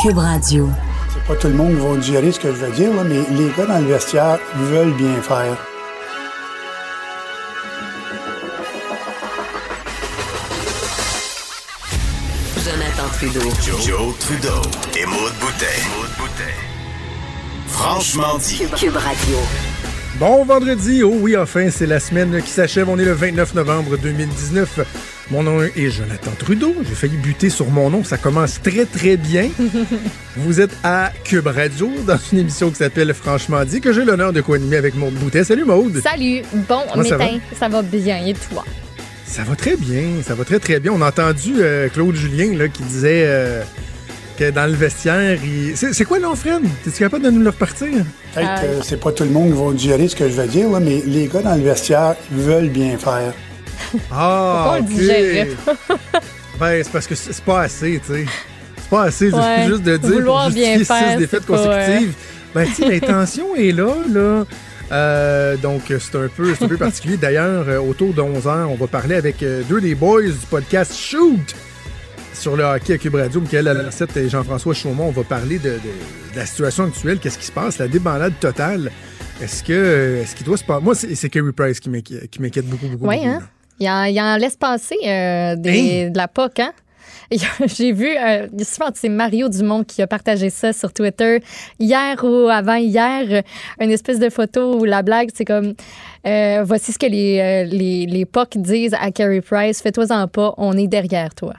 Cube Radio. C'est pas tout le monde qui va digérer ce que je veux dire, là, mais les gars dans le vestiaire veulent bien faire. Jonathan Trudeau. Joe, Trudeau et Maude Boutet. Franchement dit. Cube, Cube Radio. Bon vendredi, oh oui, enfin, c'est la semaine qui s'achève. On est le 29 novembre 2019. Mon nom est Jonathan Trudeau. J'ai failli buter sur mon nom. Ça commence très, très bien. Vous êtes à Cube Radio dans une émission qui s'appelle Franchement dit, que j'ai l'honneur de co-animer avec Maude Boutet. Salut Maude. Salut. Bon, Comment ça matin. Ça va bien. Et toi? Ça va très bien. Ça va très, très bien. On a entendu euh, Claude Julien là, qui disait euh, que dans le vestiaire, il... c'est, quoi, non, Fred? Es-tu capable de nous le repartir? Peut-être que c'est pas tout le monde qui va digérer ce que je veux dire, là, mais les gars dans le vestiaire veulent bien faire. Ah, on le ok. digérait ben, c'est parce que c'est pas assez, tu sais. C'est pas assez juste- Ouais. juste de dire Vouloir pour bien faire, six défaites c'est pas, consécutives. Ben, tu l'intention est là, là. Euh, donc, c'est un peu, c'est un peu particulier. D'ailleurs, euh, autour de 11 h on va parler avec euh, deux des boys du podcast Shoot sur le hockey à Cube Radio, Michael Alancette et Jean-François Chaumont. On va parler de, de- de la situation actuelle, qu'est-ce qui se passe, la débandade totale. Est-ce que, est-ce qu'il doit se passer? Moi, c'est, Kerry Price qui m'inquiète, qui m'inquiète beaucoup, beaucoup. Oui, beaucoup, hein? Il en, il en laisse passer euh, des, de la POC, hein? J'ai vu, euh, souvent, c'est Mario Dumont qui a partagé ça sur Twitter hier ou avant-hier, une espèce de photo où la blague, c'est comme euh, voici ce que les, euh, les, les POC disent à Carey Price, fais-toi-en pas, on est derrière toi.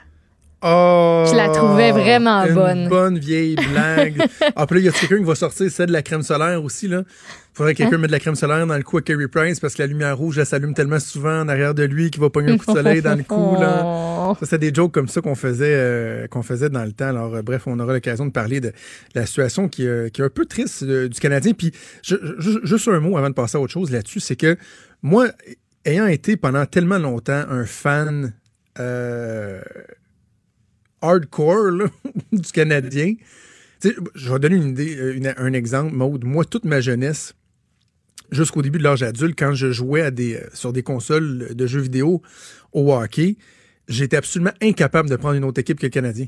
Oh, Je la trouvais vraiment une bonne. bonne vieille blague. ah, puis là, il y a quelqu'un qui va sortir, c'est de la crème solaire aussi, là? Faudrait que quelqu'un Hein? mette de la crème solaire dans le cou à Kerry Price parce que la lumière rouge, elle s'allume tellement souvent en arrière de lui qu'il va pogner un coup de soleil dans le cou, là. Oh. Ça, c'est des jokes comme ça qu'on faisait, euh, qu'on faisait dans le temps. Alors, euh, bref, on aura l'occasion de parler de la situation qui, euh, qui est un peu triste du Canadien. Puis, je- je- juste un mot avant de passer à autre chose là-dessus, c'est que moi, ayant été pendant tellement longtemps un fan euh, hardcore là, du Canadien, je vais donner une idée, euh, une- un exemple, Maude. Moi, toute ma jeunesse, jusqu'au début de l'âge adulte, quand je jouais à des, euh, sur des consoles de jeux vidéo au hockey, j'étais absolument incapable de prendre une autre équipe que le Canadien.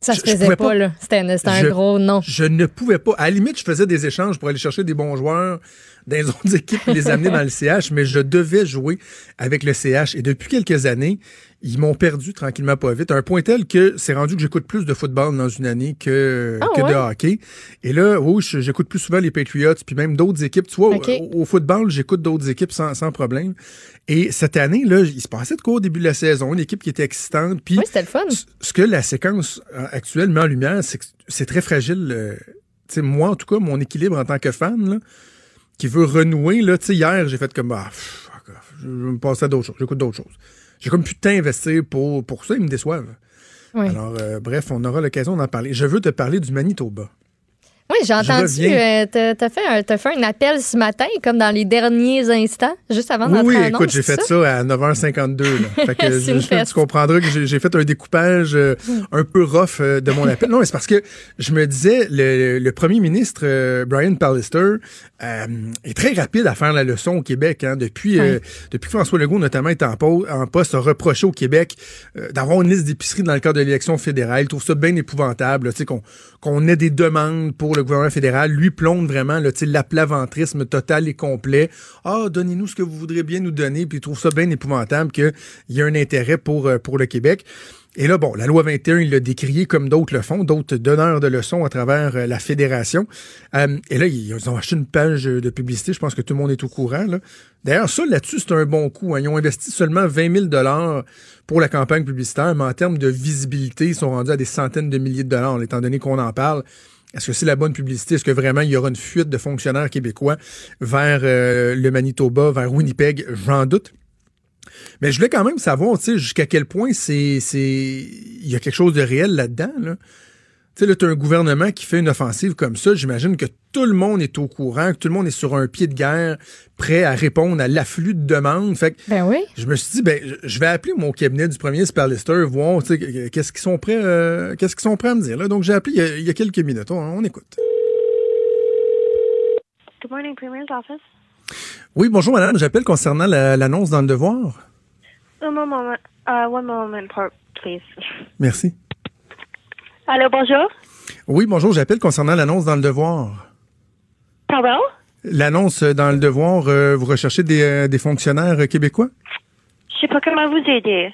Ça se je faisait pas, pas. là. C'était un, gros non. Je ne pouvais pas. À la limite, je faisais des échanges pour aller chercher des bons joueurs dans les autres équipes et les amener dans le CH, mais je devais jouer avec le CH. Et depuis quelques années, ils m'ont perdu tranquillement pas vite. À un point tel que c'est rendu que j'écoute plus de football dans une année que, Ah que ouais? de hockey. Et là, oui, j'écoute plus souvent les Patriots, puis même d'autres équipes. Tu vois, au, au football, j'écoute d'autres équipes sans, sans problème. Et cette année, là, il se passait de quoi au début de la saison? Une équipe qui était excitante. Puis Oui, c'était le fun. ce- que la séquence euh, actuelle met en lumière, c'est que c'est très fragile. euh, tu sais, moi, en tout cas, mon équilibre en tant que fan, là, qui veut renouer, là, tu sais, hier, j'ai fait comme, ah, pff, je vais me passer à d'autres choses, j'écoute d'autres choses. J'ai comme plus de temps à investir pour, pour ça, ils me déçoivent. Oui. Alors, euh, bref, on aura l'occasion d'en parler. Je veux te parler du Manitoba. Oui, j'ai entendu. euh, t'as, fait fait un appel ce matin, comme dans les derniers instants, juste avant Oui, d'entrer oui, en écoute, j'ai fait ça? à 9h52. Là. Fait que je- fête. tu comprendras que j'ai fait un découpage euh, un peu rough euh, de mon appel. Non, mais c'est parce que je me disais, le, le premier ministre, euh, Brian Pallister, est très rapide à faire la leçon au Québec. Hein. Depuis, depuis que François Legault, notamment, est en, en poste, a reproché au Québec d'avoir une liste d'épiceries dans le cadre de l'élection fédérale. Il trouve ça bien épouvantable, qu'on ait des demandes pour le gouvernement fédéral. Lui plombe vraiment l'aplaventrisme total et complet. Ah, donnez-nous ce que vous voudrez bien nous donner. Puis il trouve ça bien épouvantable qu'il y a un intérêt pour, euh, pour le Québec. Et là, bon, la loi 21, il l'a décrié comme d'autres le font, d'autres donneurs de leçons à travers euh, la fédération. Euh, et là, ils ont acheté une page de publicité. Je pense que tout le monde est au courant. D'ailleurs, ça, là-dessus, c'est un bon coup. hein. Ils ont investi seulement 20 000 pour la campagne publicitaire, mais en termes de visibilité, ils sont rendus à des centaines de milliers de dollars, étant donné qu'on en parle. Est-ce que c'est la bonne publicité? Est-ce que vraiment il y aura une fuite de fonctionnaires québécois vers euh, le Manitoba, vers Winnipeg? J'en doute. Mais je voulais quand même savoir, tu sais, jusqu'à quel point c'est, c'est, il y a quelque chose de réel là-dedans, là. Tu sais, là, t'as un gouvernement qui fait une offensive comme ça. J'imagine que tout le monde est au courant, que tout le monde est sur un pied de guerre, prêt à répondre à l'afflux de demandes. Fait que Ben oui. je me suis dit, ben, je- vais appeler mon cabinet du premier Spallister, voir, tu sais, qu'est-ce qu'ils sont prêts, euh, qu'est-ce qu'ils sont prêts à me dire, là. Donc, j'ai appelé il y a, il y a quelques minutes. On, on écoute. Good morning, Premier's office. Oui, bonjour, madame. J'appelle concernant la- l'annonce dans le devoir. One moment, uh, one moment, please. Merci. Allô, bonjour. Oui, bonjour. J'appelle concernant l'annonce dans le devoir. Pardon? L'annonce dans le devoir, euh, vous recherchez des, euh, des fonctionnaires euh, québécois? Je sais pas comment vous aider.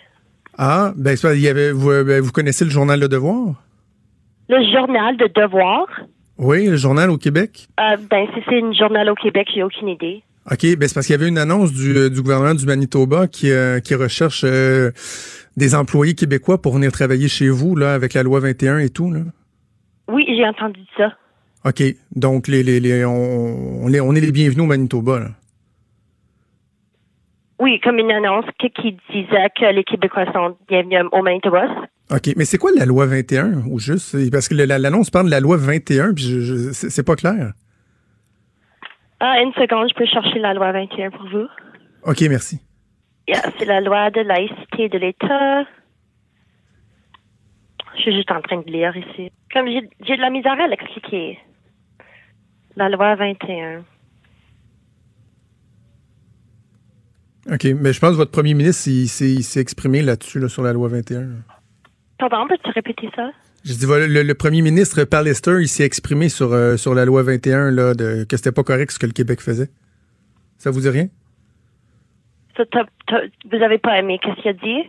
Ah, ben, il y avait, vous, ben, vous connaissez le journal Le Devoir? Le journal de devoir? Oui, le journal au Québec? Euh, ben, si c'est un journal au Québec, j'ai aucune idée. OK, ben c'est parce qu'il y avait une annonce du, du gouvernement du Manitoba qui, euh, qui recherche euh, des employés québécois pour venir travailler chez vous, là, avec la loi 21 et tout, là? Oui, j'ai entendu ça. OK, donc les, les, les, on, on, est, on est les bienvenus au Manitoba, là. Oui, comme une annonce qui, qui disait que les Québécois sont bienvenus au Manitoba. OK, mais c'est quoi la loi 21, ou juste? Parce que l'annonce parle de la loi 21, puis je, c'est pas clair. Ah, une seconde, je peux chercher la loi 21 pour vous. OK, merci. C'est la loi de laïcité de l'État. Je suis juste en train de lire ici. Comme j'ai j'ai de la misère à l'expliquer. La loi 21. OK, mais je pense que votre premier ministre, il, s'est- il s'est exprimé là-dessus, là, sur la loi 21. là. Pardon, peux-tu répéter ça? Je dis, voilà, le, le premier ministre Pallister, il s'est exprimé sur, euh, sur la loi 21, là, de, que c'était pas correct ce que le Québec faisait. Ça vous dit rien? Vous avez pas aimé qu'est-ce qu'il a dit?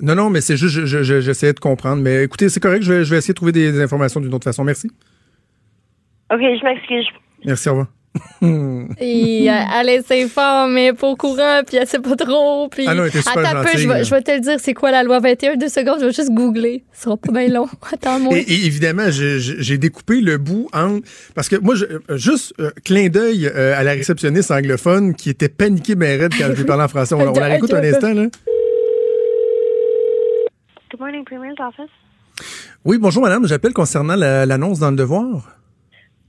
Non, non, mais c'est juste, je- je- je- j'essayais de comprendre. Mais écoutez, c'est correct, je vais, essayer de trouver des, des informations d'une autre façon. Merci. Ok, je m'excuse. Merci, au revoir. Et elle essaie fort, mais pas au courant, puis elle sait pas trop. Puis... Ah non, elle était super Attends un peu, je vais, je vais te le dire, c'est quoi la loi? 21? Deux secondes, je vais juste googler. Ce sera pas bien long. Attends-moi. Et, et évidemment, j'ai découpé le bout entre... Parce que moi, je- euh, juste euh, clin d'œil euh, à la réceptionniste anglophone qui était paniquée ben raide quand je lui parlais en français. On, on la réécoute un instant, là. Good morning, Premier's office. Oui, bonjour, madame. J'appelle concernant la- l'annonce dans le devoir.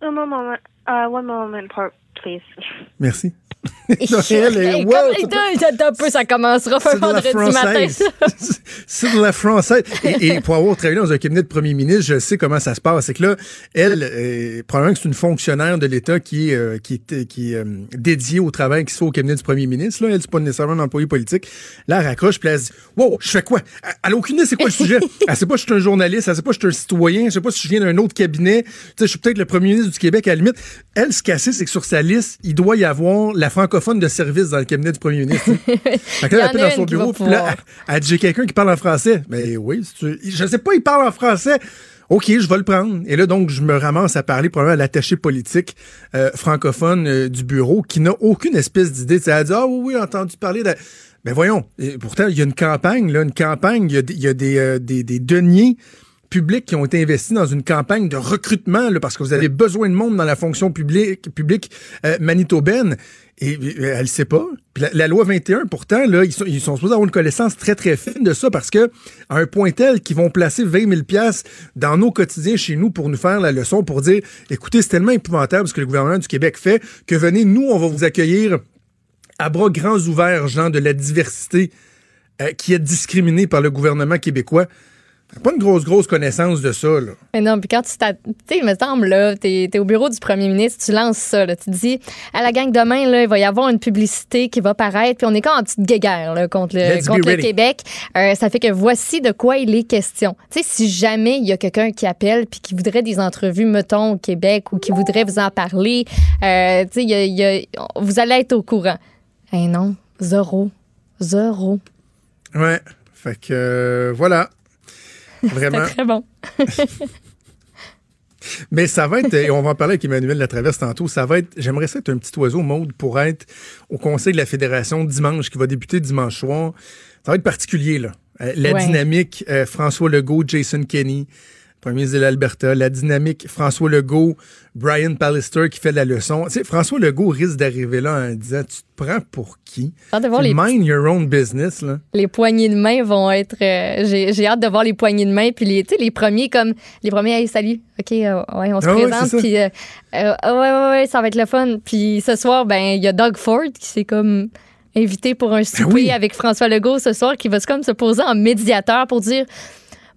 One moment, uh, one moment, please. Merci. Elle Hey, wow, peu, ça commencera un C'est de la vendredi matin. C'est de la française. Et, et pour avoir travaillé dans un cabinet de premier ministre, je sais comment ça se passe. C'est que là, elle, euh, probablement que c'est une fonctionnaire de l'État qui est, euh, qui est, qui est euh, dédiée au travail qui se fait au cabinet du premier ministre. Là, elle, c'est pas nécessairement un employé politique. Là, elle raccroche, puis elle se dit Wow, je fais quoi? Elle a aucune idée c'est quoi le sujet. Elle sait pas si je suis un journaliste, elle sait pas si je suis un citoyen, je sais pas si je viens d'un autre cabinet. Tu sais, je suis peut-être le premier ministre du Québec à la limite. Elle, ce qu'elle sait, c'est que sur sa liste, il doit y avoir la francophone de service dans le cabinet du premier ministre. Fait que là, en elle appelle dans son bureau, puis là, pouvoir. elle dit, j'ai quelqu'un qui parle en français. Mais oui, si tu- je sais pas, il parle en français. OK, je vais le prendre. Et là, donc, je me ramasse à parler probablement à l'attaché politique euh, francophone euh, du bureau qui n'a aucune espèce d'idée. Elle dit, ah oui, oui, j'ai entendu parler de... Ben voyons, Et pourtant, il y a une campagne, là, une campagne, il y a, des- il y a des, euh, des, des deniers publics qui ont été investis dans une campagne de recrutement, là, parce que vous avez besoin de monde dans la fonction publique, publique euh, manitobaine. Et elle ne sait pas. La, loi 21, pourtant, là, ils sont, ils supposés avoir une connaissance très, très fine de ça parce que un point tel qu'ils vont placer 20 000 piastres dans nos quotidiens chez nous pour nous faire la leçon, pour dire, écoutez, c'est tellement épouvantable ce que le gouvernement du Québec fait que venez, nous, on va vous accueillir à bras grands ouverts, gens de la diversité euh, qui est discriminée par le gouvernement québécois. Pas une grosse, grosse connaissance de ça, là. Mais non, puis quand tu t'as- Tu sais, il me semble, là, t'es es au bureau du premier ministre, tu lances ça, là. Tu dis, à la gang demain, là, il va y avoir une publicité qui va paraître, puis on est comme en petite guéguerre, là, contre le, contre le. Québec. Euh, ça fait que voici de quoi il est question. Tu sais, si jamais il y a quelqu'un qui appelle puis qui voudrait des entrevues, mettons, au Québec ou qui voudrait vous en parler, euh, tu sais, a- y a- vous allez être au courant. Eh non, zéro. Zéro. Ouais. Fait que, euh, voilà. Vraiment? Très bon. Mais ça va être, et on va en parler avec Emmanuel Latraverse tantôt, ça va être, j'aimerais ça être un petit oiseau mode pour être au conseil de la fédération dimanche, qui va débuter dimanche soir. Ça va être particulier, là. Euh, la Ouais. dynamique, euh, François Legault, Jason Kenney. Premier ministre de l'Alberta, la dynamique François Legault, Brian Pallister qui fait la leçon. Tu sais, François Legault risque d'arriver là en disant Tu te prends pour qui? Hâte de voir Tu les, Mind your own business, là. les poignées de main vont être. euh, J'ai hâte de voir les poignées de main. Puis les, tu sais, les premiers, comme. Les premiers, hey, salut. OK, euh, ouais, on se Ah présente. ça. Puis, euh, ouais, ouais, ouais, ça va être le fun. Puis ce soir, ben, il y a Doug Ford qui s'est comme invité pour un souper Ben oui. avec François Legault ce soir, qui va se- comme se poser en médiateur pour dire.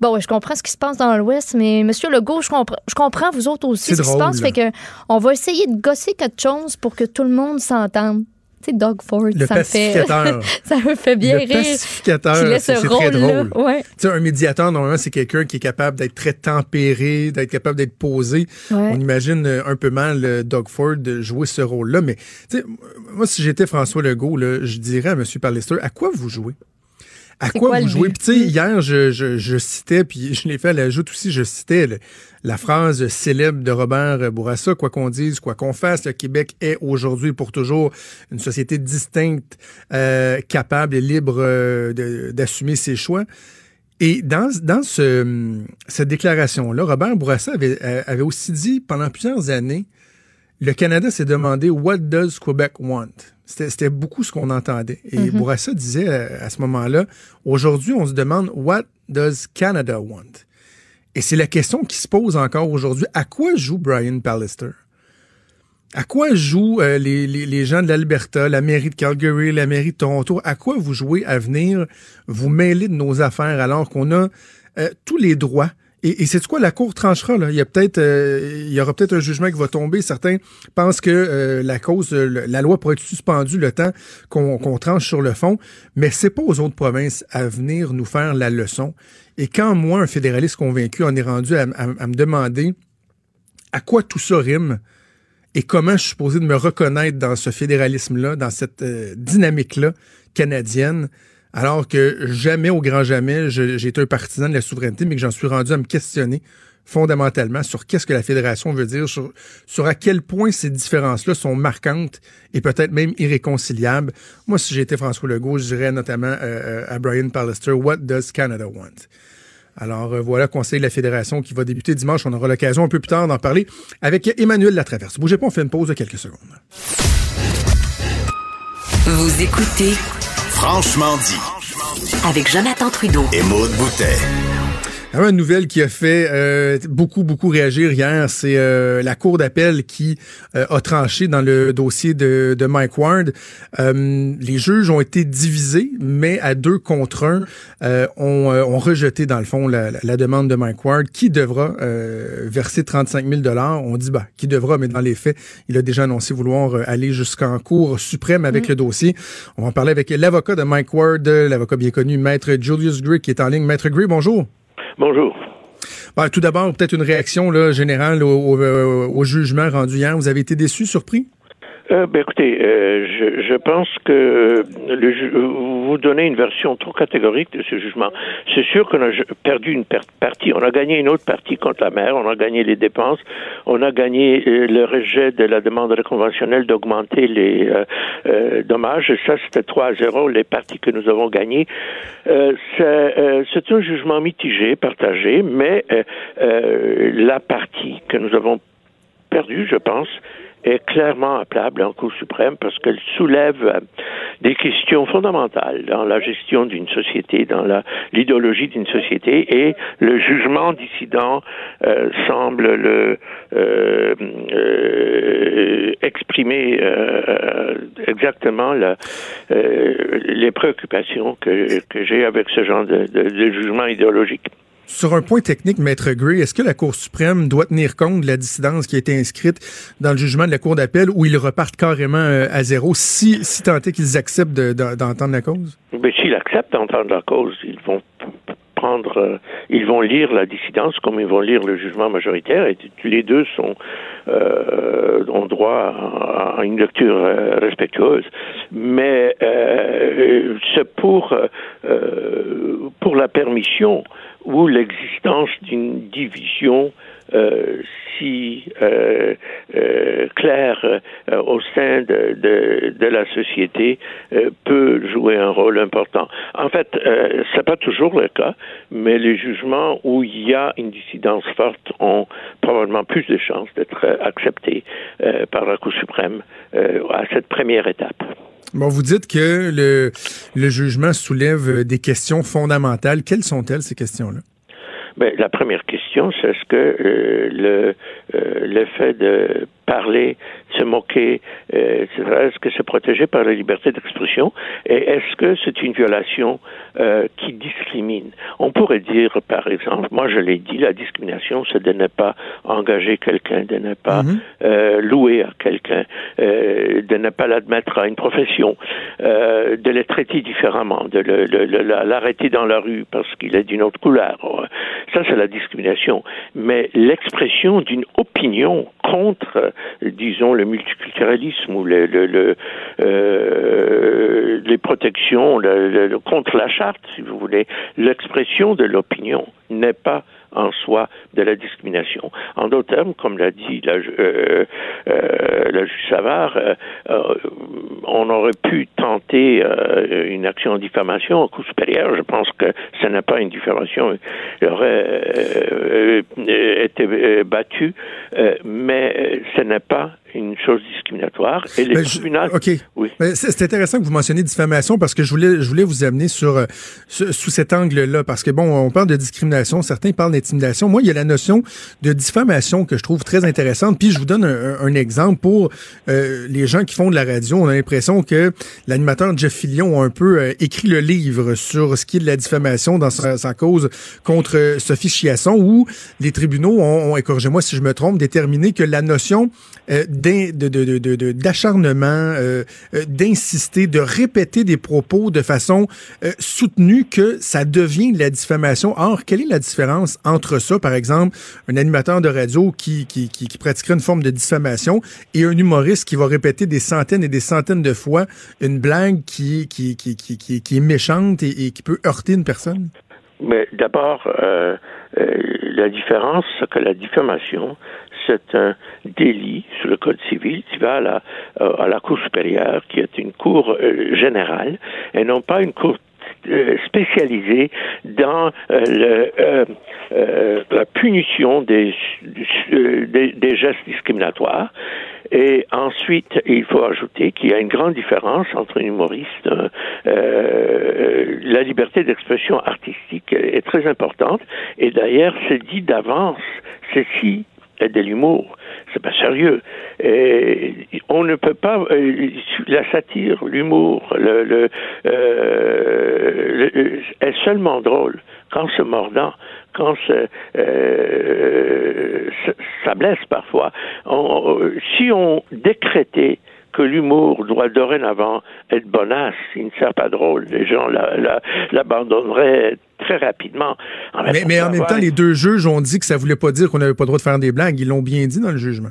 Bon, ouais, je comprends ce qui se passe dans l'Ouest, mais Monsieur Legault, je comprends, je comprends vous autres aussi ce qui se passe. là. Fait que on va essayer de gosser quelque chose pour que tout le monde s'entende. Tu sais, Doug Ford, Le ça me fait, ça me fait bien le rire. pacificateur, c'est ce c'est très drôle. Ouais. Tu sais, un médiateur, normalement, c'est quelqu'un qui est capable d'être très tempéré, d'être capable d'être posé. Ouais. On imagine euh, un peu mal euh, Doug Ford de jouer ce rôle-là. Mais, tu sais, moi, si j'étais François Legault, là, je dirais à M. Pallister, à quoi vous jouez? À quoi, quoi vous jouez? Puis, tu sais, hier, je, je, je citais, puis je l'ai fait à l'ajout aussi, je citais le- la phrase célèbre de Robert Bourassa, quoi qu'on dise, quoi qu'on fasse, le Québec est aujourd'hui pour toujours une société distincte, euh, capable et libre euh, d'assumer ses choix. Et dans, dans ce, cette déclaration-là, Robert Bourassa avait, euh, avait aussi dit pendant plusieurs années, le Canada s'est demandé What does Quebec want? C'était beaucoup ce qu'on entendait. Et Bourassa disait euh, à ce moment-là, aujourd'hui, on se demande What does Canada want? Et c'est la question qui se pose encore aujourd'hui. À quoi joue Brian Pallister? À quoi jouent euh, les, les, les gens de l'Alberta, la mairie de Calgary, la mairie de Toronto? À quoi vous jouez à venir? Vous mêler de nos affaires alors qu'on a euh, tous les droits? Et, c'est quoi la cour tranchera Il y a peut-être, euh, il y aura peut-être un jugement qui va tomber. Certains pensent que euh, la cause, euh, la loi pourrait être suspendue le temps qu'on tranche sur le fond, mais c'est pas aux autres provinces à venir nous faire la leçon. Et quand moi, un fédéraliste convaincu, on est rendu à, à- me demander à quoi tout ça rime et comment je suis supposé de me reconnaître dans ce fédéralisme-là, dans cette dynamique-là canadienne, alors que jamais, au grand jamais, j'ai été un partisan de la souveraineté, mais que j'en suis rendu à me questionner fondamentalement sur qu'est-ce que la fédération veut dire, sur, sur à quel point ces différences-là sont marquantes et peut-être même irréconciliables. Moi, si j'étais François Legault, je dirais notamment euh, euh, à Brian Pallister, What does Canada want? Alors euh, voilà, Conseil de la Fédération qui va débuter dimanche. On aura l'occasion un peu plus tard d'en parler avec Emmanuel Latraverse. Bougez pas, on fait une pause de quelques secondes. Vous écoutez Franchement dit. avec Jonathan Trudeau. Et Maude Boutet. Alors, une nouvelle qui a fait euh, beaucoup, beaucoup réagir hier, c'est euh, la Cour d'appel qui euh, a tranché dans le dossier de, de Mike Ward. Euh, les juges ont été divisés, mais à deux contre un, euh, ont, euh, ont rejeté, dans le fond, la, la- demande de Mike Ward, qui devra euh, verser 35 000 On dit, bah, qui devra, mais dans les faits, il a déjà annoncé vouloir aller jusqu'en Cour suprême avec le dossier. On va en parler avec l'avocat de Mike Ward, l'avocat bien connu, Maître Julius Gray, qui est en ligne. Maître Gray, bonjour. Bonjour. Ben, tout d'abord, peut-être une réaction là, générale au jugement rendu hier. Vous avez été déçu, surpris? Euh, ben, écoutez, euh, je, pense que euh, vous donnez une version trop catégorique de ce jugement. C'est sûr qu'on a perdu une per- partie. On a gagné une autre partie contre la mer. On a gagné les dépenses. On a gagné le rejet de la demande conventionnelle d'augmenter les euh, dommages. Ça, c'était 3 à 0, les parties que nous avons gagnées. C'est un jugement mitigé, partagé, mais la partie que nous avons perdue, je pense, est clairement appelable en Cour suprême parce qu'elle soulève euh, des questions fondamentales dans la gestion d'une société, dans l'idéologie d'une société, et le jugement dissident euh, semble le euh, euh, exprimer euh, exactement la- euh, les préoccupations que, que j'ai avec ce genre de, de- de jugement idéologique. Sur un point technique, Maître Gray, est-ce que la Cour suprême doit tenir compte de la dissidence qui a été inscrite dans le jugement de la Cour d'appel où ils repartent carrément euh, à zéro si, si tant est qu'ils acceptent de- de- d'entendre la cause? Mais s'ils acceptent d'entendre la cause, ils vont prendre, euh, ils vont lire la dissidence comme ils vont lire le jugement majoritaire, et t- les deux sont euh, ont droit à, une lecture euh, respectueuse. Mais c'est pour pour la permission ou l'existence d'une division euh, si euh, euh, claire euh, au sein de, de, de la société euh, peut jouer un rôle important. En fait, euh, c'est pas toujours le cas, mais les jugements où il y a une dissidence forte ont probablement plus de chances d'être acceptés par la Cour suprême à cette première étape. Bon, vous dites que le, jugement soulève des questions fondamentales. Quelles sont-elles, ces questions-là? Ben, la première question, c'est est-ce que euh, le, euh, le fait de parler, se moquer, euh, etc., est-ce que c'est protégé par la liberté d'expression? Et est-ce que c'est une violation qui discrimine? On pourrait dire, par exemple, moi je l'ai dit, la discrimination, c'est de ne pas engager quelqu'un, de ne pas Mhm. louer à quelqu'un, de ne pas l'admettre à une profession, de le traiter différemment, de le- le- le- l'arrêter dans la rue parce qu'il est d'une autre couleur. Ça, c'est la discrimination. Mais l'expression d'une opinion contre, disons, le multiculturalisme ou euh, les protections, contre la charte, si vous voulez, l'expression de l'opinion n'est pas en soi de la discrimination. En d'autres termes, comme l'a dit la, euh, euh, juge Savard, euh, on aurait pu tenter une action en diffamation au coup supérieur. Je pense que ce n'est pas une diffamation. Il aurait été battu, mais ce n'est pas une chose discriminatoire. Et les Ben, je- tribunaux... OK. Oui. Ben, C'est intéressant que vous mentionniez diffamation parce que je voulais, je voulais vous amener sur, euh, ce- sous cet angle-là. Parce que, bon, on parle de discrimination, certains parlent d'intimidation. Moi, il y a la notion de diffamation que je trouve très intéressante. Puis, je vous donne un, exemple pour euh, les gens qui font de la radio. On a l'impression que l'animateur Jeff Fillion a un peu euh, écrit le livre sur ce qui est de la diffamation dans sa, sa cause contre Sophie Chiasson, où les tribunaux ont, ont et corrigez-moi si je me trompe, déterminé que la notion d'acharnement, euh, euh, d'insister, de répéter des propos de façon euh, soutenue, que ça devient de la diffamation. Or, quelle est la différence entre ça, par exemple, un animateur de radio qui, qui, qui, pratiquerait une forme de diffamation et un humoriste qui va répéter des centaines et des centaines de fois une blague qui, qui, qui, est méchante et, qui peut heurter une personne? Mais d'abord, la différence, c'est que la diffamation, c'est un délit sur le Code civil qui va à la, euh, à la Cour supérieure, qui est une cour euh, générale, et non pas une cour euh, spécialisée dans la punition des, des, gestes discriminatoires. Et ensuite, il faut ajouter qu'il y a une grande différence entre un humoriste. la liberté d'expression artistique est très importante. Et d'ailleurs, c'est dit d'avance, ceci est de l'humour. C'est pas sérieux. Et on ne peut pas euh, la satire, l'humour, le, le, euh, le- est seulement drôle quand c'est mordant, quand c'est, euh, ça- blesse parfois. Si on décrétait que l'humour doit dorénavant être bonasse, il ne sert pas drôle. Les gens la- la- l'abandonneraient très rapidement. En Mais, en même temps, les deux juges ont dit que ça voulait pas dire qu'on n'avait pas le droit de faire des blagues. Ils l'ont bien dit dans le jugement.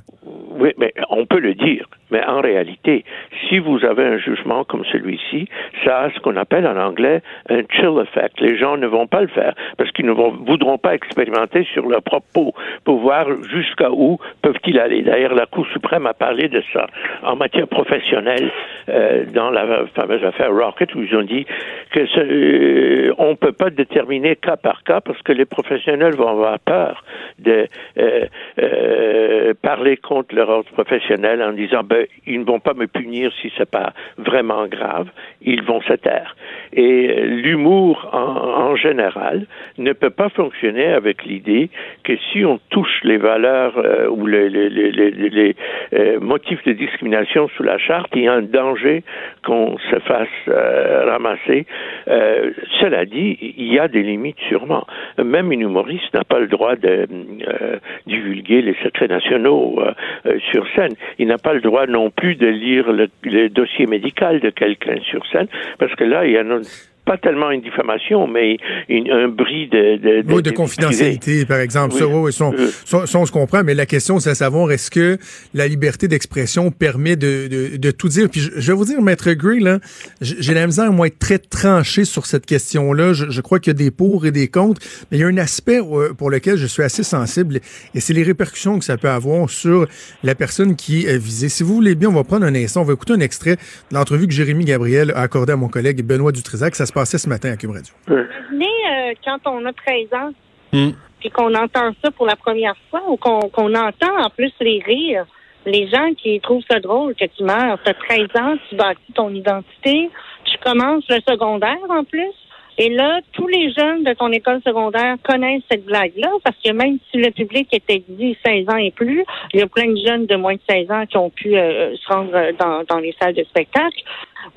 On peut le dire. Mais en réalité, si vous avez un jugement comme celui-ci, ça a ce qu'on appelle en anglais un chill effect. Les gens ne vont pas le faire parce qu'ils ne vont, voudront pas expérimenter sur leur propre peau pour voir jusqu'à où peuvent-ils aller. D'ailleurs, la Cour suprême a parlé de ça en matière professionnelle euh, dans la fameuse affaire Rocket où ils ont dit que ce, euh, on peut pas déterminer cas par cas parce que les professionnels vont avoir peur de euh, euh, parler contre leur ordre professionnel en disant ben ils ne vont pas me punir si c'est pas vraiment grave, ils vont se taire. Et euh, l'humour en, général ne peut pas fonctionner avec l'idée que si on touche les valeurs euh, ou les, les, euh, motifs de discrimination sous la charte, il y a un danger qu'on se fasse ramasser. Cela dit, il y a des limites sûrement. Même une humoriste n'a pas le droit de euh, divulguer les secrets nationaux euh, euh, sur scène. Il n'a pas le droit non plus de lire le, dossier médical de quelqu'un sur scène, parce que là, il y a une pas tellement une diffamation, mais une, un bris de, de, de, oui, de confidentialité, par exemple. Ça, oui, ça, ça, ça, on se comprend, mais la question, c'est de savoir est-ce que la liberté d'expression permet de, de, tout dire? Puis je, je, vais vous dire, Maître Gray, là, j'ai la misère, moi, être très tranché sur cette question-là. Je, je, crois qu'il y a des pour et des contre, mais il y a un aspect euh, pour lequel je suis assez sensible, et c'est les répercussions que ça peut avoir sur la personne qui est visée. Si vous voulez bien, on va prendre un instant, on va écouter un extrait de l'entrevue que Jérémy Gabriel a accordé à mon collègue Benoît Dutrisac. Ça se passait ce matin à Cube Radio. Imaginez euh, quand on a 13 ans, mm. puis qu'on entend ça pour la première fois, ou qu'on qu entend en plus les rires, les gens qui trouvent ça drôle que tu meurs. Tu as 13 ans, tu bâtis ton identité, tu commences le secondaire en plus. Et là, tous les jeunes de ton école secondaire connaissent cette blague-là, parce que même si le public était dit 16 ans et plus, il y a plein de jeunes de moins de 16 ans qui ont pu euh, se rendre dans, dans, les salles de spectacle.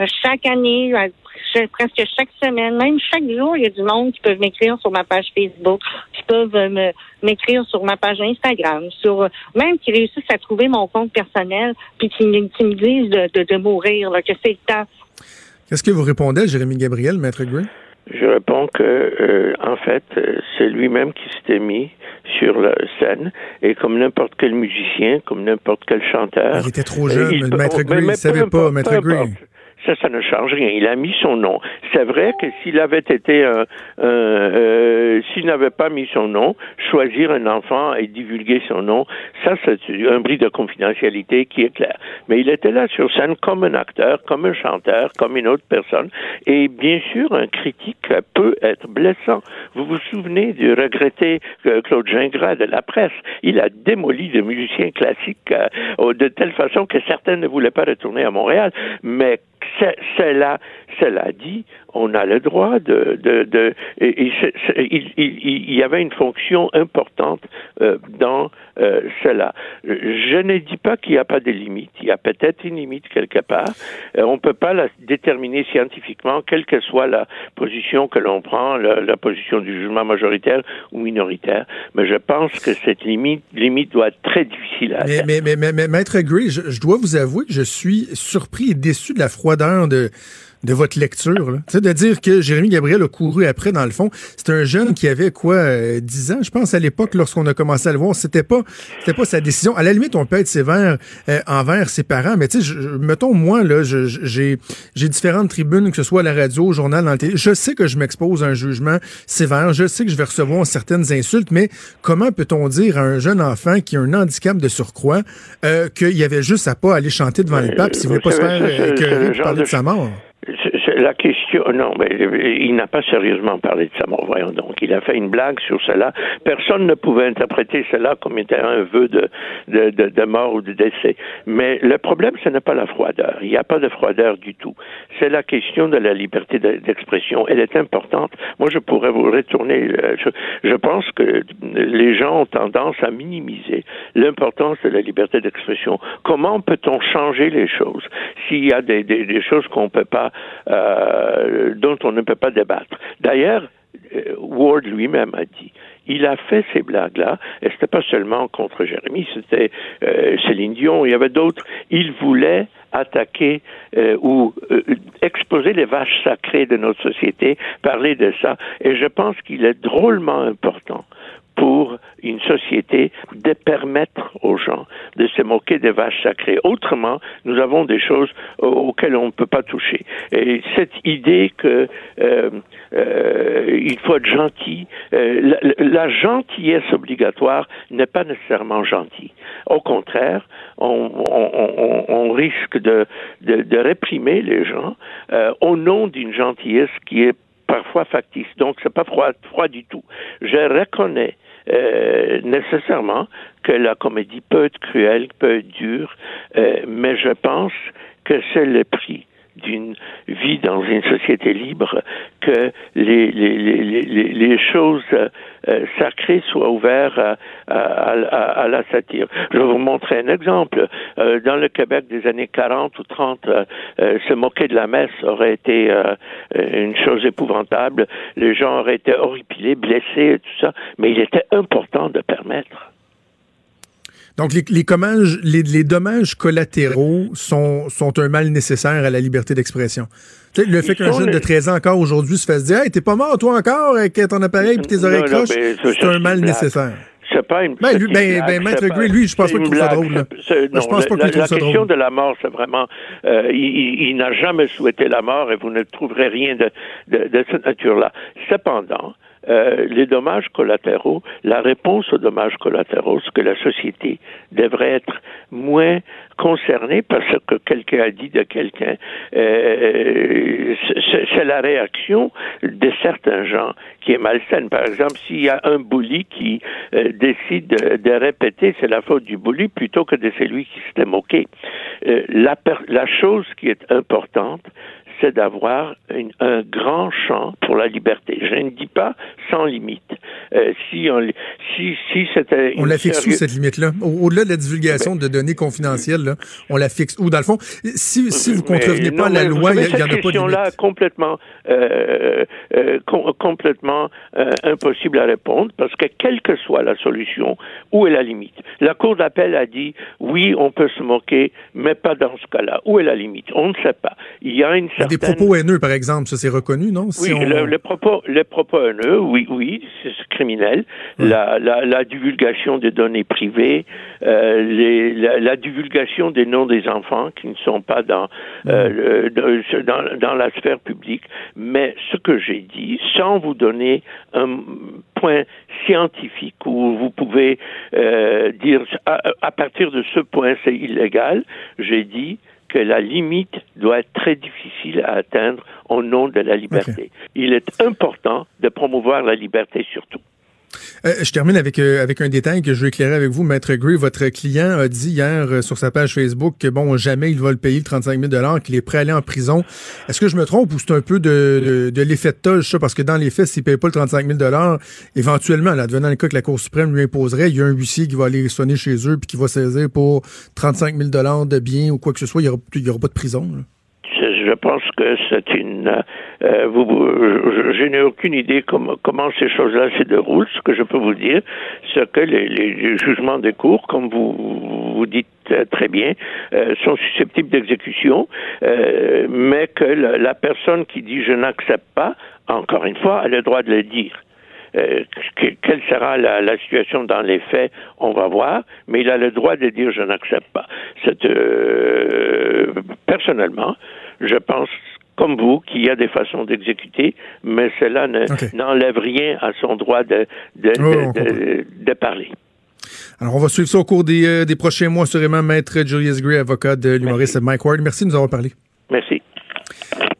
Euh, chaque année, presque chaque semaine, même chaque jour, il y a du monde qui peuvent m'écrire sur ma page Facebook, qui peuvent euh, m'écrire sur ma page Instagram, sur même qui réussissent à trouver mon compte personnel, puis qui, qui me disent de, de, de mourir, là, que c'est le temps. Qu'est-ce que vous répondez à Jérémy Gabriel, Maître Gray? Je réponds que, euh, en fait, c'est lui-même qui s'était mis sur la scène et comme n'importe quel musicien, comme n'importe quel chanteur. Il était trop jeune, il, Maître Gray, il ne savait pas, Maître Gray ça, ça ne change rien. Il a mis son nom. C'est vrai que s'il avait été un, euh, s'il n'avait pas mis son nom, choisir un enfant et divulguer son nom, ça, c'est un bris de confidentialité qui est clair. Mais il était là sur scène comme un acteur, comme un chanteur, comme une autre personne. Et bien sûr, un critique peut être blessant. Vous vous souvenez du regretté euh, Claude Gingras de la presse? Il a démoli des musiciens classiques euh, de telle façon que certains ne voulaient pas retourner à Montréal. Mais cela, cela dit, on a le droit de, de, de il, il, il, y avait une fonction importante euh, dans euh, cela. Je ne dis pas qu'il n'y a pas de limite. Il y a peut-être une limite quelque part. Euh, on ne peut pas la déterminer scientifiquement, quelle que soit la position que l'on prend, la, la, position du jugement majoritaire ou minoritaire. Mais je pense que cette limite, limite doit être très difficile à mais, mais, mais, mais, mais, Maître Gray, je, je dois vous avouer que je suis surpris et déçu de la froideur de de votre lecture. C'est de dire que Jérémy Gabriel a couru après, dans le fond. C'est un jeune qui avait quoi, euh, 10 ans, je pense, à l'époque, lorsqu'on a commencé à le voir. C'était pas, c'était pas sa décision. À la limite, on peut être sévère euh, envers ses parents, mais tu sais, mettons, moi, là, j'ai, j'ai différentes tribunes, que ce soit à la radio, au journal, dans le télé. Je sais que je m'expose à un jugement sévère. Je sais que je vais recevoir certaines insultes, mais comment peut-on dire à un jeune enfant qui a un handicap de surcroît euh, qu'il y avait juste à pas aller chanter devant les papes s'il voulait pas se faire euh, parler de sa mort? La question, non, mais il n'a pas sérieusement parlé de sa mort, voyons donc. Il a fait une blague sur cela. Personne ne pouvait interpréter cela comme étant un vœu de, de, de, mort ou de décès. Mais le problème, ce n'est pas la froideur. Il n'y a pas de froideur du tout. C'est la question de la liberté d'expression. Elle est importante. Moi, je pourrais vous retourner. Euh, je, pense que les gens ont tendance à minimiser l'importance de la liberté d'expression. Comment peut-on changer les choses s'il y a des, des choses qu'on ne peut pas euh, dont on ne peut pas débattre. D'ailleurs, euh, Ward lui-même a dit, il a fait ces blagues-là, et c'était pas seulement contre Jérémy, c'était euh, Céline Dion, il y avait d'autres. Il voulait attaquer ou exposer les vaches sacrées de notre société, parler de ça, et je pense qu'il est drôlement important pour une société de permettre aux gens de se moquer des vaches sacrées. Autrement, nous avons des choses auxquelles on ne peut pas toucher. Et cette idée que euh, euh, il faut être gentil, euh, la, la, gentillesse obligatoire n'est pas nécessairement gentille. Au contraire, on, on, on risque de, de, de, réprimer les gens euh, au nom d'une gentillesse qui est parfois factice. Donc, c'est pas froid, froid du tout. Je reconnais euh, nécessairement que la comédie peut être cruelle, peut être dure, euh, mais je pense que c'est le prix d'une vie dans une société libre que les, choses euh, sacrées soient ouvertes à, la satire. Je vais vous montrer un exemple. Euh, dans le Québec des années 40 ou 30, euh, se moquer de la messe aurait été une chose épouvantable. Les gens auraient été horripilés, blessés tout ça, mais il était important de permettre. Donc, les, les, commanges, les, les, dommages collatéraux sont, sont un mal nécessaire à la liberté d'expression. Le fait qu'un jeune de 13 ans encore aujourd'hui se fasse dire Hey, t'es pas mort, toi encore, avec ton appareil et tes oreilles croches, c'est un mal nécessaire. C'est pas une. Ben, lui, ben, ben Maître Gray, lui, je pense pas qu'il trouve ça drôle. Là. Non, je pense pas qu'il trouve ça drôle. La question de la mort, c'est vraiment. Euh, il, il n'a jamais souhaité la mort et vous ne trouverez rien de, de, de cette nature-là. Cependant, euh, les dommages collatéraux, la réponse aux dommages collatéraux, ce que la société devrait être moins concernée parce que quelqu'un a dit de quelqu'un, euh, c'est la réaction de certains gens qui est malsaine. Par exemple, s'il y a un bully qui euh, décide de, de répéter, c'est la faute du bully plutôt que de celui qui s'était moqué. Euh, la, la chose qui est importante, c'est d'avoir un grand champ pour la liberté. Je ne dis pas sans limite. Euh, si on, si, si c'était on la fixe où cette limite-là? Au-delà de la divulgation ben, de données confidentielles, là, on la fixe où Dans le fond, si, si vous contrevenez pas à la loi, il n'y en a pas de limite. là complètement, euh, euh, com complètement euh, impossible à répondre parce que quelle que soit la solution, où est la limite? La Cour d'appel a dit oui, on peut se moquer, mais pas dans ce cas-là. Où est la limite? On ne sait pas. Il y a une certaine des propos haineux, par exemple, ça c'est reconnu, non? oui, le, propos, les propos haineux, oui, oui, c'est criminel. La, la, la, divulgation des données privées, euh, les, la, la, divulgation des noms des enfants qui ne sont pas dans, euh, dans, dans la sphère publique. Mais ce que j'ai dit, sans vous donner un point scientifique où vous pouvez euh, dire à, à partir de ce point c'est illégal, j'ai dit que la limite doit être très difficile à atteindre au nom de la liberté. Il est important de promouvoir la liberté surtout. Euh, je termine avec euh, avec un détail que je veux éclairer avec vous, Maître Gray. Votre client a dit hier euh, sur sa page Facebook que bon, jamais il va le payer le 35 000 qu'il est prêt à aller en prison. Est-ce que je me trompe ou c'est un peu de, l'effet de toge, ça? Parce que dans les faits, s'il ne paye pas le 35 000 éventuellement, là, devenant le cas que la Cour suprême lui imposerait, il y a un huissier qui va aller sonner chez eux puis qui va saisir pour 35 000 de biens ou quoi que ce soit. Il n'y aura, pas de prison. Je pense que c'est une euh, je, n'ai aucune idée comment, ces choses-là se déroulent. Ce que je peux vous dire, c'est que les, jugements des cours, comme vous, vous dites très bien, euh, sont susceptibles d'exécution, euh, mais que la, personne qui dit je n'accepte pas, encore une fois, a le droit de le dire. Euh, quelle sera la, situation dans les faits, on va voir, mais il a le droit de dire je n'accepte pas. Euh, personnellement, je pense comme vous, qu'il y a des façons d'exécuter, mais cela n'enlève rien à son droit de, de, oh, de, de, parler. Alors, on va suivre ça au cours des, euh, des prochains mois, sûrement, Maître Julius Gray, avocat de l'humoriste Mike Ward. Merci de nous avoir parlé. Merci.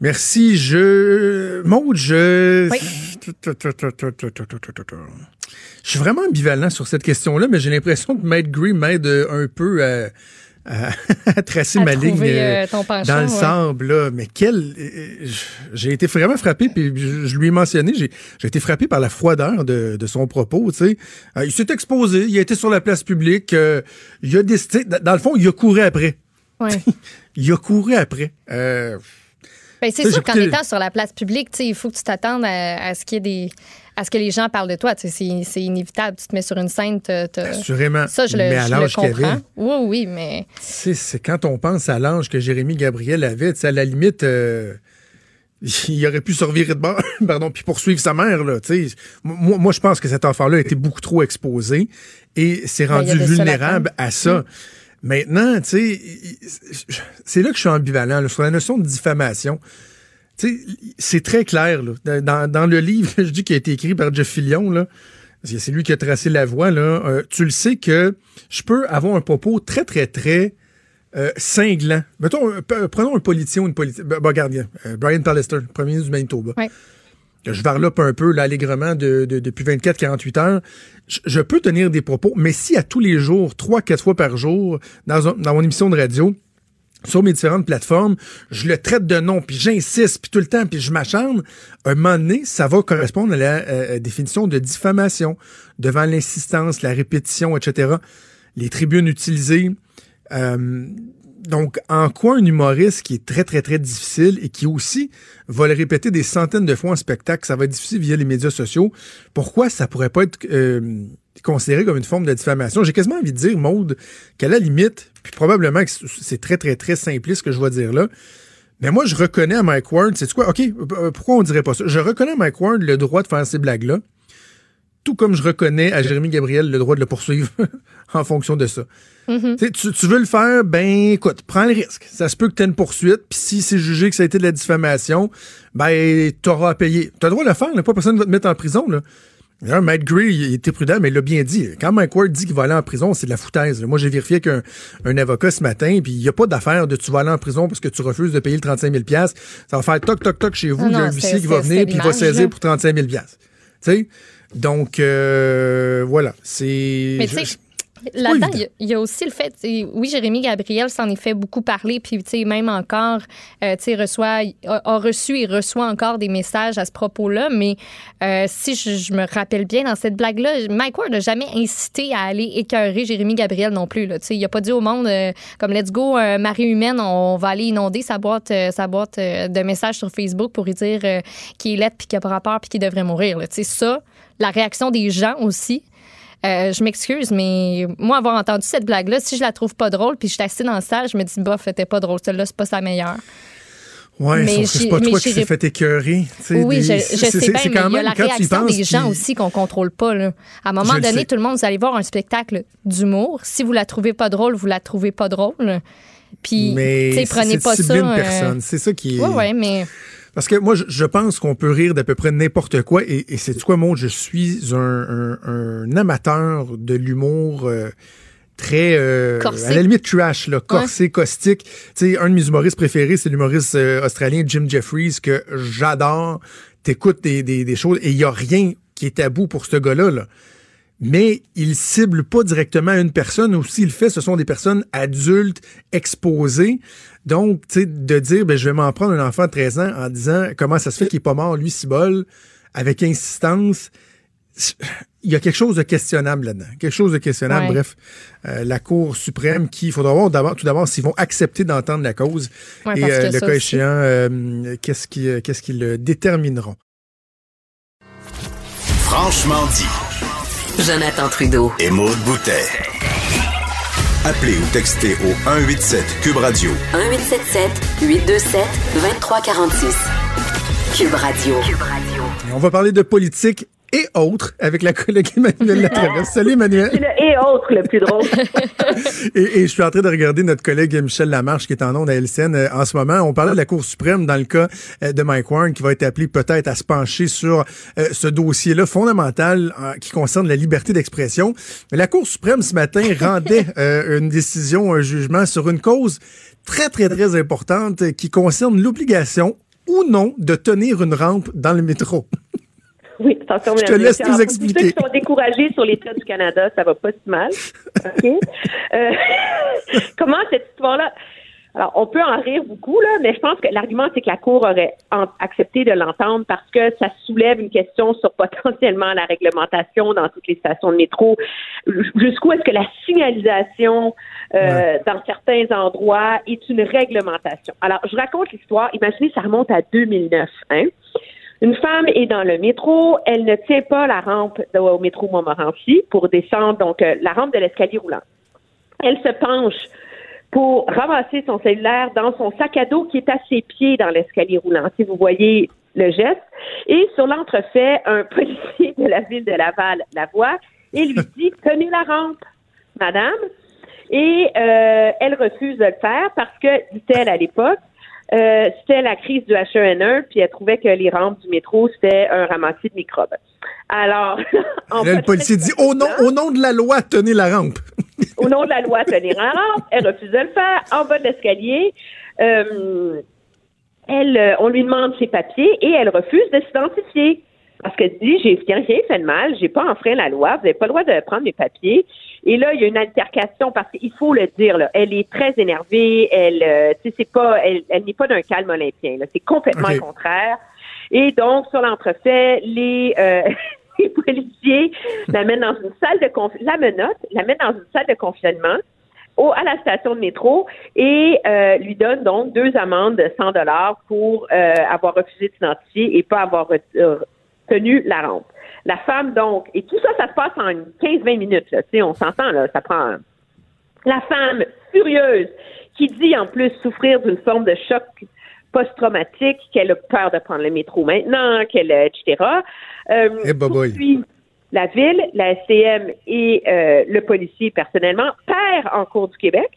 Merci. Je. Maud, je. Oui. Je suis vraiment ambivalent sur cette question-là, mais j'ai l'impression que Maître Gray m'aide un peu à à, tracer ma ligne euh, euh, dans le sable. Là. Mais quel... Euh, j'ai été vraiment frappé, puis je, lui ai mentionné, j'ai, été frappé par la froideur de, son propos. Tu sais. il s'est exposé, il a été sur la place publique, il a décidé... Dans le fond, il a couru après. il a couru après. Ben, c'est sûr qu'en étant sur la place publique, il faut que tu t'attendes à, ce qu'il y ait des à ce que les gens parlent de toi. C'est, inévitable. Tu te mets sur une scène. Assurément. Ça, je le, mais à l'âge qu'il avait. Oui, oui, mais. C'est, quand on pense à l'âge que Jérémy Gabriel avait, à la limite. Euh, il aurait pu survivre de bord, pardon, puis poursuivre sa mère. Là, moi, moi, je pense que cet enfant-là a été beaucoup trop exposé et s'est ben, rendu vulnérable à ça. Maintenant, tu sais, c'est là que je suis ambivalent sur la notion de diffamation. C'est très clair. Là. Dans, dans, le livre, je dis qui a été écrit par Jeff Fillion, là, c'est lui qui a tracé la voie, là, euh, tu le sais que je peux avoir un propos très, très, très euh, cinglant. Mettons, euh, prenons un politicien ou une politicienne. Ben, gardien, Brian Pallister, premier ministre du Manitoba. Ouais. Je varlope un peu l'allègrement de, depuis 24-48 heures. Je, peux tenir des propos, mais si à tous les jours, trois, quatre fois par jour, dans, dans mon émission de radio, sur mes différentes plateformes, je le traite de nom, puis j'insiste, puis tout le temps, puis je m'acharne, un moment donné, ça va correspondre à la euh, définition de diffamation, devant l'insistance, la répétition, etc. Les tribunes utilisées, euh, donc, en quoi un humoriste qui est très, très, très difficile et qui aussi va le répéter des centaines de fois en spectacle, ça va être difficile via les médias sociaux, pourquoi ça pourrait pas être euh, considéré comme une forme de diffamation? J'ai quasiment envie de dire, Maude, qu'à la limite, puis probablement que c'est très, très, très simpliste que je vais dire là, mais moi, je reconnais à Mike Ward, c'est quoi? OK, euh, pourquoi on dirait pas ça? Je reconnais à Mike Ward le droit de faire ces blagues-là, tout comme je reconnais à Jérémy Gabriel le droit de le poursuivre en fonction de ça. Mm-hmm. tu, tu, veux le faire, ben écoute, prends le risque. Ça se peut que tu aies une poursuite, puis si c'est jugé que ça a été de la diffamation, ben t'auras à payer. T'as le droit de le faire, là, pas personne va te mettre en prison. Là. Matt Gray, il était prudent, mais il l'a bien dit. Quand Mike Ward dit qu'il va aller en prison, c'est de la foutaise. Moi, j'ai vérifié qu'un un avocat ce matin, puis il n'y a pas d'affaire de tu vas aller en prison parce que tu refuses de payer le 35 000 Ça va faire toc, toc, toc chez vous. Il y a un huissier qui va venir, puis il va saisir pour 35 000 Tu sais? Donc, euh, voilà. C'est. Mais tu je- sais, là-dedans, il y a- aussi le fait, oui, Jérémy Gabriel s'en est fait beaucoup parler, puis tu sais, même encore, euh, tu sais, reçoit, a, a reçu et reçoit encore des messages à ce propos-là, mais euh, si je, je me rappelle bien dans cette blague-là, Mike Ward n'a jamais incité à aller écœurer Jérémy Gabriel non plus, là, tu sais, il a pas dit au monde, euh, comme let's go, marée humaine, on va aller inonder sa boîte, sa boîte de messages sur Facebook pour lui dire qu'il est laid, puis qu'il a pas rapport, puis qu'il devrait mourir, là. tu sais, ça, la réaction des gens aussi, euh, je m'excuse, mais moi, avoir entendu cette blague-là, si je la trouve pas drôle, puis je suis assise dans le salle, je me dis, bof, c'était pas drôle. Celle-là, c'est pas sa meilleure. Ouais, mais sauf que j'ai- c'est pas toi qui s'est fait écœurer. Oui, des- je, je c'est- sais c'est- bien, c'est mais quand il y a même, la réaction des gens puis- aussi qu'on contrôle pas. Là. À un moment Je donné, tout le monde, vous allez voir un spectacle d'humour. Si vous la trouvez pas drôle, vous la trouvez pas drôle. Puis, Mais prenez c'est pas ça. une euh, personne. C'est ça qui est. Ouais, ouais, mais Parce que moi, je, je pense qu'on peut rire d'à peu près n'importe quoi. Et, et c'est quoi, moi, je suis un, un- un amateur de l'humour euh, très, euh, à la limite trash, là, corsé, caustique. Tu sais, un de mes humoristes préférés, c'est l'humoriste euh, australien Jim Jeffries que j'adore. T'écoutes des, des, des choses et il y a rien qui est tabou pour ce gars-là. Là. Mais il cible pas directement une personne. Ou s'il le fait, ce sont des personnes adultes exposées. Donc, tu sais, de dire, ben, je vais m'en prendre un enfant de 13 ans en disant comment ça se fait qu'il est pas mort, lui, Cibol, avec insistance. Il y a quelque chose de questionnable là-dedans. Quelque chose de questionnable. Ouais. Bref, euh, la Cour suprême qui, il faudra voir d'abord, tout d'abord s'ils vont accepter d'entendre la cause. Ouais, et euh, le cas aussi. échéant, euh, qu'est-ce qui, qu'est-ce qu'ils euh, détermineront? Franchement dit. Jonathan Trudeau. Et Maude Boutet. Appelez ou textez au 187 Cube Radio 1877 827 2346. Cube Radio. Et on va parler de politique et autres avec la collègue Emmanuel Latraverse. Salut Emmanuel. C'est le et autres le plus drôle. Et, et je suis en train de regarder notre collègue Michel Lamarche qui est en ondes à LCN euh, en ce moment. On parlait de la Cour suprême dans le cas euh, de Mike Warren qui va être appelé peut-être à se pencher sur euh, ce dossier-là fondamental euh, qui concerne la liberté d'expression. Mais la Cour suprême ce matin rendait euh, une décision, un jugement sur une cause très, très, très importante qui concerne l'obligation ou non de tenir une rampe dans le métro. Oui, attention, Je te laisse nous expliquer. Pour ceux qui sont découragés sur l'État du Canada, ça va pas si mal. OK? Euh, comment cette histoire-là... Alors, on peut en rire beaucoup, là, mais je pense que l'argument, c'est que la Cour aurait accepté de l'entendre parce que ça soulève une question sur potentiellement la réglementation dans toutes les stations de métro. Jusqu'où est-ce que la signalisation euh, dans certains endroits est une réglementation? Alors, je raconte l'histoire. Imaginez, ça remonte à 2009. Hein? Une femme est dans le métro, elle ne tient pas la rampe de- au métro Montmorency pour descendre, donc euh, la rampe de l'escalier roulant. Elle se penche pour ramasser son cellulaire dans son sac à dos qui est à ses pieds dans l'escalier roulant. Si vous voyez le geste. Et sur l'entrefait, un policier de la ville de Laval la voit et lui dit Tenez la rampe, madame. Et euh, elle refuse de le faire parce que, dit-elle à l'époque, euh, c'était la crise du H1N1, puis elle trouvait que les rampes du métro, c'était un ramassis de microbes. Alors, en Là, le policier dit au nom, au nom de la loi, tenez la rampe. au nom de la loi tenir la rampe, elle refuse de le faire. En bas de l'escalier, euh, elle, euh, on lui demande ses papiers et elle refuse de s'identifier. Parce qu'elle dit, j'ai rien fait de mal, j'ai pas enfreint la loi, vous n'avez pas le droit de prendre mes papiers. Et là, il y a une altercation parce qu'il faut le dire, là, elle est très énervée, elle, euh, c'est pas, elle, elle n'est pas d'un calme olympien, c'est complètement le contraire. Et donc, sur l'entrefait, les, euh, les policiers la mettent dans une salle de conf- la menotte, dans une salle de confinement au, à la station de métro et euh, lui donne donc deux amendes de 100 dollars pour euh, avoir refusé de s'identifier et pas avoir euh, tenu la rampe. La femme, donc, et tout ça, ça se passe en 15-20 minutes, là, on s'entend, là, ça prend... La femme, furieuse, qui dit en plus souffrir d'une forme de choc post-traumatique, qu'elle a peur de prendre le métro maintenant, qu'elle, etc. Euh, Eh, boboy. poursuit la ville, la SCM et euh, le policier personnellement perd en cours du Québec,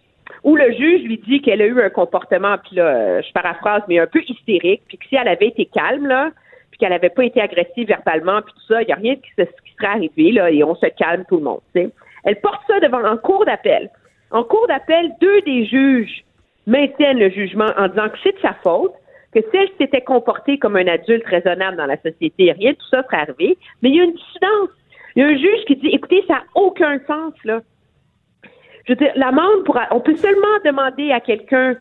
où le juge lui dit qu'elle a eu un comportement, puis là, euh, je paraphrase, mais un peu hystérique, puis que si elle avait été calme, là, puis qu'elle n'avait pas été agressive verbalement, puis tout ça, il n'y a rien qui, se- qui serait arrivé, là, et on se calme tout le monde. Elle porte ça devant en cours d'appel. En cours d'appel, deux des juges maintiennent le jugement en disant que c'est de sa faute, que si elle s'était comportée comme un adulte raisonnable dans la société, rien de tout ça serait arrivé. Mais il y a une dissidence. Il y a un juge qui dit, écoutez, ça n'a aucun sens, là. Je veux dire, l'amende on peut seulement demander à quelqu'un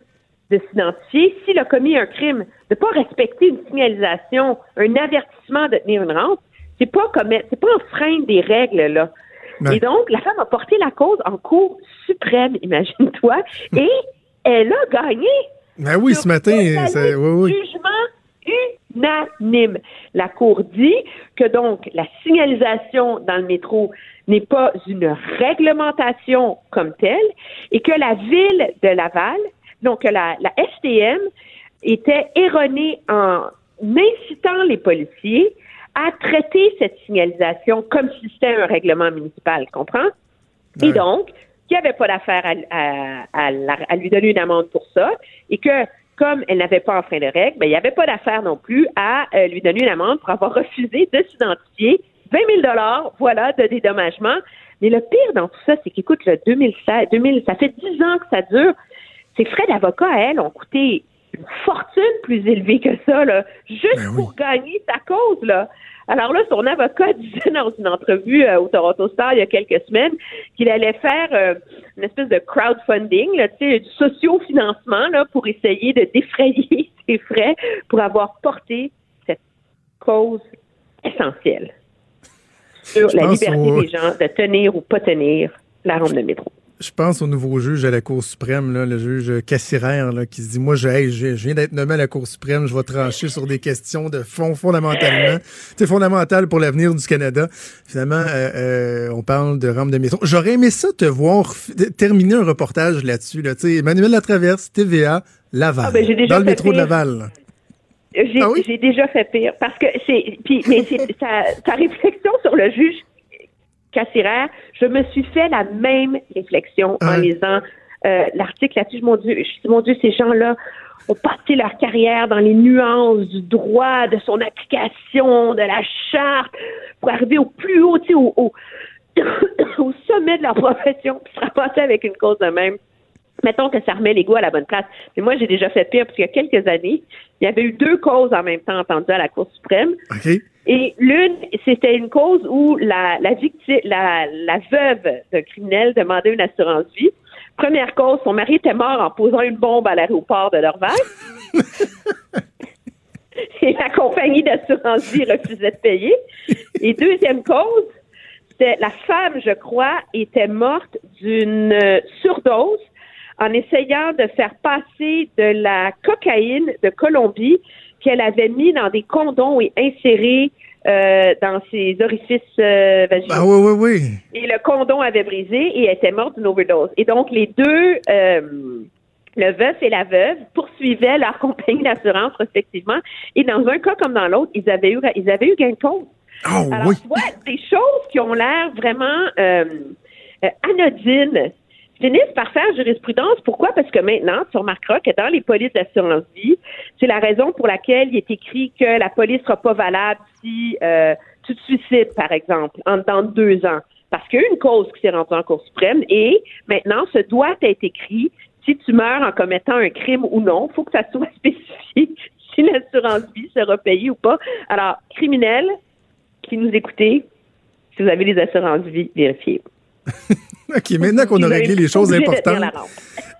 de s'identifier s'il a commis un crime, de pas respecter une signalisation, un avertissement de tenir une rampe. C'est pas comme, c'est pas enfreindre des règles, là. Ouais. Et donc, la femme a porté la cause en cour suprême, imagine-toi, et elle a gagné. Ben oui, ce matin, ça- oui, oui. Jugement unanime. La Cour dit que donc la signalisation dans le métro n'est pas une réglementation comme telle et que la ville de Laval, donc la, la STM, était erronée en incitant les policiers à traiter cette signalisation comme si c'était un règlement municipal, comprends? Et donc, qu'il n'y avait pas d'affaire à, à- à la- à lui donner une amende pour ça, et que comme elle n'avait pas enfreint de règles, ben, il n'y avait pas d'affaire non plus à euh, lui donner une amende pour avoir refusé de s'identifier. 20 000 voilà, de dédommagement. Mais le pire dans tout ça, c'est qu'écoute, le 2016, 2000, ça fait 10 ans que ça dure. Ses frais d'avocat, à elle, ont coûté une fortune plus élevée que ça, là, juste Ben oui. pour gagner sa cause, là. Alors là, son avocat disait dans une entrevue euh, au Toronto Star il y a quelques semaines qu'il allait faire euh, une espèce de crowdfunding, là, tu sais, du socio-financement là, pour essayer de défrayer ses frais pour avoir porté cette cause essentielle sur Je la liberté des gens de tenir ou pas tenir la rampe de métro. Je pense au nouveau juge à la Cour suprême, là, le juge Cassiraire, là, qui se dit, moi, je, hey, je, viens d'être nommé à la Cour suprême, je vais trancher sur des questions de fond, fondamentalement, c'est fondamental pour l'avenir du Canada. Finalement, euh, euh, on parle de rampe de métro. J'aurais aimé ça te voir terminer un reportage là-dessus, là, Emmanuel Latraverse, TVA, Laval, Ah, ben, j'ai déjà dans le métro de. Laval. J'ai Ah oui? j'ai déjà fait pire parce que c'est puis mais c'est sa, sa réflexion sur le juge Cassiraire, je me suis fait la même réflexion en lisant euh, l'article là-dessus. Mon Dieu, je dis, mon Dieu, ces gens-là ont passé leur carrière dans les nuances du droit, de son application, de la charte, pour arriver au plus haut, tu sais, au, au, au sommet de leur profession, puis se ramasser avec une cause de même. Mettons que ça remet l'ego à la bonne place. Mais moi, j'ai déjà fait pire, parce qu'il y a quelques années, il y avait eu deux causes en même temps entendues à la Cour suprême. Et l'une, c'était une cause où la, la victime, la, la veuve d'un criminel demandait une assurance vie. Première cause, son mari était mort en posant une bombe à l'aéroport de Dorval. Et la compagnie d'assurance vie refusait de payer. Et deuxième cause, c'était la femme, je crois, était morte d'une surdose en essayant de faire passer de la cocaïne de Colombie qu'elle avait mis dans des condoms et inséré euh, dans ses orifices euh, vaginaux. Ah oui, oui, oui. Et le condom avait brisé et elle était morte d'une overdose. Et donc, les deux, euh, le veuf et la veuve, poursuivaient leur compagnie d'assurance respectivement. Et dans un cas comme dans l'autre, ils avaient eu, ils avaient eu gain de cause. Oh Alors, oui. tu vois, des choses qui ont l'air vraiment euh, anodines finissent par faire jurisprudence. Pourquoi? Parce que maintenant, tu remarqueras que dans les polices d'assurance vie, c'est la raison pour laquelle il est écrit que la police sera pas valable si euh, tu te suicides, par exemple, en dedans de deux ans. Parce qu'il y a une cause qui s'est rendue en Cour suprême et maintenant, ce doit être écrit si tu meurs en commettant un crime ou non. Il faut que ça soit spécifié si l'assurance vie sera payée ou pas. Alors, criminel, qui nous écoutez, si vous avez les assurances vie, vérifiez. OK, maintenant qu'on a réglé les choses importantes,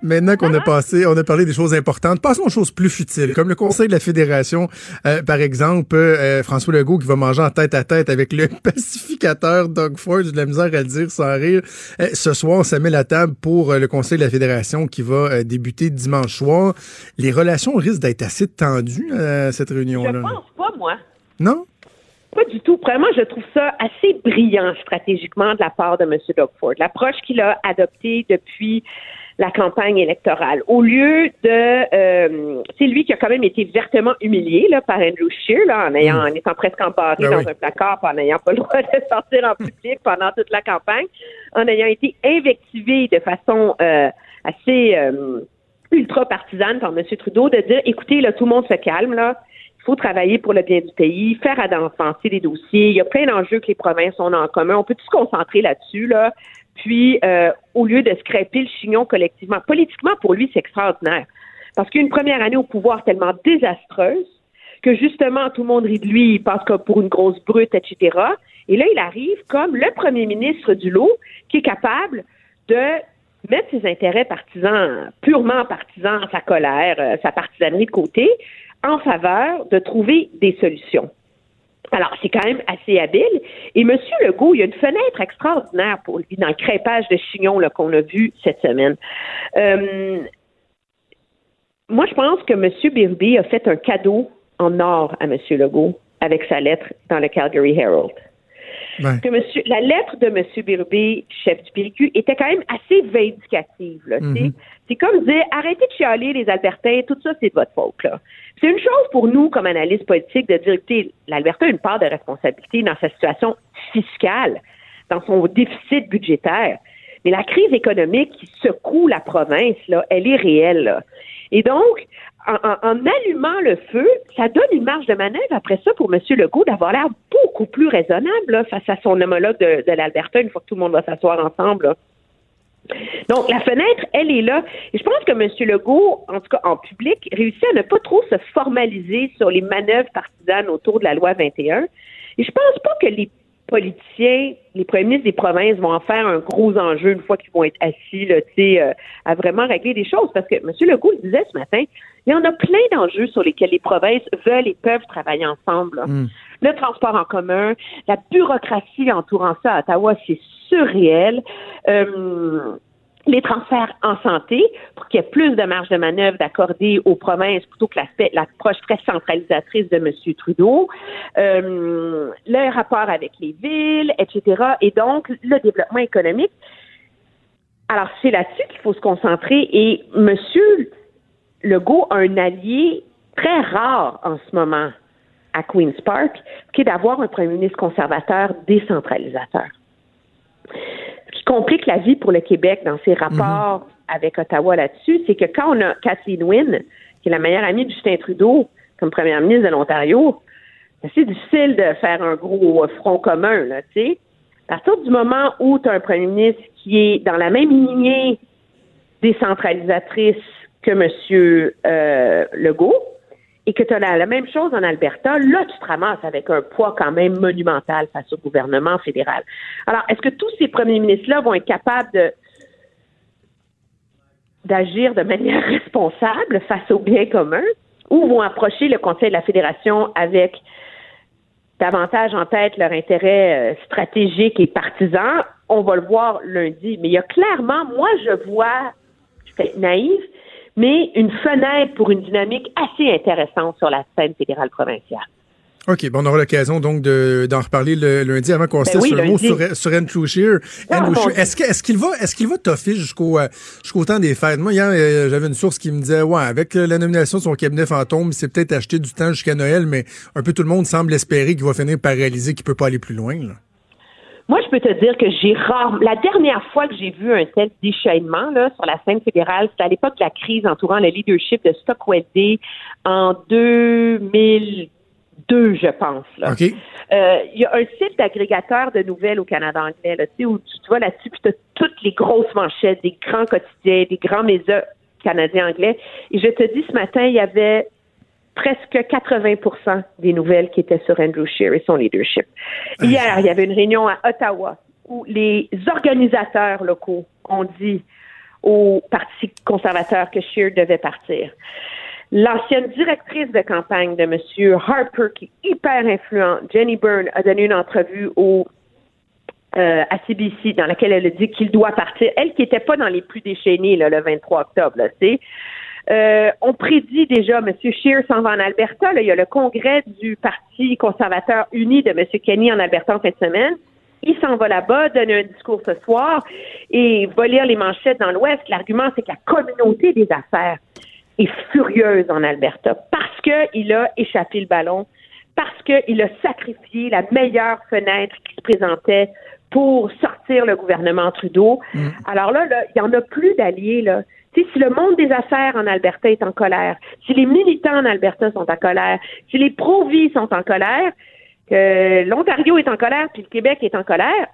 maintenant qu'on a passé, on a parlé des choses importantes, passons aux choses plus futiles, comme le Conseil de la Fédération, euh, par exemple, euh, François Legault qui va manger en tête à tête avec le pacificateur Doug Ford, j'ai de la misère à le dire sans rire. Euh, ce soir, on se met la table pour le Conseil de la Fédération qui va débuter dimanche soir. Les relations risquent d'être assez tendues à cette réunion-là. Je pense pas, moi. Non? Pas du tout. Vraiment, je trouve ça assez brillant stratégiquement de la part de M. Doug Ford. L'approche qu'il a adoptée depuis la campagne électorale. Au lieu de, euh, c'est lui qui a quand même été vertement humilié là, par Andrew Scheer, là, en, ayant, mm. en étant presque embarré ben dans un placard, en n'ayant pas le droit de sortir en public pendant toute la campagne, en ayant été invectivé de façon euh, assez euh, ultra partisane par M. Trudeau, de dire, écoutez, là, tout le monde se calme, là il faut travailler pour le bien du pays, faire avancer les dossiers. Il y a plein d'enjeux que les provinces ont en commun. On peut se concentrer là-dessus, là? Puis, euh, au lieu de scraper le chignon collectivement, politiquement, pour lui, c'est extraordinaire. Parce qu'une première année au pouvoir tellement désastreuse que justement, tout le monde rit de lui, il passe comme pour une grosse brute, etc. Et là, il arrive comme le premier ministre du lot qui est capable de mettre ses intérêts partisans, purement partisans, sa colère, euh, sa partisanerie de côté, en faveur de trouver des solutions. Alors, c'est quand même assez habile. Et M. Legault, il y a une fenêtre extraordinaire pour lui dans le crépage de chignon qu'on a vu cette semaine. Euh, moi, je pense que M. Birby a fait un cadeau en or à M. Legault avec sa lettre dans le Calgary Herald. Que monsieur, la lettre de M. Birby, chef du PQ, était quand même assez vindicative. Mhm. C'est comme dire arrêtez de chialer les Albertains, tout ça, c'est de votre faute. C'est une chose pour nous, comme analystes politiques, de dire que l'Alberta a une part de responsabilité dans sa situation fiscale, dans son déficit budgétaire. Mais la crise économique qui secoue la province, là, elle est réelle. Et donc, en, allumant le feu, ça donne une marge de manœuvre après ça pour M. Legault d'avoir l'air beaucoup plus raisonnable face à son homologue de, l'Alberta une fois que tout le monde va s'asseoir ensemble. Donc, la fenêtre, elle est là. Et je pense que M. Legault, en tout cas en public, réussit à ne pas trop se formaliser sur les manœuvres partisanes autour de la loi 21. Et je pense pas que les politiciens, les premiers ministres des provinces vont en faire un gros enjeu une fois qu'ils vont être assis là, euh, à vraiment régler des choses. Parce que M. Legault le disait ce matin, il y en a plein d'enjeux sur lesquels les provinces veulent et peuvent travailler ensemble. Hmm. Le transport en commun, la bureaucratie entourant ça à Ottawa, c'est surréel. Euh, les transferts en santé pour qu'il y ait plus de marge de manœuvre d'accorder aux provinces plutôt que l'approche très centralisatrice de M. Trudeau, euh, le rapport avec les villes, etc. Et donc, le développement économique. Alors, c'est là-dessus qu'il faut se concentrer et M. Legault a un allié très rare en ce moment à Queen's Park, qui est d'avoir un premier ministre conservateur décentralisateur complique la vie pour le Québec dans ses rapports mhm. avec Ottawa là-dessus, c'est que quand on a Kathleen Wynne, qui est la meilleure amie de Justin Trudeau, comme première ministre de l'Ontario, c'est difficile de faire un gros front commun, là, tu sais. À partir du moment où tu as un premier ministre qui est dans la même lignée décentralisatrice que M. Euh, Legault, et que tu as la, même chose en Alberta, là, tu te ramasses avec un poids quand même monumental face au gouvernement fédéral. Alors, est-ce que tous ces premiers ministres-là vont être capables d'agir de manière responsable face au bien commun ou vont approcher le Conseil de la Fédération avec davantage en tête leur intérêt euh, stratégique et partisan? On va le voir lundi. Mais il y a clairement, moi, je vois, je suis naïve, mais une fenêtre pour une dynamique assez intéressante sur la scène fédérale provinciale. OK, bon, on aura l'occasion donc d'en reparler le lundi avant qu'on se ben le mot sur, sur Andrew Shear. Ah, est-ce qu'il est va, est-ce qu'il va toffer jusqu'au euh, jusqu'au temps des fêtes? Moi, hier, euh, j'avais une source qui me disait, ouais, avec la nomination de son cabinet fantôme, c'est peut-être acheté du temps jusqu'à Noël, mais un peu tout le monde semble espérer qu'il va finir par réaliser qu'il peut pas aller plus loin. Là. Moi, je peux te dire que j'ai rare. La dernière fois que j'ai vu un tel déchaînement là, sur la scène fédérale, c'était à l'époque de la crise entourant le leadership de Stockwell Day en 2002, je pense. Là. Euh, il y a un site d'agrégateur de nouvelles au Canada anglais, là, où tu, vois là-dessus, tu as toutes les grosses manchettes des grands quotidiens, des grands médias canadiens anglais. Et je te dis, ce matin, il y avait presque 80% des nouvelles qui étaient sur Andrew Scheer et son leadership. Hier, il y avait une réunion à Ottawa où les organisateurs locaux ont dit au Parti conservateur que Scheer devait partir. L'ancienne directrice de campagne de M. Harper, qui est hyper influente, Jenny Byrne, a donné une entrevue au euh, à CBC dans laquelle elle a dit qu'il doit partir. Elle qui n'était pas dans les plus déchaînés là, le 23 octobre, là, euh, on prédit déjà, M. Scheer s'en va en Alberta. Là, il y a le congrès du Parti conservateur uni de M. Kenny en Alberta en fin de semaine. Il s'en va là-bas, donne un discours ce soir et va lire les manchettes dans l'Ouest. L'argument, c'est que la communauté des affaires est furieuse en Alberta parce qu'il a échappé le ballon, parce qu'il a sacrifié la meilleure fenêtre qui se présentait pour sortir le gouvernement Trudeau. Mm. Alors là, là, il n'y en a plus d'alliés. Là. Si le monde des affaires en Alberta est en colère, si les militants en Alberta sont en colère, si les pro-vie sont en colère, que l'Ontario est en colère, puis le Québec est en colère,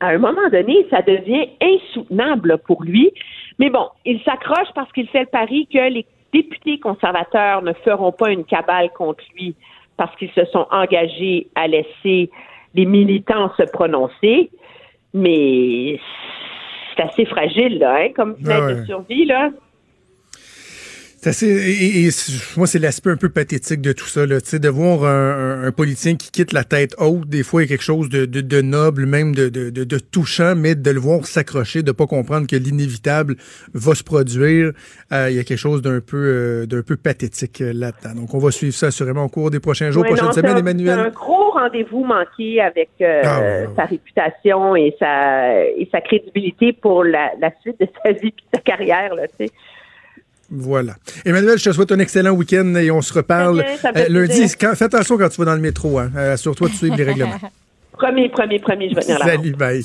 à un moment donné, ça devient insoutenable pour lui. Mais bon, il s'accroche parce qu'il fait le pari que les députés conservateurs ne feront pas une cabale contre lui parce qu'ils se sont engagés à laisser les militants se prononcer. Mais c'est assez fragile, là, hein, comme fenêtre ah de survie, là. C'est et, moi, c'est l'aspect un peu pathétique de tout ça, là, de voir un, un, politicien qui quitte la tête haute, des fois, il y a quelque chose de, de, de noble, même de, touchant, mais de le voir s'accrocher, de pas comprendre que l'inévitable va se produire, euh, il y a quelque chose d'un peu euh, d'un peu pathétique euh, là-dedans. Donc, on va suivre ça assurément au cours des prochains jours, prochaines semaines, Emmanuel. C'est un gros rendez-vous manqué avec ah, sa réputation et sa et sa crédibilité pour la, la suite de sa vie et de sa carrière, là, tu sais. Voilà. Emmanuel, je te souhaite un excellent week-end et on se reparle euh, lundi. fais attention quand tu vas dans le métro. Hein. Euh, Assure-toi de suivre les règlements. Premier, premier, premier, je vais venir là. Salut, bye.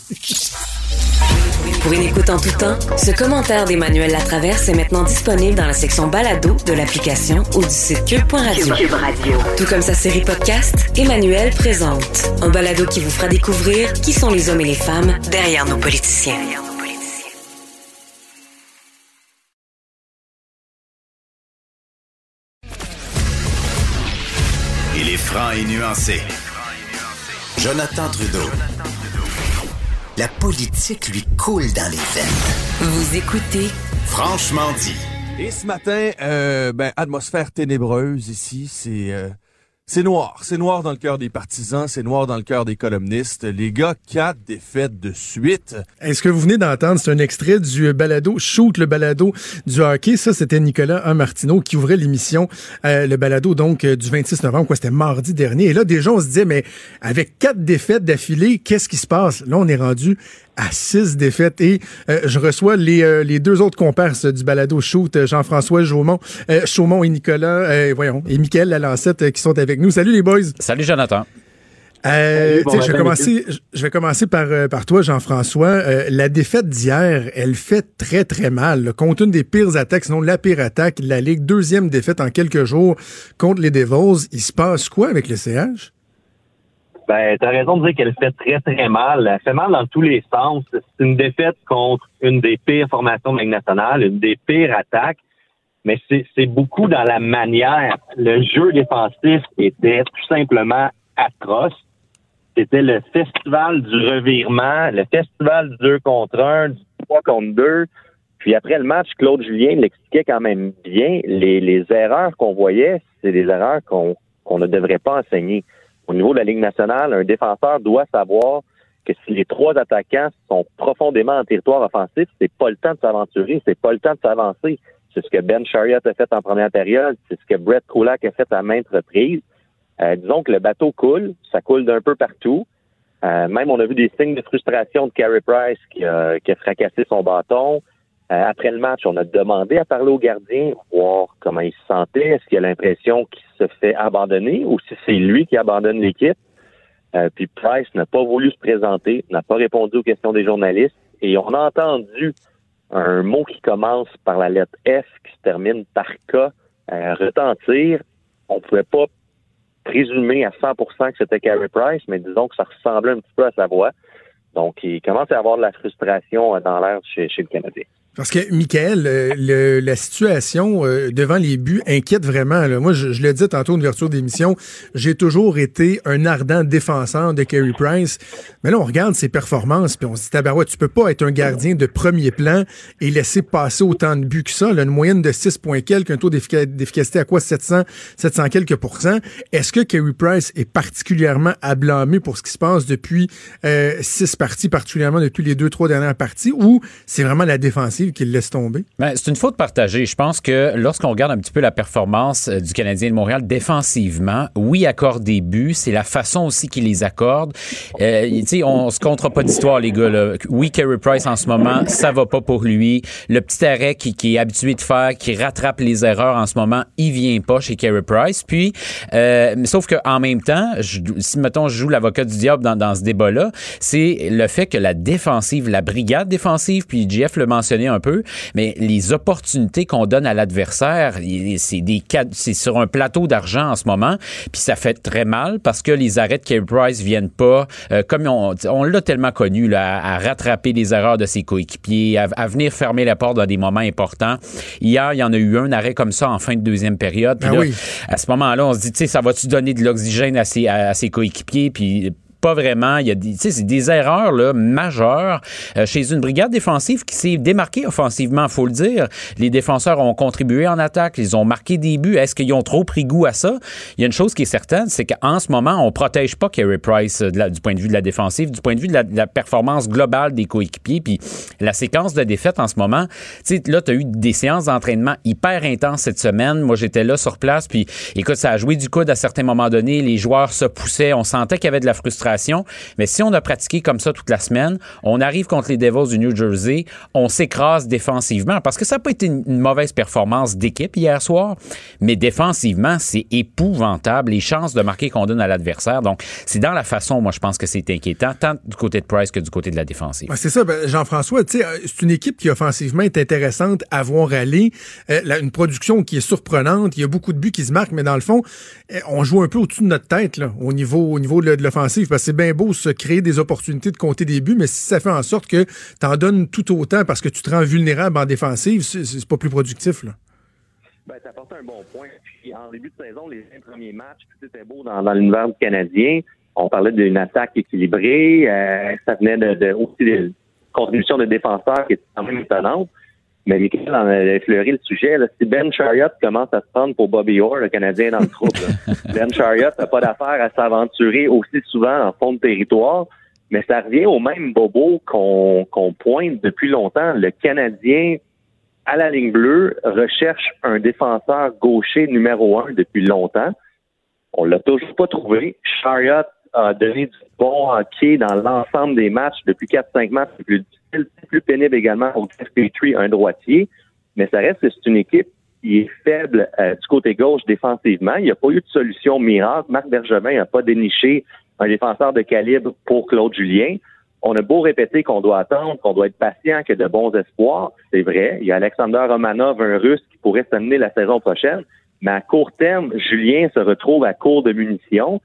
Pour une écoute en tout temps, ce commentaire d'Emmanuel Latraverse est maintenant disponible dans la section balado de l'application ou du site cube.radio. Cube Radio. Tout comme sa série podcast, Emmanuel présente un balado qui vous fera découvrir qui sont les hommes et les femmes derrière nos politiciens. franc et nuancé. Jonathan Trudeau. La politique lui coule dans les veines. Vous écoutez Franchement dit. Et ce matin, euh, ben, atmosphère ténébreuse ici. C'est euh, c'est noir. C'est noir dans le cœur des partisans, c'est noir dans le cœur des columnistes. Les gars, quatre défaites de suite. Est-ce que vous venez d'entendre, c'est un extrait du balado Shoot, le balado du hockey. Ça, c'était Nicolas Martineau qui ouvrait l'émission, euh, le balado donc euh, du 26 novembre, quoi, c'était mardi dernier. Et là, déjà, on se disait, mais avec quatre défaites d'affilée, qu'est-ce qui se passe? Là, on est rendu à six défaites. Et euh, je reçois les, euh, les deux autres comparses du balado shoot, euh, Jean-François Chaumont, Chaumont et Nicolas, voyons, et Mickaël Lalancette qui sont avec nous. Salut les boys. Salut Jonathan. je, vais commencer, je vais commencer par, par toi, Jean-François. la défaite d'hier, elle fait très, très mal. Contre une des pires attaques, sinon la pire attaque de la Ligue. Deuxième défaite en quelques jours contre les Devils. Il se passe quoi avec le CH? Ben, t'as raison de dire qu'elle fait très, très mal. Elle fait mal dans tous les sens. C'est une défaite contre une des pires formations de Ligue nationale, une des pires attaques. Mais c'est beaucoup dans la manière. Le jeu défensif était tout simplement atroce. C'était le festival du revirement, le festival du 2 contre 1, du 3 contre 2. Puis après le match, Claude Julien l'expliquait quand même bien. Les, erreurs qu'on voyait, c'est des erreurs qu'on qu'on ne devrait pas enseigner au niveau de la Ligue nationale, un défenseur doit savoir que si les trois attaquants sont profondément en territoire offensif, c'est pas le temps de s'aventurer, c'est pas le temps de s'avancer. C'est ce que Ben Chariot a fait en première période, c'est ce que Brett Kulak a fait à maintes reprises. Euh, disons que le bateau coule, ça coule d'un peu partout. Euh, même on a vu des signes de frustration de Carey Price qui a, qui a fracassé son bâton. Euh, après le match, on a demandé à parler au gardien, voir comment il se sentait. Est-ce qu'il a l'impression qu'il se fait abandonner ou si c'est lui qui abandonne l'équipe? Euh, puis Price n'a pas voulu se présenter, n'a pas répondu aux questions des journalistes. Et on a entendu un mot qui commence par la lettre F, qui se termine par K, euh, retentir. On ne pouvait pas présumer à 100% que c'était Carey Price, mais disons que ça ressemblait un petit peu à sa voix. Donc, il commence à avoir de la frustration dans l'air chez, chez le Canadien. Parce que, Michael, le, la situation euh, devant les buts inquiète vraiment. Moi, je, je l'ai dit tantôt en ouverture d'émission, j'ai toujours été un ardent défenseur de Kerry Price. Mais là, on regarde ses performances, puis on se dit, tabarouette, tu peux pas être un gardien de premier plan et laisser passer autant de buts que ça. Là, une moyenne de 6 points quelques, un taux d'efficacité à quoi? 700, 700 quelques pourcents. Est-ce que Kerry Price est particulièrement à blâmer pour ce qui se passe depuis euh, six parties, particulièrement depuis les deux, trois dernières parties, ou c'est vraiment la qu'il laisse tomber? Ben, c'est une faute partagée. Je pense que lorsqu'on regarde un petit peu la performance euh, du Canadien de Montréal défensivement, oui, accorde des buts, c'est la façon aussi qu'il les accorde. Euh, on se comptera pas d'histoire, les gars. Là. Oui, Carey Price en ce moment, ça va pas pour lui. Le petit arrêt qui, est habitué de faire, qui rattrape les erreurs en ce moment, il vient pas chez Carey Price. Puis, euh, sauf qu'en même temps, je, si mettons je joue l'avocat du diable dans, dans ce débat-là, c'est le fait que la défensive, la brigade défensive, puis Jeff le mentionnait un peu, mais les opportunités qu'on donne à l'adversaire, c'est des c'est sur un plateau d'argent en ce moment, puis ça fait très mal parce que les arrêts de Kerry Price viennent pas, euh, comme on, on l'a tellement connu, là, à, rattraper les erreurs de ses coéquipiers, à, venir fermer la porte dans des moments importants. Hier, il y en a eu un arrêt comme ça en fin de deuxième période. Puis ben À ce moment-là, on se dit, tu sais, ça va-tu donner de l'oxygène à ses, à ses coéquipiers? Puis pas vraiment. Il y a des, des erreurs là, majeures euh, chez une brigade défensive qui s'est démarquée offensivement, faut le dire. Les défenseurs ont contribué en attaque, ils ont marqué des buts. Est-ce qu'ils ont trop pris goût à ça? Il y a une chose qui est certaine, c'est qu'en ce moment, on protège pas Kerry Price euh, du point de vue de la défensive, du point de vue de la, performance globale des coéquipiers. Puis la séquence de défaite en ce moment, là, tu as eu des séances d'entraînement hyper intenses cette semaine. Moi, j'étais là sur place, puis écoute, ça a joué du coude à certains moments donnés. Les joueurs se poussaient, on sentait qu'il y avait de la frustration mais si on a pratiqué comme ça toute la semaine, on arrive contre les Devils du New Jersey, on s'écrase défensivement. Parce que ça n'a pas été une, mauvaise performance d'équipe hier soir, mais défensivement, c'est épouvantable. Les chances de marquer qu'on donne à l'adversaire. Donc, c'est dans la façon, moi, je pense que c'est inquiétant, tant du côté de Price que du côté de la défensive. c'est ça, ben, Jean-François, euh, c'est une équipe qui offensivement est intéressante à voir aller, euh, une production qui est surprenante, il y a beaucoup de buts qui se marquent, mais dans le fond, euh, on joue un peu au-dessus de notre tête au niveau, au niveau de l'offensive c'est bien beau se créer des opportunités de compter des buts, mais si ça fait en sorte que tu en donnes tout autant parce que tu te rends vulnérable en défensive, c'est pas plus productif. Là. Ben, un bon point. Puis, en début de saison, les premiers matchs, c'était beau dans, l'univers du Canadien. On parlait d'une attaque équilibrée. Euh, ça venait de, aussi des contributions de défenseurs qui étaient quand même étonnantes. Mais Michael en a effleuré le sujet. Si Ben Chariot commence à se prendre pour Bobby Orr, le Canadien dans le trouble, Ben Chariot n'a pas d'affaire à s'aventurer aussi souvent en fond de territoire. Mais ça revient au même bobo qu'on pointe depuis longtemps. Le Canadien, à la ligne bleue, recherche un défenseur gaucher numéro un depuis longtemps. On l'a toujours pas trouvé. Chariot a donné du bon hockey dans l'ensemble des matchs depuis 4-5 matchs. C'est plus difficile, plus pénible également pour Petrie, un droitier. Mais ça reste que c'est une équipe qui est faible euh, du côté gauche défensivement. Il n'y a pas eu de solution miracle. Marc Bergevin n'a pas déniché un défenseur de calibre pour Claude Julien. On a beau répéter qu'on doit attendre, qu'on doit être patient, qu'il y a de bons espoirs. C'est vrai. Il y a Alexander Romanov, un russe, qui pourrait s'amener la saison prochaine. Mais à court terme, Julien se retrouve à court de munitions.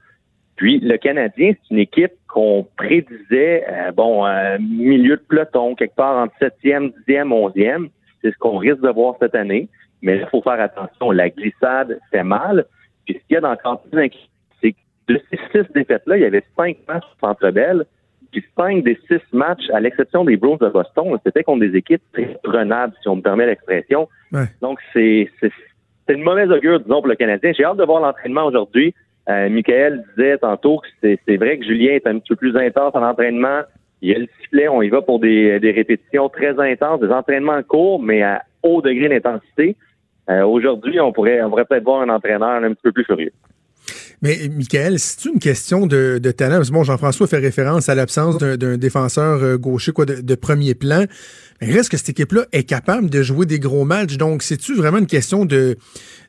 Puis le Canadien, c'est une équipe qu'on prédisait, euh, bon, euh, milieu de peloton, quelque part entre septième, dixième, onzième. C'est ce qu'on risque de voir cette année. Mais il faut faire attention. La glissade fait mal. Puis ce qu'il y a encore plus inquiétant, c'est que de ces six défaites-là, il y avait cinq matchs au Centre Bell. Puis cinq des six matchs, à l'exception des Bruins de Boston, c'était contre des équipes très prenables, si on me permet l'expression. Donc c'est une mauvaise augure, disons, pour le Canadien. J'ai hâte de voir l'entraînement aujourd'hui. Euh, Michael disait tantôt que c'est vrai que Julien est un petit peu plus intense en entraînement. Il y a le sifflet, on y va pour des, répétitions très intenses, des entraînements courts, mais à haut degré d'intensité. Euh, aujourd'hui, on pourrait, on peut-être voir un entraîneur un petit peu plus furieux. Mais Michael, c'est une question de, talent? Bon, Jean-François fait référence à l'absence d'un défenseur euh, gaucher quoi, de, premier plan. Mais reste que cette équipe-là est capable de jouer des gros matchs. Donc, c'est-tu vraiment une question de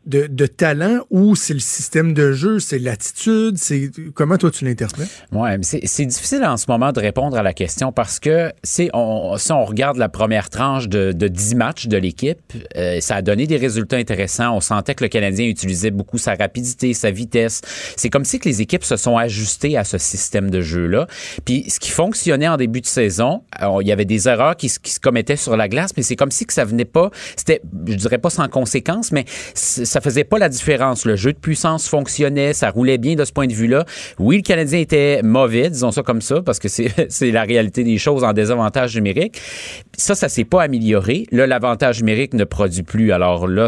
de, talent ou c'est le système de jeu, c'est l'attitude, c'est comment toi tu l'interprètes? Ouais, c'est difficile en ce moment de répondre à la question parce que si on regarde la première tranche de, de 10 matchs de l'équipe, euh, ça a donné des résultats intéressants. On sentait que le Canadien utilisait beaucoup sa rapidité, sa vitesse. C'est comme si que les équipes se sont ajustées à ce système de jeu-là. Puis ce qui fonctionnait en début de saison, il y avait des erreurs qui, qui se commettaient sur la glace, mais c'est comme si que ça venait pas, c'était, je dirais pas sans conséquence, mais ça faisait pas la différence. Le jeu de puissance fonctionnait, ça roulait bien de ce point de vue-là. Oui, le Canadien était mauvais, disons ça comme ça, parce que c'est la réalité des choses en désavantage numérique. Ça, ça s'est pas amélioré. Là, l'avantage numérique ne produit plus. Alors là,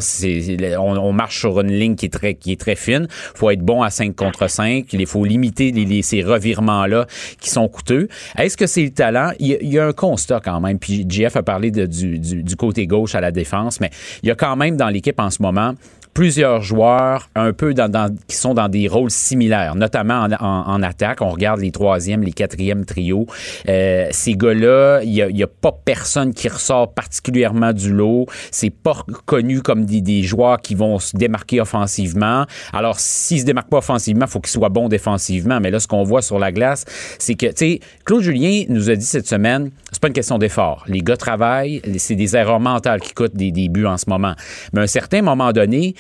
on, marche sur une ligne qui est très, qui est très fine. Faut être bon à 5 contre 5. Il faut limiter ces revirements-là qui sont coûteux. Est-ce que c'est le talent? Il y, a, un constat quand même. Puis JF a parlé du côté gauche à la défense, mais il y a quand même dans l'équipe en ce moment plusieurs joueurs un peu dans, qui sont dans des rôles similaires, notamment en, attaque. On regarde les troisièmes, les quatrièmes trios. Euh, ces gars-là, il n'y a, pas personne qui ressort particulièrement du lot. C'est pas connu comme des, des, joueurs qui vont se démarquer offensivement. Alors, s'ils se démarquent pas offensivement, il faut qu'ils soient bons défensivement. Mais là, ce qu'on voit sur la glace, c'est que, tu sais, Claude Julien nous a dit cette semaine, c'est pas une question d'effort. Les gars travaillent, c'est des erreurs mentales qui coûtent des, des buts en ce moment. Mais à un certain moment donné,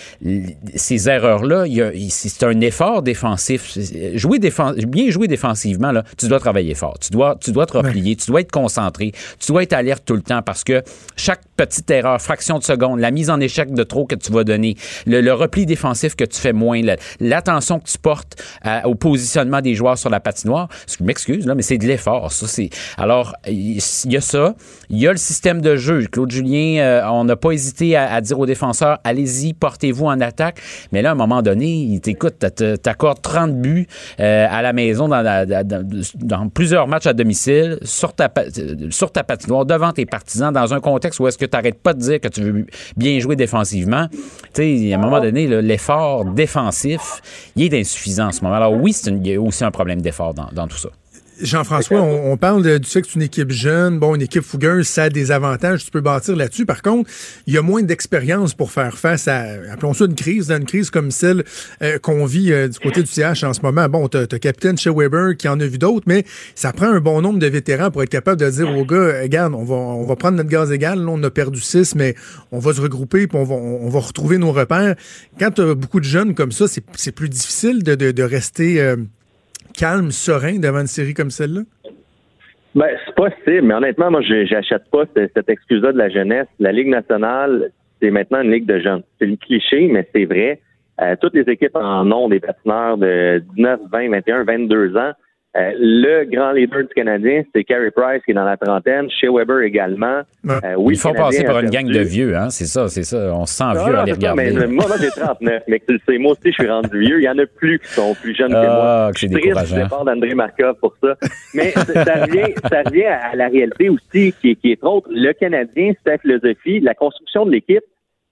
ces erreurs-là, c'est un effort défensif. Jouer bien jouer défensivement, là, tu dois travailler fort. Tu dois, tu dois te replier, tu dois être concentré, tu dois être alerte tout le temps parce que chaque petite erreur, fraction de seconde, la mise en échec de trop que tu vas donner, le, repli défensif que tu fais moins, l'attention que tu portes au positionnement des joueurs sur la patinoire, je m'excuse, là, mais c'est de l'effort. Ça, c'est alors il y a ça, il y a le système de jeu. Claude Julien, euh, on n'a pas hésité à, dire aux défenseurs, allez-y, portez-vous en attaque. Mais là, à un moment donné, il t'écoute, t'accordes 30 buts euh, à la maison dans, plusieurs matchs à domicile, sur ta, sur ta patinoire, devant tes partisans, dans un contexte où est-ce que tu n'arrêtes pas de dire que tu veux bien jouer défensivement. Tu sais, à un moment donné, l'effort défensif, il est insuffisant en ce moment. Alors oui, il y a aussi un problème d'effort dans tout ça. Jean-François, on, parle du fait que c'est une équipe jeune, bon, une équipe fougueuse, ça a des avantages, tu peux bâtir là-dessus. Par contre, il y a moins d'expérience pour faire face à, appelons ça une crise, une crise comme celle euh, qu'on vit euh, du côté du CH en ce moment. Bon, t'as as capitaine chez Weber qui en a vu d'autres, mais ça prend un bon nombre de vétérans pour être capable de dire aux gars, regarde, on va, on va prendre notre gaz égal, là, on a perdu six, mais on va se regrouper, puis on va, on va retrouver nos repères. Quand tu as beaucoup de jeunes comme ça, c'est plus difficile de, de, de rester... Euh, calme, serein devant une série comme celle-là? Ben, c'est possible, mais honnêtement, moi, j'achète pas cette, excuse-là de la jeunesse. La Ligue nationale, c'est maintenant une ligue de jeunes. C'est le cliché, mais c'est vrai. Euh, toutes les équipes en ont des patineurs de 19, 20, 21, 22 ans. Euh, le grand leader du Canadien, c'est Carey Price qui est dans la trentaine, chez Weber également. Euh, oui, Ils font passer par une gang de vieux, hein? C'est ça, c'est ça. On se sent vieux à les regarder. Mais, moi, moi j'ai 39, mais tu le sais, moi aussi, je suis rendu vieux. Il y en a plus qui sont plus jeunes que moi. Ah, je suis triste du départ d'André Markov pour ça. Mais ça revient, ça revient à la réalité aussi qui est, qui est autre. Le Canadien, sa philosophie, la construction de l'équipe,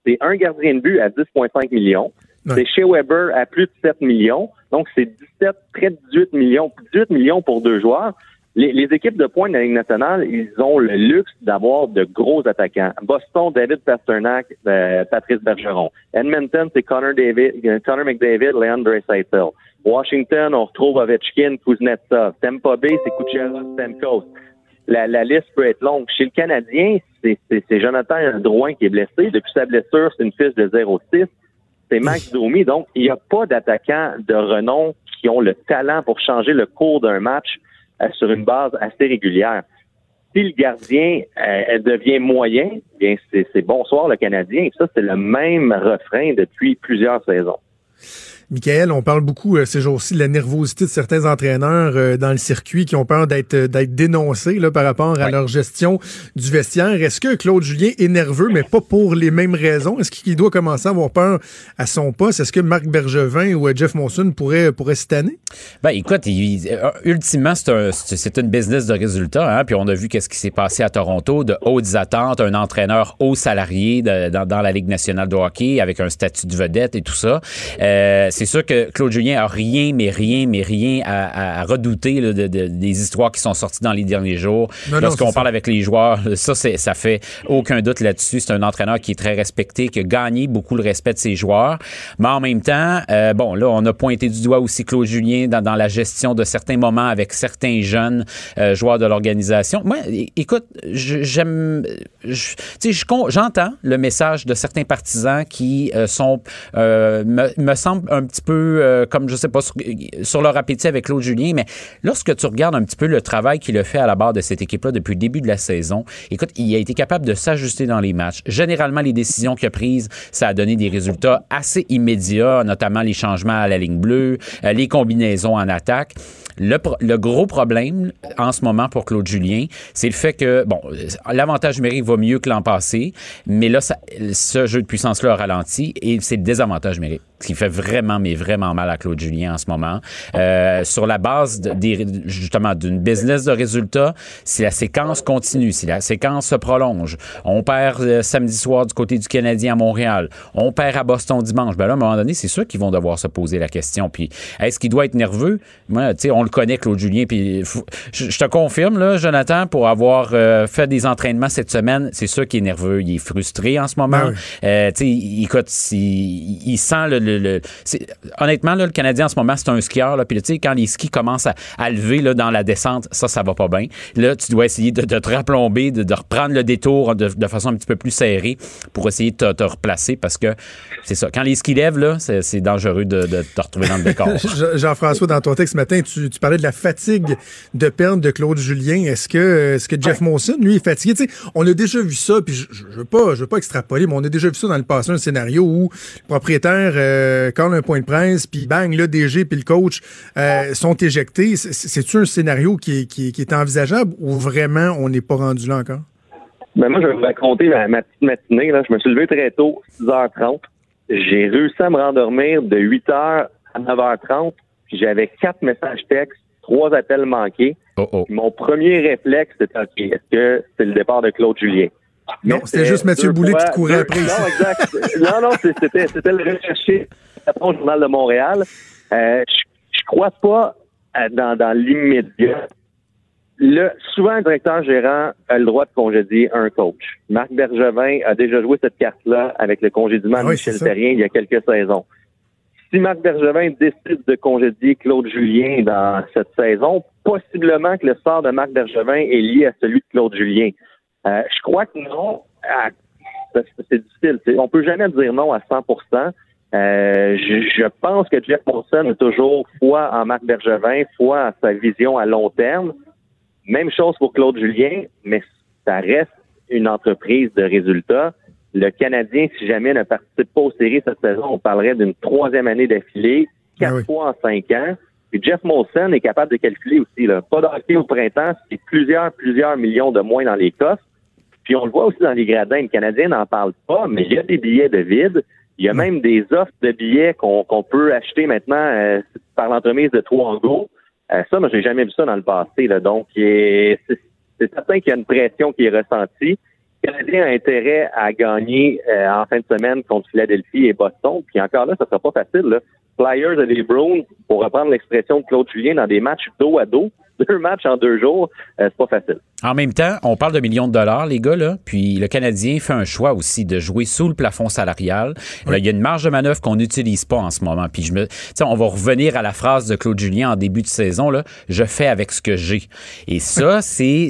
c'est un gardien de but à 10,5 millions. C'est chez Weber à plus de 7 millions. Donc, c'est 17, près de 18 millions. 18 millions pour deux joueurs. Les, équipes de points de la Ligue nationale, ils ont le luxe d'avoir de gros attaquants. Boston, David Pasternak, euh, Patrice Bergeron. Edmonton, c'est Connor, David, euh, Connor McDavid, Leandre Seitel. Washington, on retrouve Ovechkin, Kuznetsov. Tampa Bay, c'est Kucherov, Stamkos. La, la, liste peut être longue. Chez le Canadien, c'est Jonathan Drouin qui est blessé. Depuis sa blessure, c'est une fiche de 0-6 c'est Max Domi. Donc, il n'y a pas d'attaquants de renom qui ont le talent pour changer le cours d'un match euh, sur une base assez régulière. Si le gardien euh, devient moyen, bien c'est bonsoir le Canadien. Et ça, c'est le même refrain depuis plusieurs saisons. Michael, on parle beaucoup euh, ces jours-ci de la nervosité de certains entraîneurs euh, dans le circuit qui ont peur d'être euh, d'être dénoncés là, par rapport à leur gestion du vestiaire. Est-ce que Claude Julien est nerveux, mais pas pour les mêmes raisons? Est-ce qu'il doit commencer à avoir peur à son poste? Est-ce que Marc Bergevin ou Jeff Monson pourraient, pourraient se tanner? Ben, écoute, ultimement, c'est un, une business de résultats. Hein? Puis on a vu qu'est-ce qui s'est passé à Toronto, de hautes attentes, un entraîneur haut salarié dans, dans, la Ligue nationale de hockey avec un statut de vedette et tout ça. Euh, c'est sûr que Claude Julien a rien, mais rien, mais rien à, redouter des histoires qui sont sorties dans les derniers jours. Lorsqu'on parle avec les joueurs, ça, ça fait aucun doute là-dessus. C'est un entraîneur qui est très respecté, qui a gagné beaucoup le respect de ses joueurs. Mais en même temps, euh, bon, là, on a pointé du doigt aussi Claude Julien dans, la gestion de certains moments avec certains jeunes euh, joueurs de l'organisation. Moi, écoute, j'aime, j'entends le message de certains partisans qui euh, sont, me, me semblent un petit peu comme, je sais pas, sur, leur appétit avec Claude Julien, mais lorsque tu regardes un petit peu le travail qu'il a fait à la barre de cette équipe-là depuis le début de la saison, écoute, il a été capable de s'ajuster dans les matchs. Généralement, les décisions qu'il a prises, ça a donné des résultats assez immédiats, notamment les changements à la ligne bleue, euh, les combinaisons en attaque. Le, gros problème en ce moment pour Claude Julien, c'est le fait que, bon, l'avantage numérique va mieux que l'an passé, mais là, ce jeu de puissance-là a ralenti et c'est le désavantage numérique qui fait vraiment, mais vraiment mal à Claude Julien en ce moment. Euh, sur la base de, justement d'une business de résultats, si la séquence continue, si la séquence se prolonge, on perd euh, samedi soir du côté du Canadien à Montréal, on perd à Boston dimanche, ben là, à un moment donné, c'est sûr qu'ils vont devoir se poser la question. Puis, est-ce qu'il doit être nerveux? Moi, tu sais, on le connaît, Claude Julien, puis je, te confirme, là, Jonathan, pour avoir euh, fait des entraînements cette semaine, c'est sûr qu'il est nerveux, il est frustré en ce moment. Ben euh, tu sais, écoute, il, il sent le honnêtement, le Canadien en ce moment, c'est un skieur. Là, puis, quand les skis commencent à, lever là, dans la descente, ça, ça va pas bien. Là, tu dois essayer de, te raplomber, de, reprendre le détour de, façon un petit peu plus serrée pour essayer de te, replacer parce que c'est ça. Quand les skis lèvent, là, c'est, dangereux de, te retrouver dans le décor. Jean-François, dans ton texte ce matin, tu, parlais de la fatigue de perte de Claude Julien. Est-ce que, est-ce que Jeff Monson, lui, est fatigué? on a déjà vu ça, puis je, je, veux pas, je veux pas extrapoler, mais on a déjà vu ça dans le passé, un scénario où le propriétaire euh, euh, quand un point de presse, puis bang, le DG puis le coach euh, sont éjectés. C'est-tu un scénario qui est, envisageable ou vraiment on n'est pas rendu là encore? Ben moi, je vais vous raconter ma, petite matinée. Je me suis levé très tôt, 6h30. J'ai réussi à me rendormir de 8h à 9h30. Puis j'avais quatre messages textes, trois appels manqués. Oh, oh. Mon premier réflexe, c'était OK, est-ce que c'est le départ de Claude Julien? Non, c'était juste Mathieu Boulet qui courait après. Non, exact. non, non, c'était, c'était le recherché au Journal de Montréal. Euh, je, crois pas euh, dans, dans l'immédiat. Le, souvent, un directeur gérant a le droit de congédier un coach. Marc Bergevin a déjà joué cette carte-là avec le congédiement de ah Michel Terrien il y a quelques saisons. Si Marc Bergevin décide de congédier Claude Julien dans cette saison, possiblement que le sort de Marc Bergevin est lié à celui de Claude Julien. Euh, je crois que non. c'est difficile. On peut jamais dire non à 100% euh, je, pense que Jeff Monson a toujours foi en Marc Bergevin, foi en sa vision à long terme. Même chose pour Claude Julien, mais ça reste une entreprise de résultats. Le Canadien, si jamais ne participe pas aux séries cette saison, on parlerait d'une troisième année d'affilée, quatre ah fois en cinq ans. Puis Jeff Monson est capable de calculer aussi. Là. Pas d'hockey au printemps, c'est plusieurs, plusieurs millions de moins dans les coffres. Puis on le voit aussi dans les gradins. Le Canadien n'en parle pas, mais il y a des billets de vide. Il y a même des offres de billets qu'on peut acheter maintenant euh, par l'entremise de Twango. Euh, ça, moi, j'ai jamais vu ça dans le passé. Là. Donc, c'est certain qu'il y a une pression qui est ressentie. Le Canadien a intérêt à gagner euh, en fin de semaine contre Philadelphie et Boston. Puis encore là, ça sera pas facile. Là. Flyers et les Bruins, pour reprendre l'expression de Claude Julien, dans des matchs dos à dos, deux matchs en deux jours, euh, c'est pas facile. En même temps, on parle de millions de dollars, les gars, là. Puis le Canadien fait un choix aussi de jouer sous le plafond salarial. il y a une marge de manœuvre qu'on n'utilise pas en ce moment. Puis je me, on va revenir à la phrase de Claude Julien en début de saison, là. Je fais avec ce que j'ai. Et ça, c'est,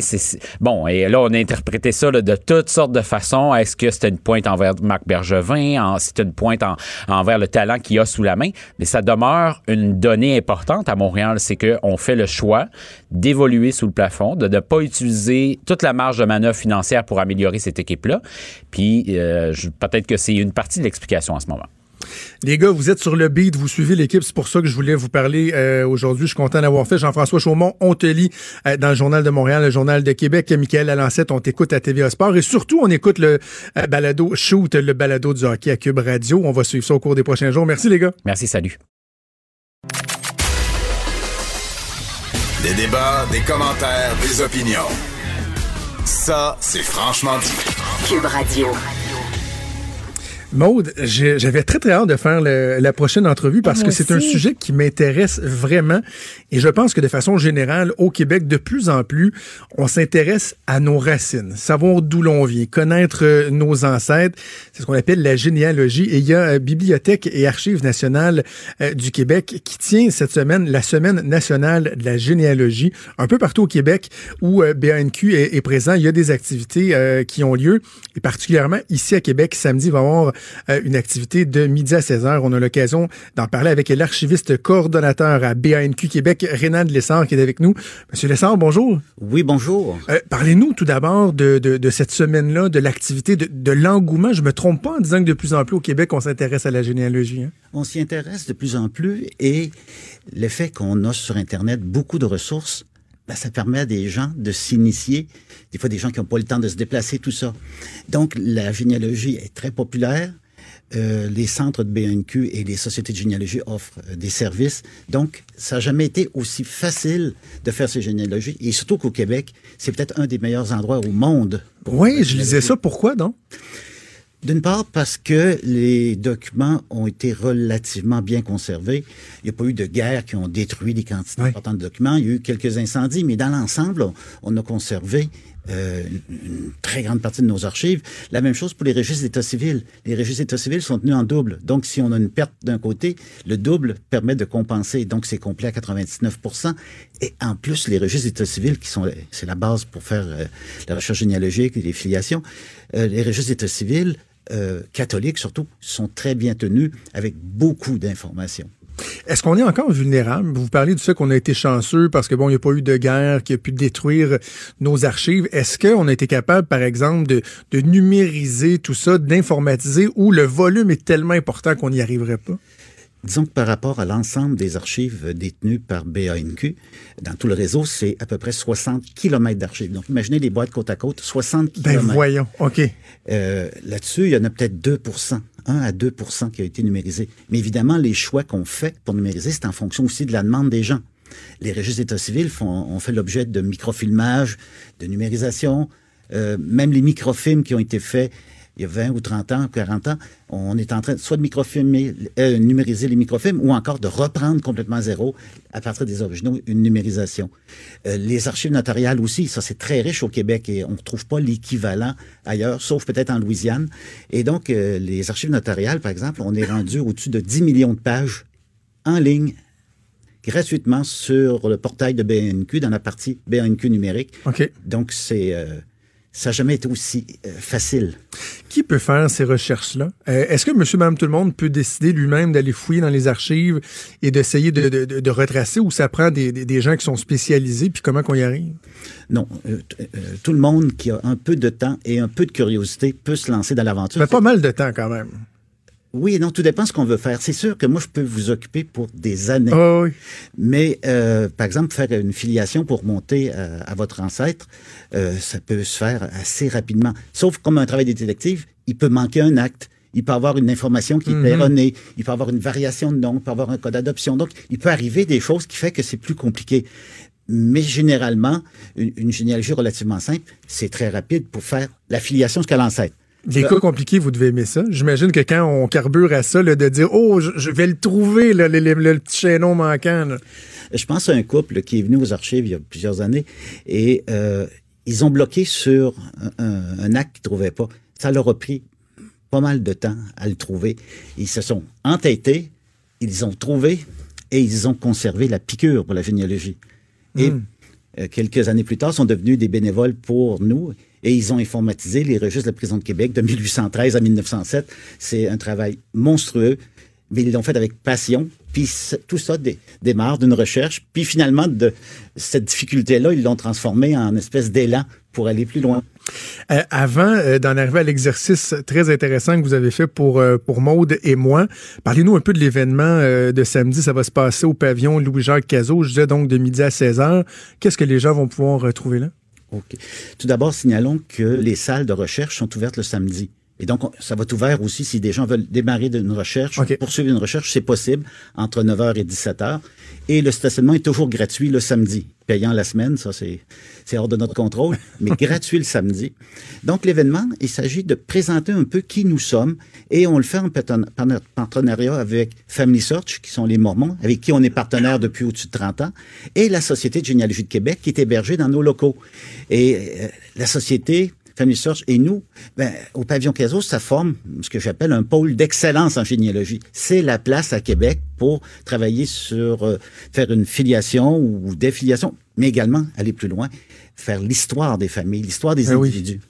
bon. Et là, on a interprété ça de toutes sortes de façons. Est-ce que c'était une pointe envers Marc Bergevin? C'était une pointe envers le talent qu'il a sous la main? Mais ça demeure une donnée importante à Montréal, c'est qu'on fait le choix d'évoluer sous le plafond, de ne pas utiliser toute la marge de manœuvre financière pour améliorer cette équipe-là. Puis euh, peut-être que c'est une partie de l'explication en ce moment. Les gars, vous êtes sur le beat, vous suivez l'équipe, c'est pour ça que je voulais vous parler euh, aujourd'hui. Je suis content d'avoir fait. Jean-François Chaumont, on te lit euh, dans le Journal de Montréal, le Journal de Québec. Michael Alancette, on t'écoute à TVA Sport. Et surtout, on écoute le balado Shoot, le balado du hockey à Cube Radio. On va suivre ça au cours des prochains jours. Merci les gars. Merci, salut. Des débats, des commentaires, des opinions. Ça, c'est franchement dit. Maude, j'avais très très hâte de faire la prochaine entrevue parce que c'est un sujet qui m'intéresse vraiment. Et je pense que de façon générale au Québec de plus en plus on s'intéresse à nos racines, savoir d'où l'on vient, connaître euh, nos ancêtres, c'est ce qu'on appelle la généalogie. Et il y a euh, Bibliothèque et Archives nationales euh, du Québec qui tient cette semaine la semaine nationale de la généalogie. Un peu partout au Québec où BANQ est, est présent, il y a des activités qui ont lieu. Et particulièrement ici à Québec samedi il va y avoir une activité de midi à 16 h. On a l'occasion d'en parler avec l'archiviste coordonnateur à BANQ Québec, Rénan Lessard, qui est avec nous. Monsieur Lessard, bonjour. Oui, bonjour. Euh, parlez-nous tout d'abord de, de, cette semaine-là, de l'activité, de, de l'engouement. Je me trompe pas en disant que de plus en plus au Québec, on s'intéresse à la généalogie. Hein? On s'y intéresse de plus en plus et le fait qu'on a sur Internet beaucoup de ressources ben, ça permet à des gens de s'initier, des fois des gens qui n'ont pas le temps de se déplacer, tout ça. Donc, la généalogie est très populaire. Euh, les centres de BNQ et les sociétés de généalogie offrent euh, des services. Donc, ça n'a jamais été aussi facile de faire ces généalogies. Et surtout qu'au Québec, c'est peut-être un des meilleurs endroits au monde. oui, je disais ça. Pourquoi, donc? D'une part, parce que les documents ont été relativement bien conservés. Il n'y a pas eu de guerres qui ont détruit des quantités importantes de documents. Il y a eu quelques incendies, mais dans l'ensemble, on a conservé euh, une très grande partie de nos archives. La même chose pour les registres d'état civil. Les registres d'état civil sont tenus en double. Donc, si on a une perte d'un côté, le double permet de compenser. Donc, c'est complet à 99% Et en plus, les registres d'état civil, qui sont, c'est la base pour faire euh, la recherche généalogique et les filiations, euh, les registres d'état civil catholiques surtout sont très bien tenus avec beaucoup d'informations. Est-ce qu'on est encore vulnérable? Vous parlez du fait qu'on a été chanceux parce que bon, il n'y a pas eu de guerre qui a pu détruire nos archives. Est-ce qu'on a été capable, par exemple, de, de numériser tout ça, d'informatiser, ou le volume est tellement important qu'on n'y arriverait pas? Disons que par rapport à l'ensemble des archives détenues par BANQ, dans tout le réseau, c'est à peu près 60 km d'archives. Donc, imaginez les boîtes côte à côte, 60 km. Ben voyons, OK. Euh, là-dessus, il y en a peut-être 2% 1 à 2 qui a été numérisé. Mais évidemment, les choix qu'on fait pour numériser, c'est en fonction aussi de la demande des gens. Les registres d'état civil font, ont fait l'objet de microfilmage, de numérisation, euh, même les microfilms qui ont été faits il y a 20 ou 30 ans, 40 ans, on est en train soit de microfilmer, euh, numériser les microfilms ou encore de reprendre complètement à zéro, à partir des originaux, une numérisation. Euh, les archives notariales aussi, ça c'est très riche au Québec et on ne trouve pas l'équivalent ailleurs, sauf peut-être en Louisiane. Et donc, euh, les archives notariales, par exemple, on est rendu au-dessus de 10 millions de pages en ligne gratuitement sur le portail de BNQ dans la partie BNQ numérique. Donc, c'est ça n'a jamais été aussi euh, facile. Qui peut faire ces recherches-là? Euh, est-ce que monsieur, madame, tout le monde peut décider lui-même d'aller fouiller dans les archives et d'essayer de, retracer ou ça prend des, gens qui sont spécialisés puis comment qu'on y arrive? Non. Euh, tout le monde qui a un peu de temps et un peu de curiosité peut se lancer dans l'aventure. Ça fait pas mal de temps quand même. Oui, non, tout dépend de ce qu'on veut faire. C'est sûr que moi, je peux vous occuper pour des années. Ah oui. Mais, euh, par exemple, faire une filiation pour monter euh, à votre ancêtre, euh, ça peut se faire assez rapidement. Sauf comme un travail de détective, il peut manquer un acte. Il peut avoir une information qui est mhm. erronée. Il peut avoir une variation de nom. Il peut avoir un code d'adoption. Donc, il peut arriver des choses qui fait que c'est plus compliqué. Mais généralement, une, une généalogie relativement simple, c'est très rapide pour faire la filiation jusqu'à l'ancêtre. Les cas compliqués, vous devez aimer ça. J'imagine que quand on carbure à ça, de dire Oh, je, vais le trouver, le, petit chaînon manquant. Je pense à un couple qui est venu aux archives il y a plusieurs années et euh, ils ont bloqué sur un, acte qu'ils ne trouvaient pas. Ça leur a pris pas mal de temps à le trouver. Ils se sont entêtés, ils ont trouvé et ils ont conservé la piqûre pour la généalogie. Et hmm. euh, quelques années plus tard, sont devenus des bénévoles pour nous et ils ont informatisé les registres de la prison de Québec de 1813 à 1907. C'est un travail monstrueux, mais ils l'ont fait avec passion. Puis tout ça démarre d'une recherche. Puis finalement, de cette difficulté-là, ils l'ont transformé en espèce d'élan pour aller plus loin. Euh, avant euh, d'en arriver à l'exercice très intéressant que vous avez fait pour, euh, pour Maude et moi, parlez-nous un peu de l'événement de samedi. Ça va se passer au pavillon Louis-Jacques Cazot, je disais donc de midi à 16h. Qu'est-ce que les gens vont pouvoir retrouver là? OK. Tout d'abord, signalons que les salles de recherche sont ouvertes le samedi. Et donc, ça va être ouvert aussi si des gens veulent démarrer une recherche, poursuivre une recherche, c'est possible entre 9h et 17h. Et le stationnement est toujours gratuit le samedi. Payant la semaine, ça c'est hors de notre contrôle, mais gratuit le samedi. Donc l'événement, il s'agit de présenter un peu qui nous sommes et on le fait en partenariat avec Family Search, qui sont les Mormons, avec qui on est partenaire depuis au-dessus de 30 ans, et la Société de généalogie de Québec, qui est hébergée dans nos locaux. Et euh, la société Family Search et nous, ben, au pavillon Caso, ça forme ce que j'appelle un pôle d'excellence en généalogie. C'est la place à Québec pour travailler sur euh, faire une filiation ou des filiations, mais également aller plus loin, faire l'histoire des familles, l'histoire des ben individus.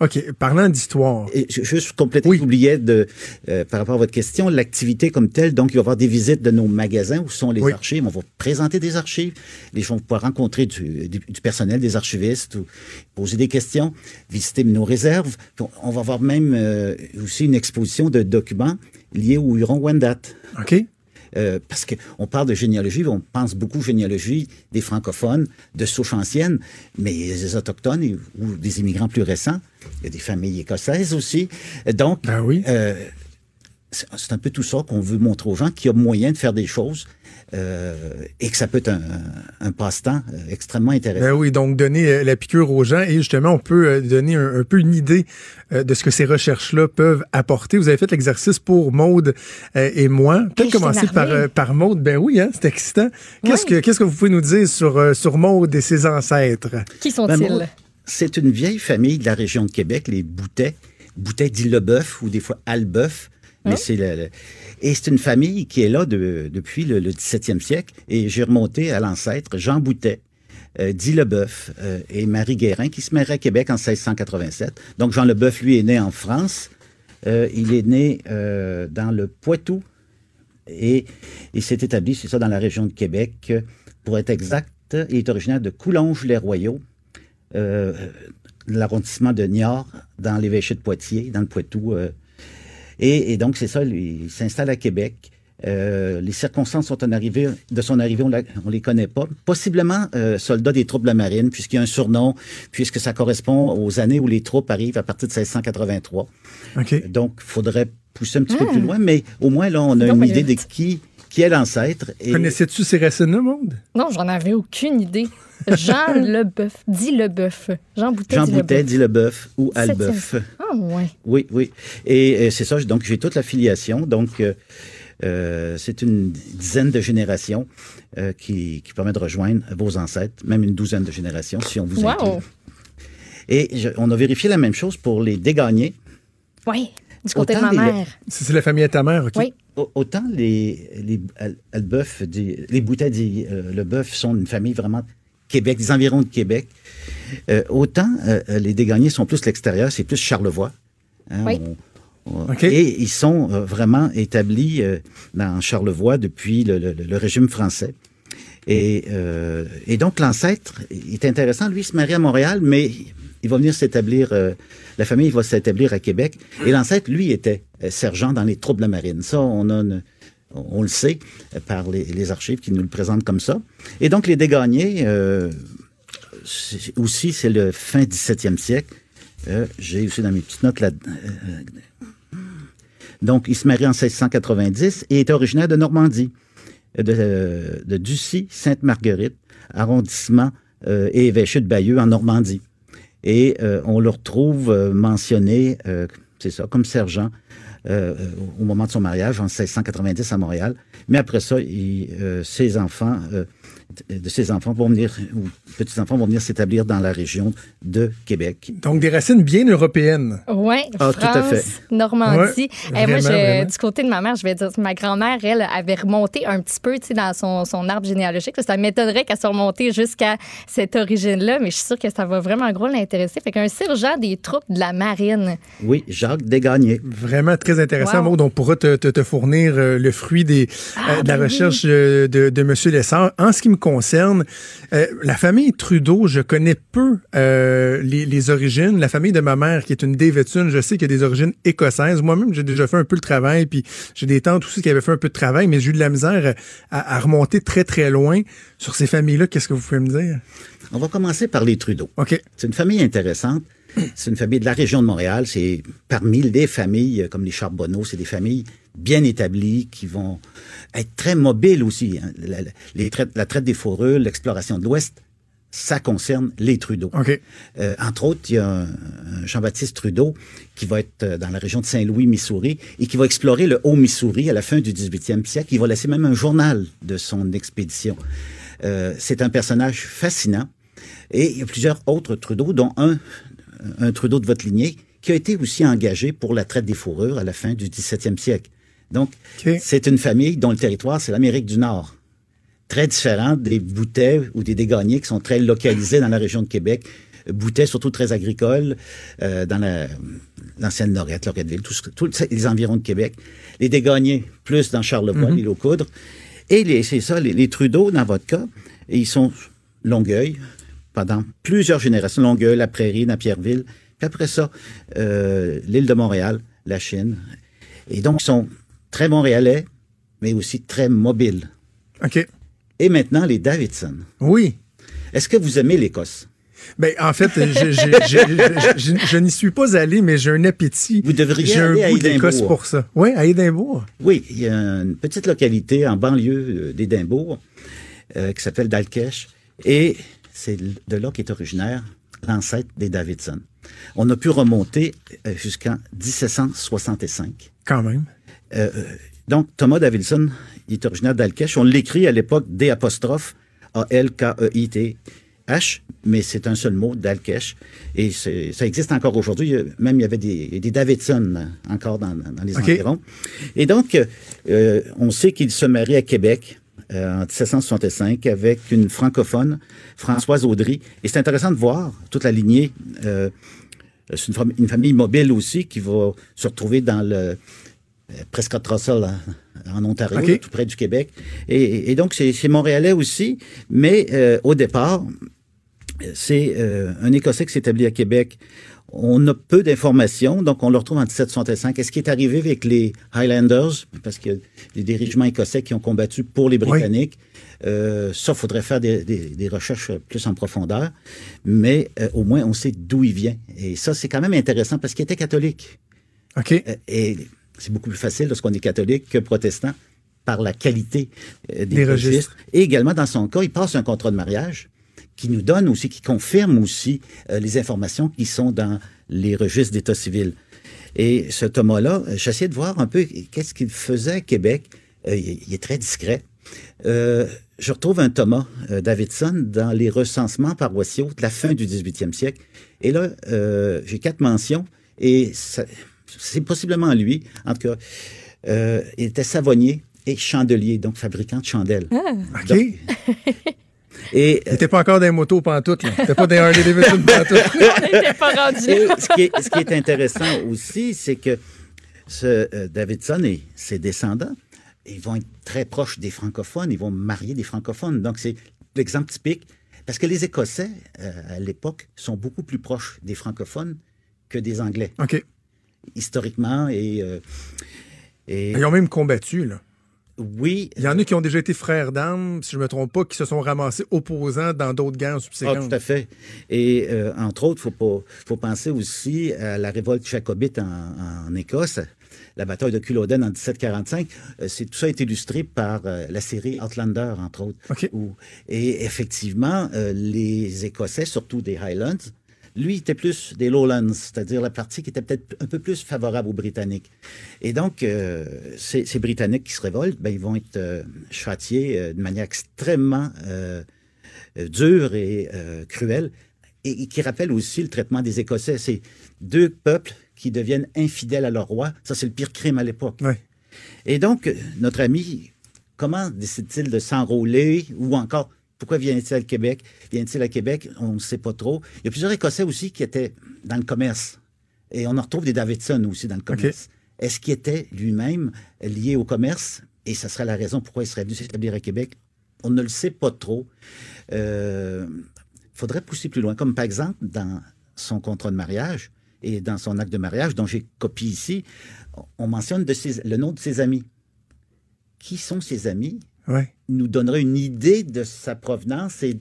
OK. Parlant d'histoire. Juste compléter, oui. j'oubliais de, euh, par rapport à votre question, l'activité comme telle. Donc, il va y avoir des visites de nos magasins où sont les archives. On va présenter des archives. Les gens vont pouvoir rencontrer du, du, personnel, des archivistes, ou poser des questions, visiter nos réserves. On va avoir même euh, aussi une exposition de documents liés au Huron-Wendat. OK. Euh, parce qu'on parle de généalogie, on pense beaucoup généalogie des francophones, de souche ancienne, mais des autochtones ou des immigrants plus récents. Il y a des familles écossaises aussi. Donc, ben oui. Euh, c'est un peu tout ça qu'on veut montrer aux gens, qu'il y a moyen de faire des choses euh, et que ça peut être un, passe-temps euh, extrêmement intéressant. Ben oui, donc donner euh, la piqûre aux gens et justement, on peut donner un, peu une idée de ce que ces recherches-là peuvent apporter. Vous avez fait l'exercice pour Maude et moi. Peut-être commencer par, par Maude. Ben oui, hein, c'est excitant. Qu'est-ce que qu'est-ce que vous pouvez nous dire sur, sur Maude et ses ancêtres? Qui sont-ils? Ben, c'est une vieille famille de la région de Québec, les Boutet. Boutet dit Lebeuf ou des fois Albeuf. Mais hein? c'est le, et c'est une famille qui est là depuis le, 17e siècle. Et j'ai remonté à l'ancêtre, Jean Boutet, euh, dit Leboeuf euh, et Marie Guérin, qui se marient à Québec en 1687. Donc Jean Leboeuf, lui, est né en France. Euh, il est né euh, dans le Poitou et il s'est établi, c'est ça, dans la région de Québec. Pour être exact, il est originaire de Coulonges-les-Royaux, l'arrondissement de Niort, dans l'évêché de Poitiers, dans le Poitou et, donc, c'est ça, lui, il s'installe à Québec. Euh, les circonstances sont en arrivée, de son arrivée, on, ne les connaît pas. Possiblement euh, soldat des troupes de la marine, puisqu'il y a un surnom, puisque ça correspond aux années où les troupes arrivent à partir de 1683. Donc, il faudrait pousser un petit peu plus hmm. loin, mais au moins là, on a une idée de qui qui est l'ancêtre. Et... Connaissais-tu ces racines-là, Monde? Non, j'en avais aucune idée. Jean Leboeuf, dit Leboeuf. Jean Boutet, Jean dit Boutet, dit Leboeuf ou Albeuf. Ah, ouais. Oui, oui. Et, euh, c'est ça, donc j'ai toute la filiation. Donc, euh, euh, c'est une dizaine de générations qui, qui permet de rejoindre vos ancêtres, même une douzaine de générations si on vous wow. Et on a vérifié la même chose pour les dégagnés. Oui, du côté de ma mère. C'est la famille de ta mère, OK? Oui autant les, les, les Boutet dit le bœuf sont une famille vraiment Québec, des environs de Québec. Euh, autant euh, euh, les dégagnés sont plus l'extérieur, c'est plus Charlevoix. Hein, oui. Et ils sont vraiment établis dans Charlevoix depuis le, régime français. Et, et donc l'ancêtre est intéressant. Lui, il se marie à Montréal, mais il va venir s'établir, la famille va s'établir à Québec. Et l'ancêtre, lui, était sergent dans les troupes de la marine. Ça, on le sait par les, archives qui nous le présentent comme ça. Et donc, les dégagnés, euh, aussi, c'est le fin 17e siècle. Euh, j'ai aussi dans mes petites notes là. Euh, donc, il se marie en 1690 et est originaire de Normandie, de, de Ducy, Sainte-Marguerite, arrondissement et évêché de Bayeux en Normandie. Et on le retrouve mentionné, c'est ça, comme sergent euh, au moment de son mariage en 1690 à Montréal. Mais après ça, euh, ses enfants euh, de ses enfants vont venir, ou petits-enfants vont venir s'établir dans la région de Québec. Donc, des racines bien européennes. Oui, ah, tout à fait. Normandie. Et moi, du côté de ma mère, je vais dire, ma grand-mère, elle, avait remonté un petit peu dans son, son arbre généalogique. Ça m'étonnerait qu'elle soit remontée jusqu'à cette origine-là, mais je suis sûre que ça va vraiment gros l'intéresser. Fait qu'un sergent des troupes de la marine. Oui, Jacques Desgagnés. Vraiment très intéressant, wow. on pourra te, te, fournir euh, le fruit des, ah, euh, de la ben recherche de, de, de M. Lessard. En ce qui me concerne, euh, la famille Trudeau, je connais peu euh, les, origines. La famille de ma mère, qui est une Davidson, je sais qu'il y a des origines écossaises. Moi-même, j'ai déjà fait un peu le travail, puis j'ai des tantes aussi qui avaient fait un peu de travail, mais j'ai eu de la misère à, remonter très, très loin sur ces familles-là. Qu'est-ce que vous pouvez me dire? On va commencer par les Trudeau. OK. C'est une famille intéressante. C'est une famille de la région de Montréal. C'est parmi les familles comme les Charbonneau, c'est des familles bien établies qui vont être très mobiles aussi. Hein. La, les la traite des fourrures, l'exploration de l'Ouest, ça concerne les Trudeau. Euh, entre autres, il y a Jean-Baptiste Trudeau qui va être euh, dans la région de Saint-Louis, Missouri, et qui va explorer le Haut-Missouri à la fin du 18e siècle. Il va laisser même un journal de son expédition. Euh, c'est un personnage fascinant. Et il y a plusieurs autres Trudeau, dont un, un Trudeau de votre lignée, qui a été aussi engagé pour la traite des fourrures à la fin du 17e siècle. Donc, c'est une famille dont le territoire, c'est l'Amérique du Nord très différent des Boutets ou des Dégagnés qui sont très localisés dans la région de Québec. Boutet, surtout très agricole, euh, dans l'ancienne Lorette, Loretteville, tous les environs de Québec. Les Dégagnés, plus dans Charlevoix, mm-hmm. les Locoudres. Et c'est ça, les, Trudeau, dans votre cas, ils sont Longueuil, pendant plusieurs générations. Longueuil, la Prairie, Napierville. Puis après ça, euh, l'île de Montréal, la Chine. Et donc, ils sont très montréalais, mais aussi très mobiles. OK. Et maintenant, les Davidson. Oui. Est-ce que vous aimez l'Écosse? Ben, en fait, je, n'y suis pas allé, mais j'ai un appétit. Vous devriez j'ai aller un goût d'Écosse pour ça. Oui, à Édimbourg. Oui, il y a une petite localité en banlieue euh, d'Édimbourg euh, qui s'appelle Dalkesh. Et c'est de là qu'est originaire l'ancêtre des Davidson. On a pu remonter euh, jusqu'en 1765. Quand même. donc, Thomas Davidson, il est originaire d'Alkesh. On l'écrit à l'époque D apostrophe A-L-K-E-I-T-H, mais c'est un seul mot, d'Alkesh. Et ça existe encore aujourd'hui. Même il y avait des, Davidson encore dans, les environs. Et donc, euh, on sait qu'il se marie à Québec euh, en 1765 avec une francophone, Françoise Audry. Et c'est intéressant de voir toute la lignée. Euh, c'est une, une, famille mobile aussi qui va se retrouver dans le Prescott Russell en Ontario, tout près du Québec. Et, donc, c'est montréalais aussi, mais euh, au départ, c'est euh, un Écossais qui s'est établi à Québec. On a peu d'informations, donc on le retrouve en 1765. Est-ce qui est arrivé avec les Highlanders, parce qu'il y a des régiments écossais qui ont combattu pour les Britanniques? Euh, ça, faudrait faire des, recherches plus en profondeur, mais au moins on sait d'où il vient. Et ça, c'est quand même intéressant parce qu'il était catholique. OK. et c'est beaucoup plus facile lorsqu'on est catholique que protestant par la qualité euh, des, registres. Et également, dans son cas, il passe un contrat de mariage qui nous donne aussi, qui confirme aussi euh, les informations qui sont dans les registres d'état civil. Et ce Thomas-là, euh, j'essayais de voir un peu qu'est-ce qu'il faisait à Québec. il, est très discret. je retrouve un Thomas Davidson dans les recensements paroissiaux de la fin du 18e siècle. Et là, j'ai quatre mentions. Et c'est possiblement lui. En tout cas, euh, il était savonnier et chandelier, donc fabricant de chandelles. Ah. OK. Et, n'était pas encore dans les motos pantoute. Il n'était pas dans Harley Davidson pantoute. On n'était pas rendu. ce, qui est, ce qui est intéressant aussi, c'est que ce, euh, Davidson et ses descendants, ils vont être très proches des francophones, ils vont marier des francophones. Donc, c'est l'exemple typique. Parce que les Écossais, euh, à l'époque, sont beaucoup plus proches des francophones que des Anglais. OK historiquement. Et, euh, et, Ils ont même combattu, là. Oui. Il y en a qui ont déjà été frères d'armes, si je ne me trompe pas, qui se sont ramassés opposants dans d'autres guerres subséquentes. Ah, tout à fait. Et euh, entre autres, il faut, faut penser aussi à la révolte jacobite en, Écosse, la bataille de Culloden en 1745. Euh, c'est, tout ça est illustré par la série Outlander, entre autres. et effectivement, les Écossais, surtout des Highlands, lui, il était plus des Lowlands, c'est-à-dire la partie qui était peut-être un peu plus favorable aux Britanniques. Et donc, euh, ces, Britanniques qui se révoltent, ben, ils vont être euh, châtiés euh, de manière extrêmement dure et cruelle, et, qui rappelle aussi le traitement des Écossais. C'est deux peuples qui deviennent infidèles à leur roi. Ça, c'est le pire crime à l'époque. Et donc, notre ami, comment décide-t-il de s'enrôler ou encore pourquoi vient-il à Québec? Vient-il à Québec? On ne sait pas trop. Il y a plusieurs Écossais aussi qui étaient dans le commerce. Et on en retrouve des Davidson aussi dans le commerce. Est-ce qu'il était lui-même lié au commerce? Et ça serait la raison pourquoi il serait venu s'établir à Québec. On ne le sait pas trop. Il euh, faudrait pousser plus loin. Comme par exemple, dans son contrat de mariage et dans son acte de mariage, dont j'ai copié ici, on mentionne de le nom de ses amis. Qui sont ses amis? Nous donnerait une idée de sa provenance et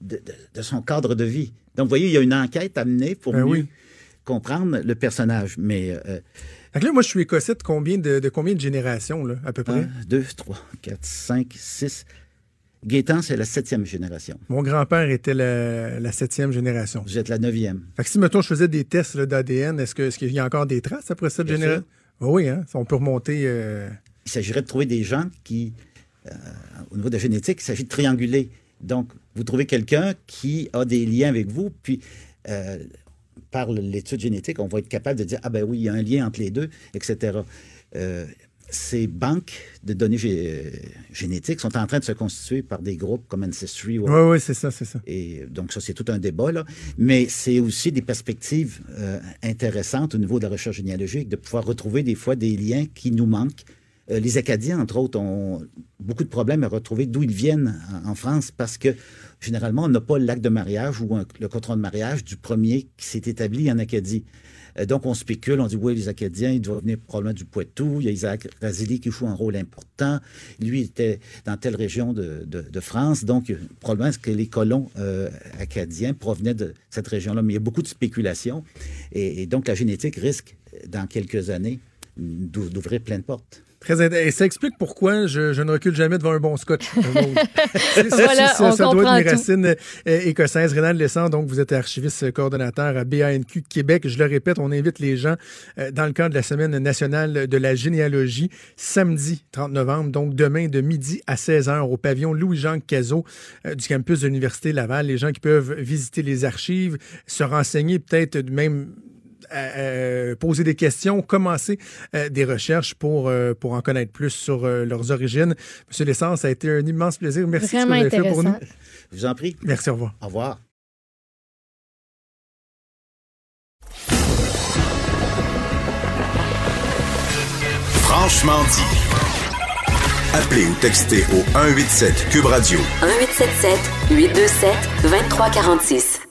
de, son cadre de vie. Donc, vous voyez, il y a une enquête à mener pour ben mieux comprendre le personnage. Mais. Euh, là, moi, je suis écossais de combien de, combien de générations, là, à peu près? 1, 2, 3, 4, 5, 6. Gaétan, c'est la septième génération. Mon grand-père était la, la, septième génération. Vous êtes la neuvième. Fait que si, mettons, je faisais des tests d'ADN, est-ce qu'il est y a encore des traces après cette génération? oui, hein? On peut remonter. Euh... Il s'agirait de trouver des gens qui, au niveau de la génétique, il s'agit de trianguler. Donc, vous trouvez quelqu'un qui a des liens avec vous, puis euh, par l'étude génétique, on va être capable de dire, ah ben oui, il y a un lien entre les deux, etc. Euh, ces banques de données génétiques sont en train de se constituer par des groupes comme Ancestry. Oui, oui, c'est ça, c'est ça. Et donc, ça, c'est tout un débat, là. Mais c'est aussi des perspectives euh, intéressantes au niveau de la recherche généalogique, de pouvoir retrouver des fois des liens qui nous manquent. Euh, les Acadiens, entre autres, ont beaucoup de problèmes à retrouver d'où ils viennent en, France parce que généralement, on n'a pas l'acte de mariage ou le contrat de mariage du premier qui s'est établi en Acadie. Euh, donc, on spécule, on dit, oui, les Acadiens, ils doivent venir probablement du Poitou. Il y a Isaac Razili qui joue un rôle important. Lui, était dans telle région de, France. Donc, probablement que les colons euh, acadiens provenaient de cette région-là. Mais il y a beaucoup de spéculation. et donc, la génétique risque, dans quelques années, d'ouvrir plein de portes. Très Et ça explique pourquoi je, ne recule jamais devant un bon scotch. voilà, ça, ça doit être mes racines euh, écossaises. Rénal Lessant, donc vous êtes archiviste coordonnateur à BANQ Québec. Je le répète, on invite les gens euh, dans le cadre de la Semaine nationale de la généalogie, samedi 30 novembre, donc demain de midi à 16h au pavillon Louis-Jean Cazot euh, du campus de l'Université Laval. Les gens qui peuvent visiter les archives, se renseigner peut-être même poser des questions, commencer euh, des recherches pour, euh, pour en connaître plus sur euh, leurs origines. Monsieur Lessence, ça a été un immense plaisir. Merci Vraiment ce que vous avez fait pour nous. Je vous en prie. Merci, au revoir. Au revoir. Franchement dit. Appelez ou textez au 187 Cube Radio. 1877 827 2346.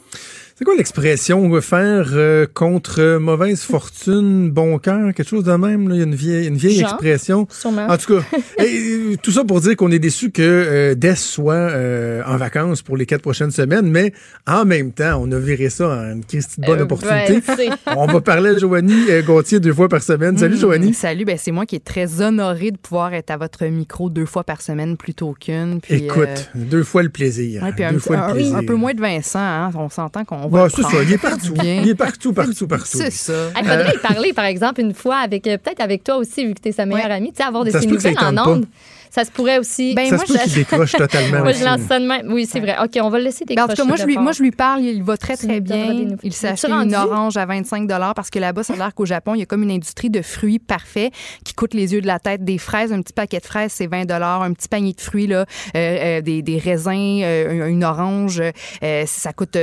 C'est quoi l'expression faire euh, contre mauvaise fortune, bon cœur, quelque chose de même? Il y a une vieille, une vieille expression. En tout cas, et, tout ça pour dire qu'on est déçu que euh, Des soit euh, en vacances pour les quatre prochaines semaines, mais en même temps, on a viré ça en une bonne opportunité. on va parler à Joanie Gauthier deux fois par semaine. Salut, mm, Joanie. Salut, ben, c'est moi qui est très honoré de pouvoir être à votre micro deux fois par semaine plutôt qu'une. Écoute, deux fois le plaisir. deux un, fois le plaisir. un, peu moins de Vincent, hein? on s'entend qu'on c'est ça, il est partout. Il est partout, partout, partout. C'est ça. Il faudrait y parler, par exemple, une fois, avec euh, peut-être avec toi aussi, vu que tu es sa meilleure amie, tu sais, avoir de ces nouvelles en ondes. Ça se pourrait aussi. Ben, ça moi, se peut je... qu'il décroche totalement. moi, je lance ça de même. Oui, c'est vrai. OK, on va le laisser décrocher. Ben, en tout cas, moi, je lui, moi, je lui parle. Il va très, très bien. Il s'est acheté une orange à 25 parce que là-bas, ça a l'air qu'au Japon, il y a comme une industrie de fruits parfaits qui coûte les yeux de la tête. Des fraises, un petit paquet de fraises, c'est 20 Un petit panier de fruits, là, euh, euh, des, des, raisins, euh, une orange, ça coûte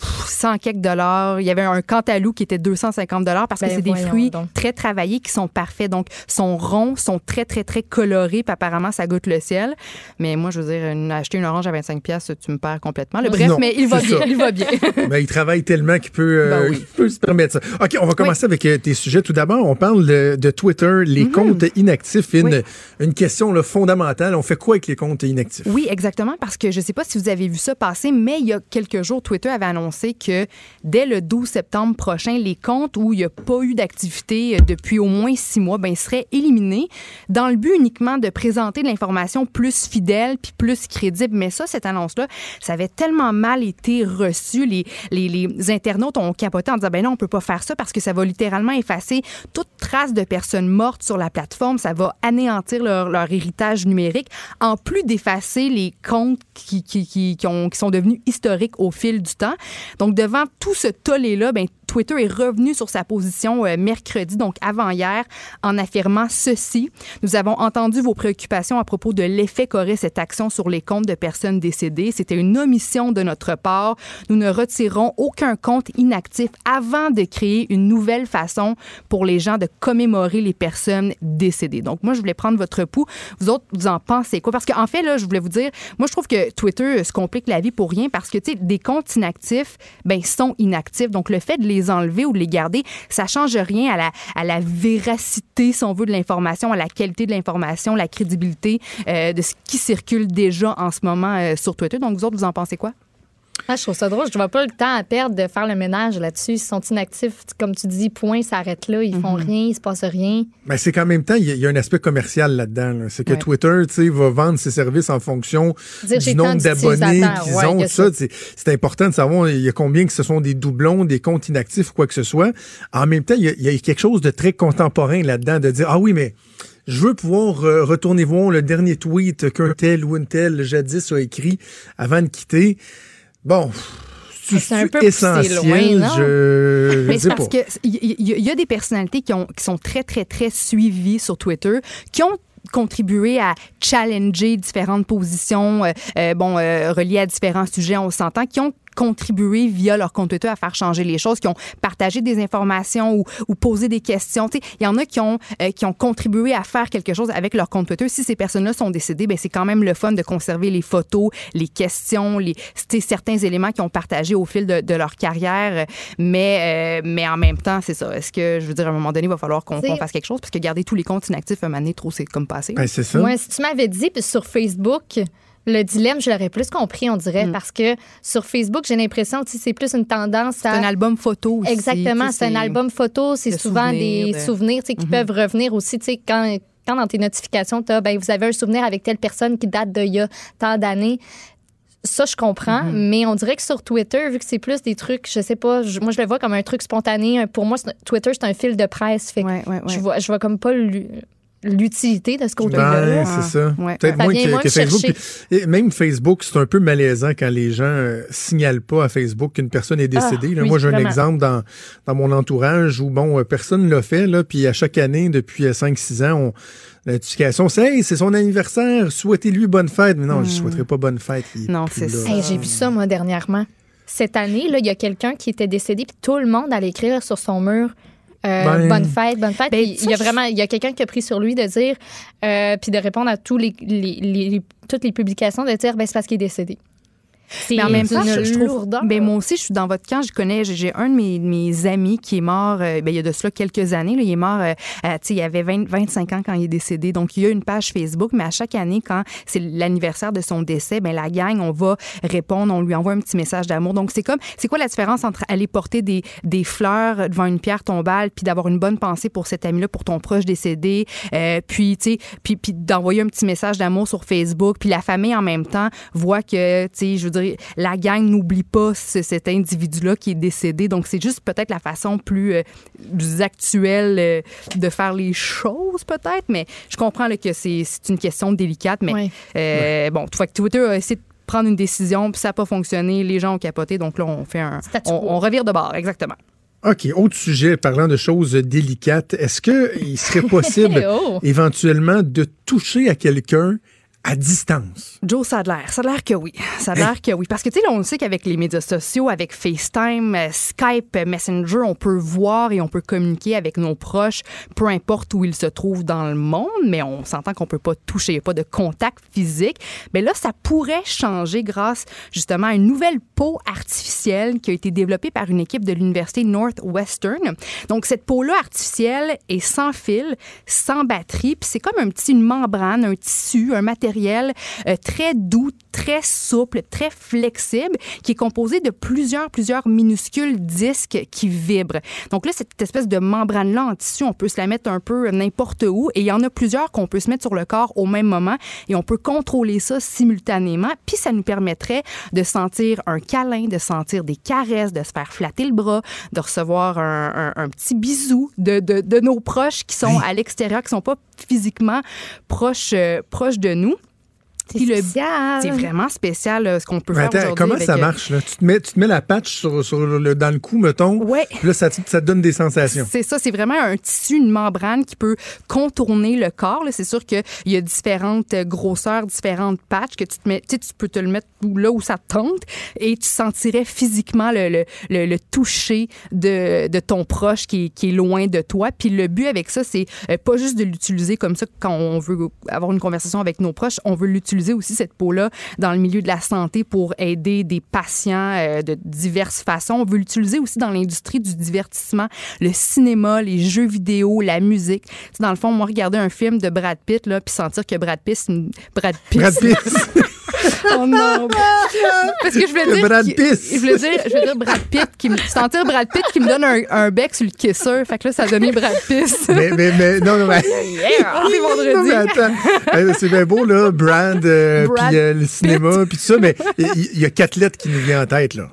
100 quelques dollars. Il y avait un cantalou qui était 250 parce que ben, c'est des fruits très travaillés qui sont parfaits. Donc, sont ronds, sont très, très, très colorés. Puis apparemment, ça goûte le ciel. Mais moi, je veux dire, acheter une orange à 25 pièces, tu me perds complètement. Le bref, mais il va bien. Il va bien. ben, il travaille tellement qu'il peut, euh, ben peut, se permettre ça. OK, on va commencer avec euh, tes sujets. Tout d'abord, on parle de, Twitter, les mhm. comptes inactifs. Une, une question là, fondamentale. On fait quoi avec les comptes inactifs? Oui, exactement, parce que je ne sais pas si vous avez vu ça passer, mais il y a quelques jours, Twitter avait annoncé que dès le 12 septembre prochain, les comptes où il n'y a pas eu d'activité euh, depuis au moins six mois ben, seraient éliminés dans le but uniquement de présenter de l'information plus fidèle puis plus crédible. Mais ça, cette annonce-là, ça avait tellement mal été reçu. Les, les, les, internautes ont capoté en disant, ben non, on peut pas faire ça parce que ça va littéralement effacer toute trace de personnes mortes sur la plateforme. Ça va anéantir leur, leur héritage numérique, en plus d'effacer les comptes qui, qui, qui, qui, ont, qui sont devenus historiques au fil du temps. Donc, devant tout ce tollé-là, ben, Twitter est revenu sur sa position euh, mercredi, donc avant-hier, en affirmant ceci. Nous avons entendu vos préoccupations à propos de l'effet qu'aurait cette action sur les comptes de personnes décédées. C'était une omission de notre part. Nous ne retirerons aucun compte inactif avant de créer une nouvelle façon pour les gens de commémorer les personnes décédées. Donc, moi, je voulais prendre votre pouls. Vous autres, vous en pensez quoi? Parce qu'en fait, là, je voulais vous dire, moi, je trouve que Twitter se complique la vie pour rien parce que, tu sais, des comptes inactifs, ben, sont inactifs. Donc, le fait de les les enlever ou de les garder, ça change rien à la, à la véracité, si on veut, de l'information, à la qualité de l'information, la crédibilité euh, de ce qui circule déjà en ce moment euh, sur Twitter. Donc, vous autres, vous en pensez quoi? Ah, je trouve ça drôle. Je vois pas le temps à perdre de faire le ménage là-dessus. Ils sont inactifs. Comme tu dis, point, ça arrête là. Ils font Mhm. rien, il se passe rien. Mais c'est qu'en même temps, il y, a- il y a un aspect commercial là-dedans. là. C'est que Ouais. Twitter, tu sais, va vendre ses services en fonction Dire, du nombre d'abonnés qu'ils Ouais, ont. ça, ça. c'est important de savoir il y a combien que ce sont des doublons, des comptes inactifs ou quoi que ce soit. En même temps, il y a, il y a quelque chose de très contemporain là-dedans, de dire, ah oui, mais je veux pouvoir euh, retourner voir le dernier tweet qu'un tel ou une telle jadis a écrit avant de quitter. Bon, c'est C'est un peu essentiel. loin, non? je Mais c'est parce pas. que il y, y- a des personnalités qui, ont, qui sont très, très, très suivies sur Twitter, qui ont contribué à challenger différentes positions, euh, euh, bon, euh, reliées à différents sujets, on s'entend, qui ont contribué via leur compte Twitter à faire changer les choses, qui ont partagé des informations ou, ou posé des questions. Il y en a qui ont, euh, qui ont contribué à faire quelque chose avec leur compte Twitter. Si ces personnes-là sont décédées, ben, c'est quand même le fun de conserver les photos, les questions, les, certains éléments qu'ils ont partagés au fil de, de leur carrière. Mais, euh, mais en même temps, c'est ça. Est-ce que, je veux dire, à un moment donné, il va falloir qu'on fasse quelque chose? Parce que garder tous les comptes inactifs, un moment donné, trop, c'est comme passé. Ben, c'est ça. Ouais, si tu m'avais dit puis sur Facebook, le dilemme, je l'aurais plus compris, on dirait, Mm. parce que sur Facebook, j'ai l'impression que c'est plus une tendance à. C'est un album photo aussi. Exactement, c'est un album photo, c'est souvent des de- souvenirs qui Mhm. peuvent revenir aussi, quand, quand dans tes notifications, tu ben, vous avez un souvenir avec telle personne qui date d'il y a tant d'années. Ça, je comprends, Mhm. mais on dirait que sur Twitter, vu que c'est plus des trucs, je sais pas, je- moi, je le vois comme un truc spontané. Pour moi, Twitter, c'est un fil de presse. Fait que je, vois, je vois comme pas l'u- l'utilité de ce côté-là. Ben, c'est ça. Ouais. Peut-être moins que, Facebook. Puis, même Facebook, c'est un peu malaisant quand les gens euh, signalent pas à Facebook qu'une personne est décédée. Ah, là. oui, Moi, j'ai un exemple dans, dans mon entourage où, bon, euh, personne ne l'a fait, là, puis à chaque année, depuis 5-6 ans, on, la notification, c'est Hey, c'est son anniversaire, souhaitez-lui bonne fête. Mais non, je ne souhaiterais pas bonne fête. Non, c'est ça. Hey, J'ai vu ça, moi, dernièrement. Cette année, là, il y a quelqu'un qui était décédé, puis tout le monde allait écrire sur son mur. Euh, Ben- bonne fête, bonne fête. Ben, il y a vraiment, il y a quelqu'un qui a pris sur lui de dire, euh, puis de répondre à tous les, les- les- toutes les publications, de dire, ben c'est parce qu'il est décédé. Mais en même temps, je, je trouve. Ben, moi aussi, je suis dans votre camp. Je connais, j'ai- un de mes, mes amis qui est mort, euh, ben, il y a de cela quelques années. là. il est mort, euh, sais, il avait 20, 25 ans quand il est décédé. Donc, il y a une page Facebook, mais à chaque année, quand c'est l'anniversaire de son décès, ben, la gang, on va répondre, on lui envoie un petit message d'amour. Donc, c'est comme, c'est quoi la différence entre aller porter des, des fleurs devant une pierre tombale puis d'avoir une bonne pensée pour cet ami-là, pour ton proche décédé, euh, puis, tu sais, puis, puis d'envoyer un petit message d'amour sur Facebook, puis la famille en même temps voit que, tu sais, je veux dire, la gang n'oublie pas ce- cet individu-là qui est décédé. Donc, c'est juste peut-être la façon plus, euh, plus actuelle euh, de faire les choses, peut-être, mais je comprends là, que c'est une question délicate, mais euh, bon, fait que Twitter a essayé de prendre une décision, puis ça n'a pas fonctionné, les gens ont capoté, donc là, on fait un... On revire de bord, exactement. OK, autre sujet, parlant de choses délicates, est-ce qu'il serait possible Oh. éventuellement de toucher à quelqu'un à distance? Joe, ça a l'air. Ça a l'air que oui. Ça a de l'air que oui. Parce que, tu sais, on le sait qu'avec les médias sociaux, avec FaceTime, euh, Skype, euh, Messenger, on peut voir et on peut communiquer avec nos proches, peu importe où ils se trouvent dans le monde, mais on s'entend qu'on peut pas toucher, il n'y a pas de contact physique. Mais là, ça pourrait changer grâce, justement, à une nouvelle peau artificielle qui a été développée par une équipe de l'Université Northwestern. Donc, cette peau-là artificielle est sans fil, sans batterie, puis c'est comme un petit une membrane, un tissu, un matériel euh, très doux, très souple, très flexible, qui est composé de plusieurs, plusieurs minuscules disques qui vibrent. Donc là, cette espèce de membrane-là en tissu, on peut se la mettre un peu n'importe où, et il y en a plusieurs qu'on peut se mettre sur le corps au même moment, et on peut contrôler ça simultanément, puis ça nous permettrait de sentir un câlin, de sentir des caresses, de se faire flatter le bras, de recevoir un, un- un petit bisou de, de- de nos proches qui sont à l'extérieur, qui sont pas physiquement proches, euh, proches de nous. Spécial. C'est vraiment spécial euh, ce qu'on peut Mais faire attends, aujourd'hui. comment avec, ça euh, marche? Là? Tu, te mets, tu te mets la patch sur, sur le, dans le cou, mettons. Ouais. Puis là, ça, te- ça te donne des sensations. C'est ça, c'est vraiment un tissu, une membrane qui peut contourner le corps. là. C'est sûr qu'il y a différentes euh, grosseurs, différentes patchs que tu te mets, tu sais, tu peux te le mettre là où ça te tente et tu sentirais physiquement le, le, le- le toucher de, de ton proche qui, est- qui est loin de toi. Puis le but avec ça, c'est euh, pas juste de l'utiliser comme ça quand on veut avoir une conversation avec nos proches, on veut l'utiliser aussi, cette peau-là, dans le milieu de la santé pour aider des patients euh, de diverses façons. On veut l'utiliser aussi dans l'industrie du divertissement, le cinéma, les jeux vidéo, la musique. Dans le fond, moi, regarder un film de Brad Pitt, là, puis sentir que Brad Pitt, Brad Pitt, Brad Pitt. oh non. Parce que je voulais dire. Brad Pitt. Je voulais dire, je voulais dire Brad Pitt qui me. Sentir Brad Pitt qui me donne un, un bec sur le kisser. Fait que là, ça a donné Brad Pitt. mais, mais, mais, non, non, mais. Yeah! C'est vendredi. Non, mais attends. C'est bien beau, là, Brand, euh, Brad puis euh, le cinéma, puis tout ça, mais il y, a quatre lettres qui nous viennent en tête, là.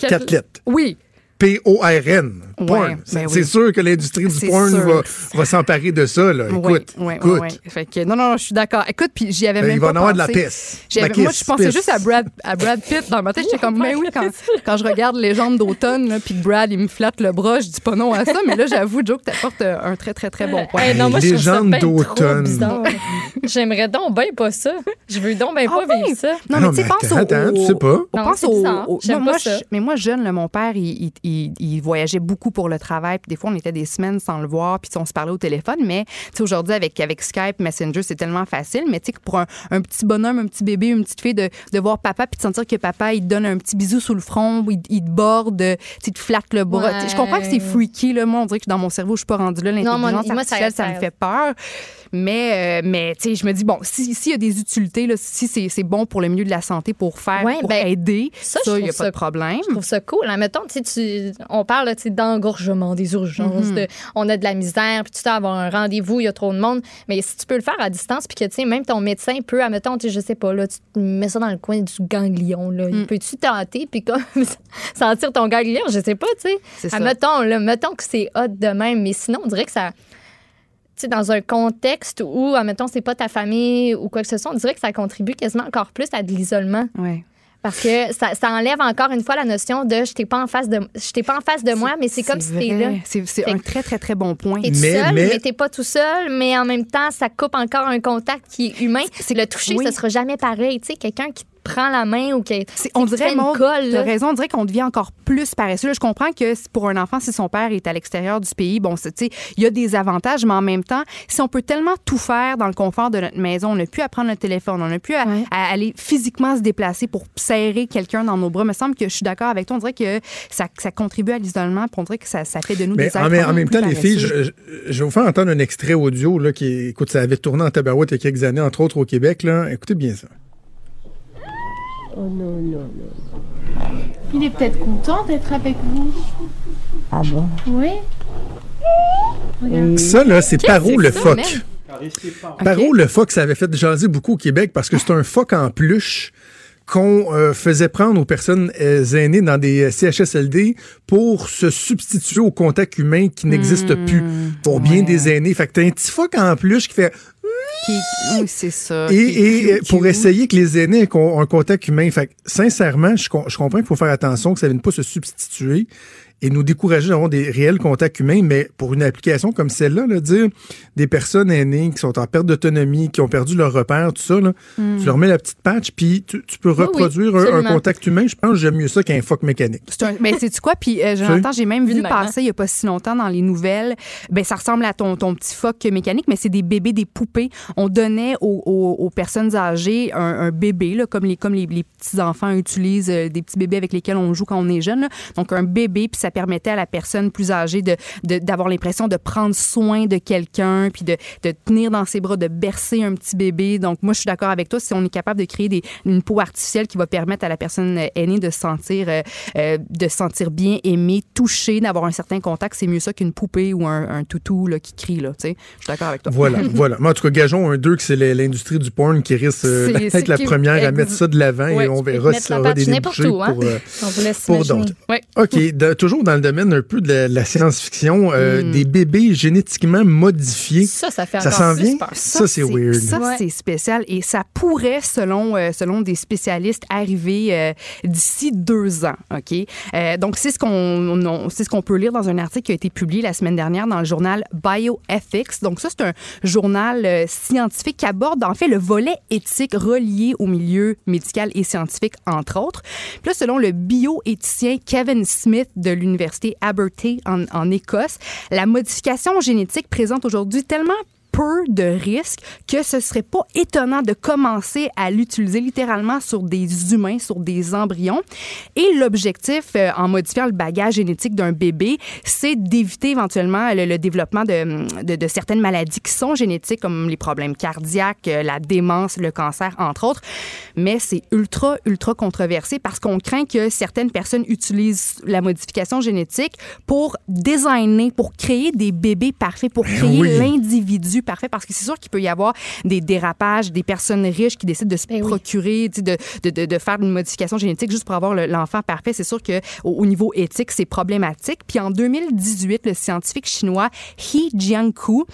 Quatre lettres. Oui. P-O-R-N. Porn. Ouais, c'est ben c'est oui. sûr que l'industrie du porn sûr. va, va s'emparer de ça, là. Écoute, Oui, oui, écoute. Fait que, non, non, je suis d'accord. Écoute, puis j'y avais Ben, même il va pas en avoir de la pisse. Moi, je pensais juste à Brad, à Brad Pitt dans ma tête. J'étais comme, mais oui, quand, quand je regarde Légende d'automne, là, puis que Brad, il me flatte le bras, je dis pas non à ça. Mais là, j'avoue, Joe, que t'apportes euh, un très, très, très bon point. Hey, non, moi, Légende d'automne. J'aimerais donc bien pas ça. Je veux donc bien pas Ah vivre ça. Non, mais tu sais, pense attends, au, attends, tu sais pas. Pense au. pas mais moi, jeune, mon père, il, il- voyageait beaucoup pour le travail. Puis des fois, on était des semaines sans le voir, puis on se parlait au téléphone. Mais aujourd'hui, avec, avec Skype, Messenger, c'est tellement facile. Mais pour un, un petit bonhomme, un petit bébé, une petite fille, de, de voir papa, puis de sentir que papa, il te donne un petit bisou sous le front, il, il te borde, il te flatte le bras. Je comprends que c'est freaky. Là. Moi, on dirait que dans mon cerveau, je suis pas rendue là. Non, moi, L'intelligence moi, ça- artificielle, ça, ça- me fait peur. Mais, euh, mais tu sais, je me dis, bon, si- s'il y a des utilités, là, si c'est c'est bon pour le milieu de la santé, pour faire, Ouais, pour ben, aider, ça, il n'y a pas ça- de problème. Je trouve ça cool. Hein, mettons, tu on parle d'engorgement, des urgences, Mhm. de- on a de la misère, puis tu sais, avoir un rendez-vous, il y a trop de monde. Mais si tu peux le faire à distance, puis que, tu sais, même ton médecin peut, admettons, je sais pas, là, tu te mets ça dans le coin du ganglion, là. Mm. Peux-tu tenter, puis comme sentir ton ganglion? Je sais pas, tu sais. Admettons, là, mettons que c'est hot de même, mais sinon, on dirait que ça. Sais, dans un contexte où, admettons, c'est pas ta famille ou quoi que ce soit, on dirait que ça contribue quasiment encore plus à de l'isolement. Ouais. Parce que ça, ça enlève encore une fois la notion de je t'ai pas en face de je t'ai pas en face de moi, mais c'est comme si t'es vrai. là. C'est un très, très, très bon point. T'es tout Mais- seul, mais- mais, t'es pas tout seul, mais en même temps, ça coupe encore un contact qui est humain. C'est le toucher, oui. ça sera jamais pareil. Tu sais, quelqu'un qui prend la main ou qui, C'est- on dirait, une Maud, colle. t'as là. raison, on dirait qu'on devient encore plus paresseux. Là, je comprends que pour un enfant, si son père est à l'extérieur du pays, bon, tu sais, il y a des avantages, mais en même temps, si on peut tellement tout faire dans le confort de notre maison, on n'a plus à prendre le téléphone, on n'a plus à, à aller physiquement se déplacer pour serrer quelqu'un dans nos bras. Il me semble que je suis d'accord avec toi. On dirait que ça, ça contribue à l'isolement, puis on dirait que ça, ça fait de nous Mais des en, en même temps, les filles, je, je- je vais vous faire entendre un extrait audio là, qui, écoute, ça avait tourné en tabarouette il y a quelques années, entre autres au Québec. Là. Écoutez bien ça. Oh non, non, non. Il est peut-être content d'être avec vous. Ah bon? Oui. Regarde. Ça, là, c'est Paro le phoque? Paro le phoque, ça avait fait jaser beaucoup au Québec parce que c'est un phoque en peluche qu'on euh, faisait prendre aux personnes euh, aînées dans des euh, CHSLD pour se substituer au contact humain qui n'existe Hmm. plus pour bien des aînés. Fait que t'as un petit phoque en peluche qui fait oui, c'est ça. et, et, euh, pour essayer que les aînés aient un contact humain. Fait que, sincèrement, je comprends qu'il faut faire attention que ça ne vienne pas se substituer et nous décourager d'avoir des réels contacts humains, mais pour une application comme celle-là, là, dire des personnes aînées qui sont en perte d'autonomie, qui ont perdu leur repère, tout ça, là, Mm. tu leur mets la petite patch, puis tu, tu peux Oui, oui, reproduire un- contact humain. Je pense que j'aime mieux ça qu'un phoque mécanique. C'est un- ben, sais-tu quoi? Puis, euh, Jonathan, j'ai même vu passer il n'y a pas si longtemps dans les nouvelles. Ben, ça ressemble à ton, ton petit phoque mécanique, mais c'est des bébés, des poupées. On donnait aux, aux- aux personnes âgées un, un bébé, là, comme les, comme les, les petits-enfants utilisent euh, des petits bébés avec lesquels on joue quand on est jeune. là. Donc, un bébé, puis ça permettait à la personne plus âgée de, de- d'avoir l'impression de prendre soin de quelqu'un, puis de, de tenir dans ses bras, de bercer un petit bébé. Donc, moi, je suis d'accord avec toi. Si on est capable de créer des, une peau artificielle qui va permettre à la personne euh, aînée de se sentir, euh, euh, de se sentir bien aimée, touchée, d'avoir un certain contact, c'est mieux ça qu'une poupée ou un, un toutou là, qui crie. Là, je suis d'accord avec toi. Voilà, voilà. Mais en tout cas, gageons un deux que c'est l'industrie du porn qui risque euh, C'est- d'être c'est la première à mettre ça de l'avant Ouais, et on verra si ça la aura des débouchés hein. pour, euh, On vous laisse pour d'autres. Ouais. OK, de- toujours dans le domaine un peu de la, la science-fiction, euh, Mm. des bébés génétiquement modifiés. Ça, ça fait Ça s'en vient? peur. Ça, c'est weird. Ça, Ouais. c'est spécial. Et ça pourrait, selon, euh, selon des spécialistes, arriver euh, d'ici deux ans. OK? Euh, donc, c'est ce qu'on on- c'est ce qu'on peut lire dans un article qui a été publié la semaine dernière dans le journal Bioethics. Donc, ça, c'est un journal euh, scientifique qui aborde, en fait, le volet éthique relié au milieu médical et scientifique, entre autres. Puis là, selon le bioéthicien Kevin Smith de l'Université Abertay en, en Écosse, la modification génétique présente aujourd'hui tellement peu de risques que ce serait pas étonnant de commencer à l'utiliser littéralement sur des humains, sur des embryons. Et l'objectif, euh, en modifiant le bagage génétique d'un bébé, c'est d'éviter éventuellement le, le développement de, de, de, certaines maladies qui sont génétiques, comme les problèmes cardiaques, euh, la démence, le cancer, entre autres. Mais c'est ultra, ultra controversé parce qu'on craint que certaines personnes utilisent la modification génétique pour designer, pour créer des bébés parfaits, pour Ben créer oui. l'individu parfait. Parce que c'est sûr qu'il peut y avoir des dérapages, des personnes riches qui décident de se procurer, tu sais, de, de, de, de faire une modification génétique juste pour avoir le- l'enfant parfait. C'est sûr que au, au niveau éthique, c'est problématique. Puis en 2018, le scientifique chinois He Jiankui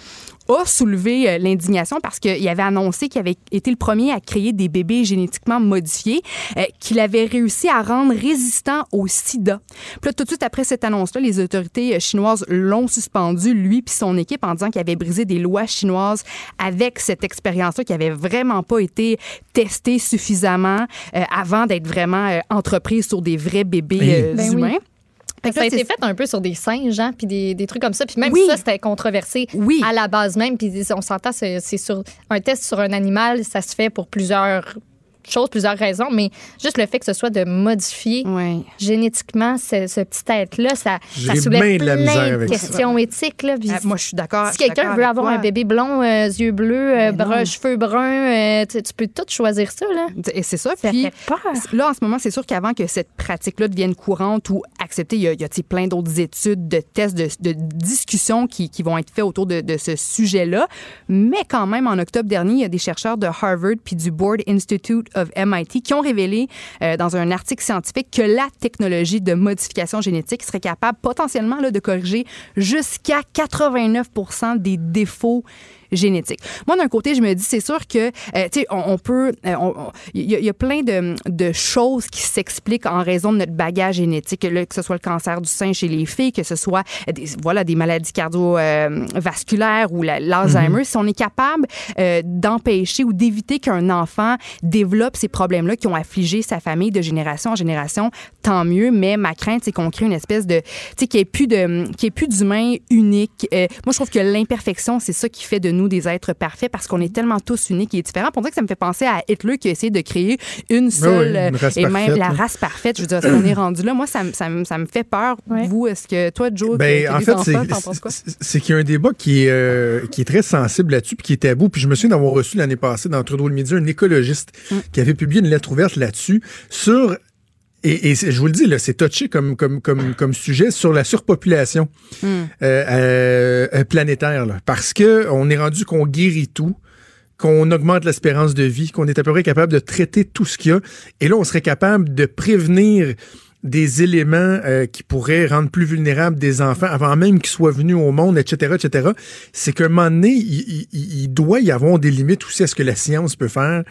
a soulevé euh, l'indignation parce qu'il avait annoncé qu'il avait été le premier à créer des bébés génétiquement modifiés euh, qu'il avait réussi à rendre résistants au sida. Puis là, tout de suite après cette annonce-là, les autorités euh, chinoises l'ont suspendu, lui puis son équipe, en disant qu'il avait brisé des lois chinoises avec cette expérience-là qui avait vraiment pas été testée suffisamment euh, avant d'être vraiment euh, entreprise sur des vrais bébés euh, Ben oui. Humains. Fait que ça a été fait un peu sur des singes, hein, puis des, des trucs comme ça. Puis même Oui. ça, c'était controversé à la base même. Puis on s'entend, c'est sur un test sur un animal, ça se fait pour plusieurs choses, plusieurs raisons, mais juste le fait que ce soit de modifier génétiquement ce, ce petit être-là, ça, ça soulève bien de la misère plein de avec ça. questions éthiques. Là, Puis Ah, moi, je suis d'accord. Si quelqu'un veut avoir toi. un bébé blond, euh, yeux bleus, euh, brun, non. cheveux bruns, euh, tu, tu peux tout choisir ça. Là. Et c'est ça. Ça Puis fait peur. là, en ce moment, c'est sûr qu'avant que cette pratique-là devienne courante ou acceptée, il y a, il y a, plein d'autres études, de tests, de, de discussions qui, qui vont être faits autour de, de ce sujet-là. Mais quand même, en octobre dernier, il y a des chercheurs de Harvard puis du Board Institute qui ont révélé euh, dans un article scientifique que la technologie de modification génétique serait capable potentiellement de corriger jusqu'à 89% des défauts génétique. Moi, d'un côté, je me dis, c'est sûr que, euh, tu sais, on, on peut, euh, on- on- il y, a- il y a plein de, de choses qui s'expliquent en raison de notre bagage génétique, que, là, que ce soit le cancer du sein chez les filles, que ce soit des, voilà, des maladies cardiovasculaires ou la- l'Alzheimer. Mhm. Si on est capable euh, d'empêcher ou d'éviter qu'un enfant développe ces problèmes-là qui ont affligé sa famille de génération en génération, tant mieux. Mais ma crainte, c'est qu'on crée une espèce de, tu sais, qu'il n'y ait plus uniques. Euh, moi, je trouve que l'imperfection, c'est ça qui fait de nous des êtres parfaits parce qu'on est tellement tous uniques et différents. Pour dire que ça me fait penser à Hitler qui a essayé de créer une seule une race et même parfaite, la race parfaite. Je veux dire, est-ce qu'on est rendu là? Moi, ça, me- ça, me- ça me fait peur. Vous, est-ce que toi, Joe, Ben, en fait, c'est- t'en penses quoi? c'est- c'est qu'il y a un débat qui est, euh, qui est très sensible là-dessus, puis qui est tabou. Puis je me souviens d'avoir reçu l'année passée dans Trudeau le Midi un écologiste Mm. qui avait publié une lettre ouverte là-dessus sur et, et je vous le dis, là, c'est touché comme, comme, comme, comme sujet sur la surpopulation Hmm. euh, euh, planétaire. là. parce que on est rendu qu'on guérit tout qu'on augmente l'espérance de vie, qu'on est à peu près capable de traiter tout ce qu'il y a. Et là, on serait capable de prévenir des éléments euh, qui pourraient rendre plus vulnérables des enfants avant même qu'ils soient venus au monde, etc., etc. C'est qu'à un moment donné, il, il- il doit y avoir des limites aussi à ce que la science peut faire.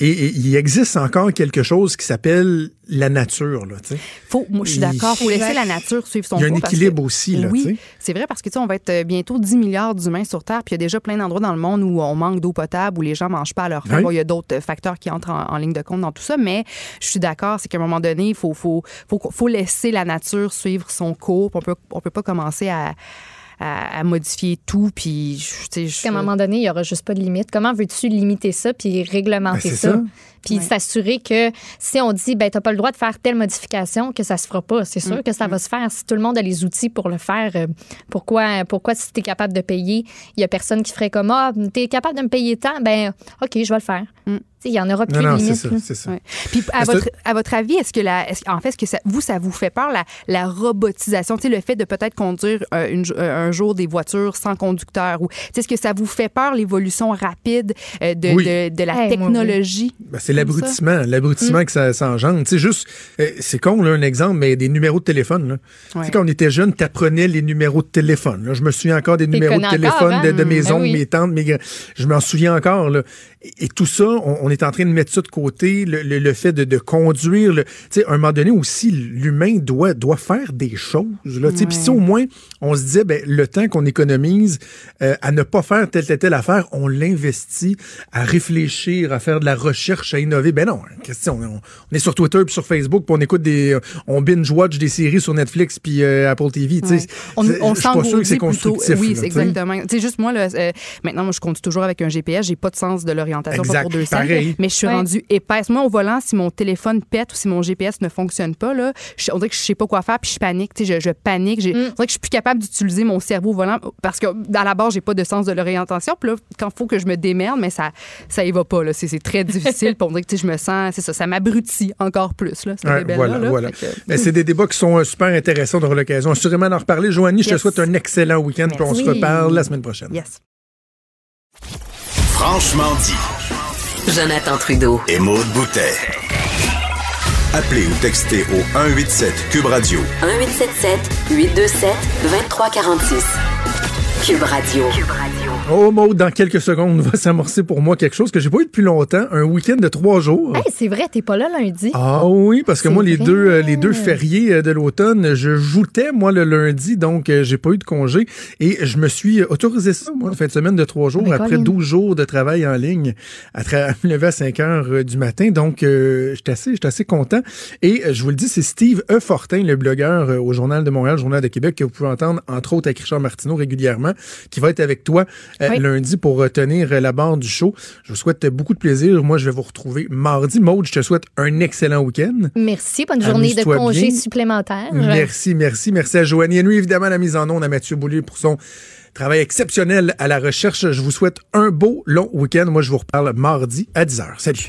Et, et il existe encore quelque chose qui s'appelle la nature. Là, tu sais. Faut, moi, je suis Il- d'accord. faut laisser la nature suivre son Il y a un cours équilibre que- aussi, là, tu sais. Oui, c'est vrai parce que tu sais, on va être euh, bientôt 10 milliards d'humains sur Terre, puis il y a déjà plein d'endroits dans le monde où on manque d'eau potable, où les gens mangent pas à leur faim. Oui. Bon, il y a d'autres euh, facteurs qui entrent en, en ligne de compte dans tout ça, mais je suis d'accord, c'est qu'à un moment donné, il faut, faut, faut, faut laisser la nature suivre son cours. puis On peut, on peut pas commencer à, à, à modifier tout, puis je- tu sais, je- Parce qu'à un moment donné, il n'y aura juste pas de limite. Comment veux-tu limiter ça puis réglementer Ben, ça? ça. Puis Ouais. s'assurer que si on dit, ben, tu n'as pas le droit de faire telle modification, que ça se fera pas. C'est sûr Mm, que ça va se faire. Si tout le monde a les outils pour le faire, euh, pourquoi, pourquoi si tu es capable de payer, il y a personne qui ferait comme, ah, tu es capable de me payer tant, ben, OK, je vais le faire. Mm. Il y en aura plus Non, de non, limite. c'est ça, là. c'est ça. Ouais. Puis à votre, à votre avis, est-ce que la, en fait, est-ce que ça, vous, ça vous fait peur, la, la robotisation, tu sais, le fait de peut-être conduire euh, une euh, un jour des voitures sans conducteur ou, tu sais, est-ce que ça vous fait peur, l'évolution rapide euh, de, Oui. de, de la Hey, moi, oui. technologie? Ben, c'est l'abrutissement, l'abrutissement Mm. que ça, ça engendre. Tu sais, juste, euh, c'est con, là, un exemple, mais des numéros de téléphone. Là. Tu Ouais. sais, quand on était jeune, tu apprenais les numéros de téléphone. là. Je me souviens encore des numéros de téléphone encore, de, hein? de mes Ben oncles, oui. mes tantes, mes Je m'en souviens encore. Là. Et, et tout ça, on, on on est en train de mettre ça de côté, le, le, le fait de, de conduire. Tu sais, à un moment donné aussi, l'humain doit, doit faire des choses. Puis si au moins on se disait, ben, le temps qu'on économise euh, à ne pas faire telle, telle, telle affaire, on l'investit à réfléchir, à faire de la recherche, à innover. Ben non, hein, question. On, on est sur Twitter puis sur Facebook, puis on écoute des, on binge-watch des séries sur Netflix puis euh, Apple TV. Ouais. On, on je suis pas sûr que c'est constructif. Oui, là, exactement. Tu sais, juste moi, là, euh, maintenant, moi, je conduis toujours avec un GPS. J'ai pas de sens de l'orientation pour deux pareil. Mais je suis Ouais. rendue épaisse. Moi, au volant, si mon téléphone pète ou si mon GPS ne fonctionne pas, là, je, on dirait que je sais pas quoi faire puis je panique. Tu sais, je, je panique. J'ai- On dirait que je suis plus capable d'utiliser mon cerveau au volant parce que à la base, j'ai pas de sens de l'orientation. Puis là, quand il faut que je me démerde, mais ça, ça y va pas. Là. C'est, très difficile. Puis on dirait que je me sens, c'est ça, ça m'abrutit encore plus. Là, Ouais, voilà, là. voilà. Que- Mais c'est des débats qui sont euh, super intéressants. On aura l'occasion assurément d'en reparler. Joanie, je te souhaite un excellent week-end. Puis on se reparle la semaine prochaine. Yes. Franchement dit. Jonathan Trudeau. Et Maude Boutet. Appelez ou textez au 187 Cube Radio 1877 827 2346. Cube Radio. Oh, Maud, dans quelques secondes, va s'amorcer pour moi quelque chose que j'ai pas eu depuis longtemps. Un week-end de trois jours. Hey, c'est vrai, t'es pas là lundi. Ah oui, parce que moi, les deux, euh, les deux fériés euh, de l'automne, je joutais, moi, le lundi, donc euh, j'ai pas eu de congé. Et je me suis autorisé ça, moi, en fin de semaine de trois jours, après Colin. 12 jours de travail en ligne, à, à me lever à 5 heures du matin. Donc, euh, j'étais assez, j'étais assez content. Et je vous le dis, c'est Steve E. Fortin, le blogueur au Journal de Montréal, Journal de Québec, que vous pouvez entendre, entre autres, avec Richard Martineau régulièrement, qui va être avec toi Oui. lundi pour euh, tenir euh, la barre du show. Je vous souhaite euh, beaucoup de plaisir. Moi, je vais vous retrouver mardi. Maude, je te souhaite un excellent week-end. Merci, bonne journée de congé bien. supplémentaire. Merci, merci, merci à Joanie. Et nous, évidemment, la mise en onde à Mathieu Boulier pour son travail exceptionnel à la recherche. Je vous souhaite un beau long week-end. Moi, je vous reparle mardi à 10h. Salut.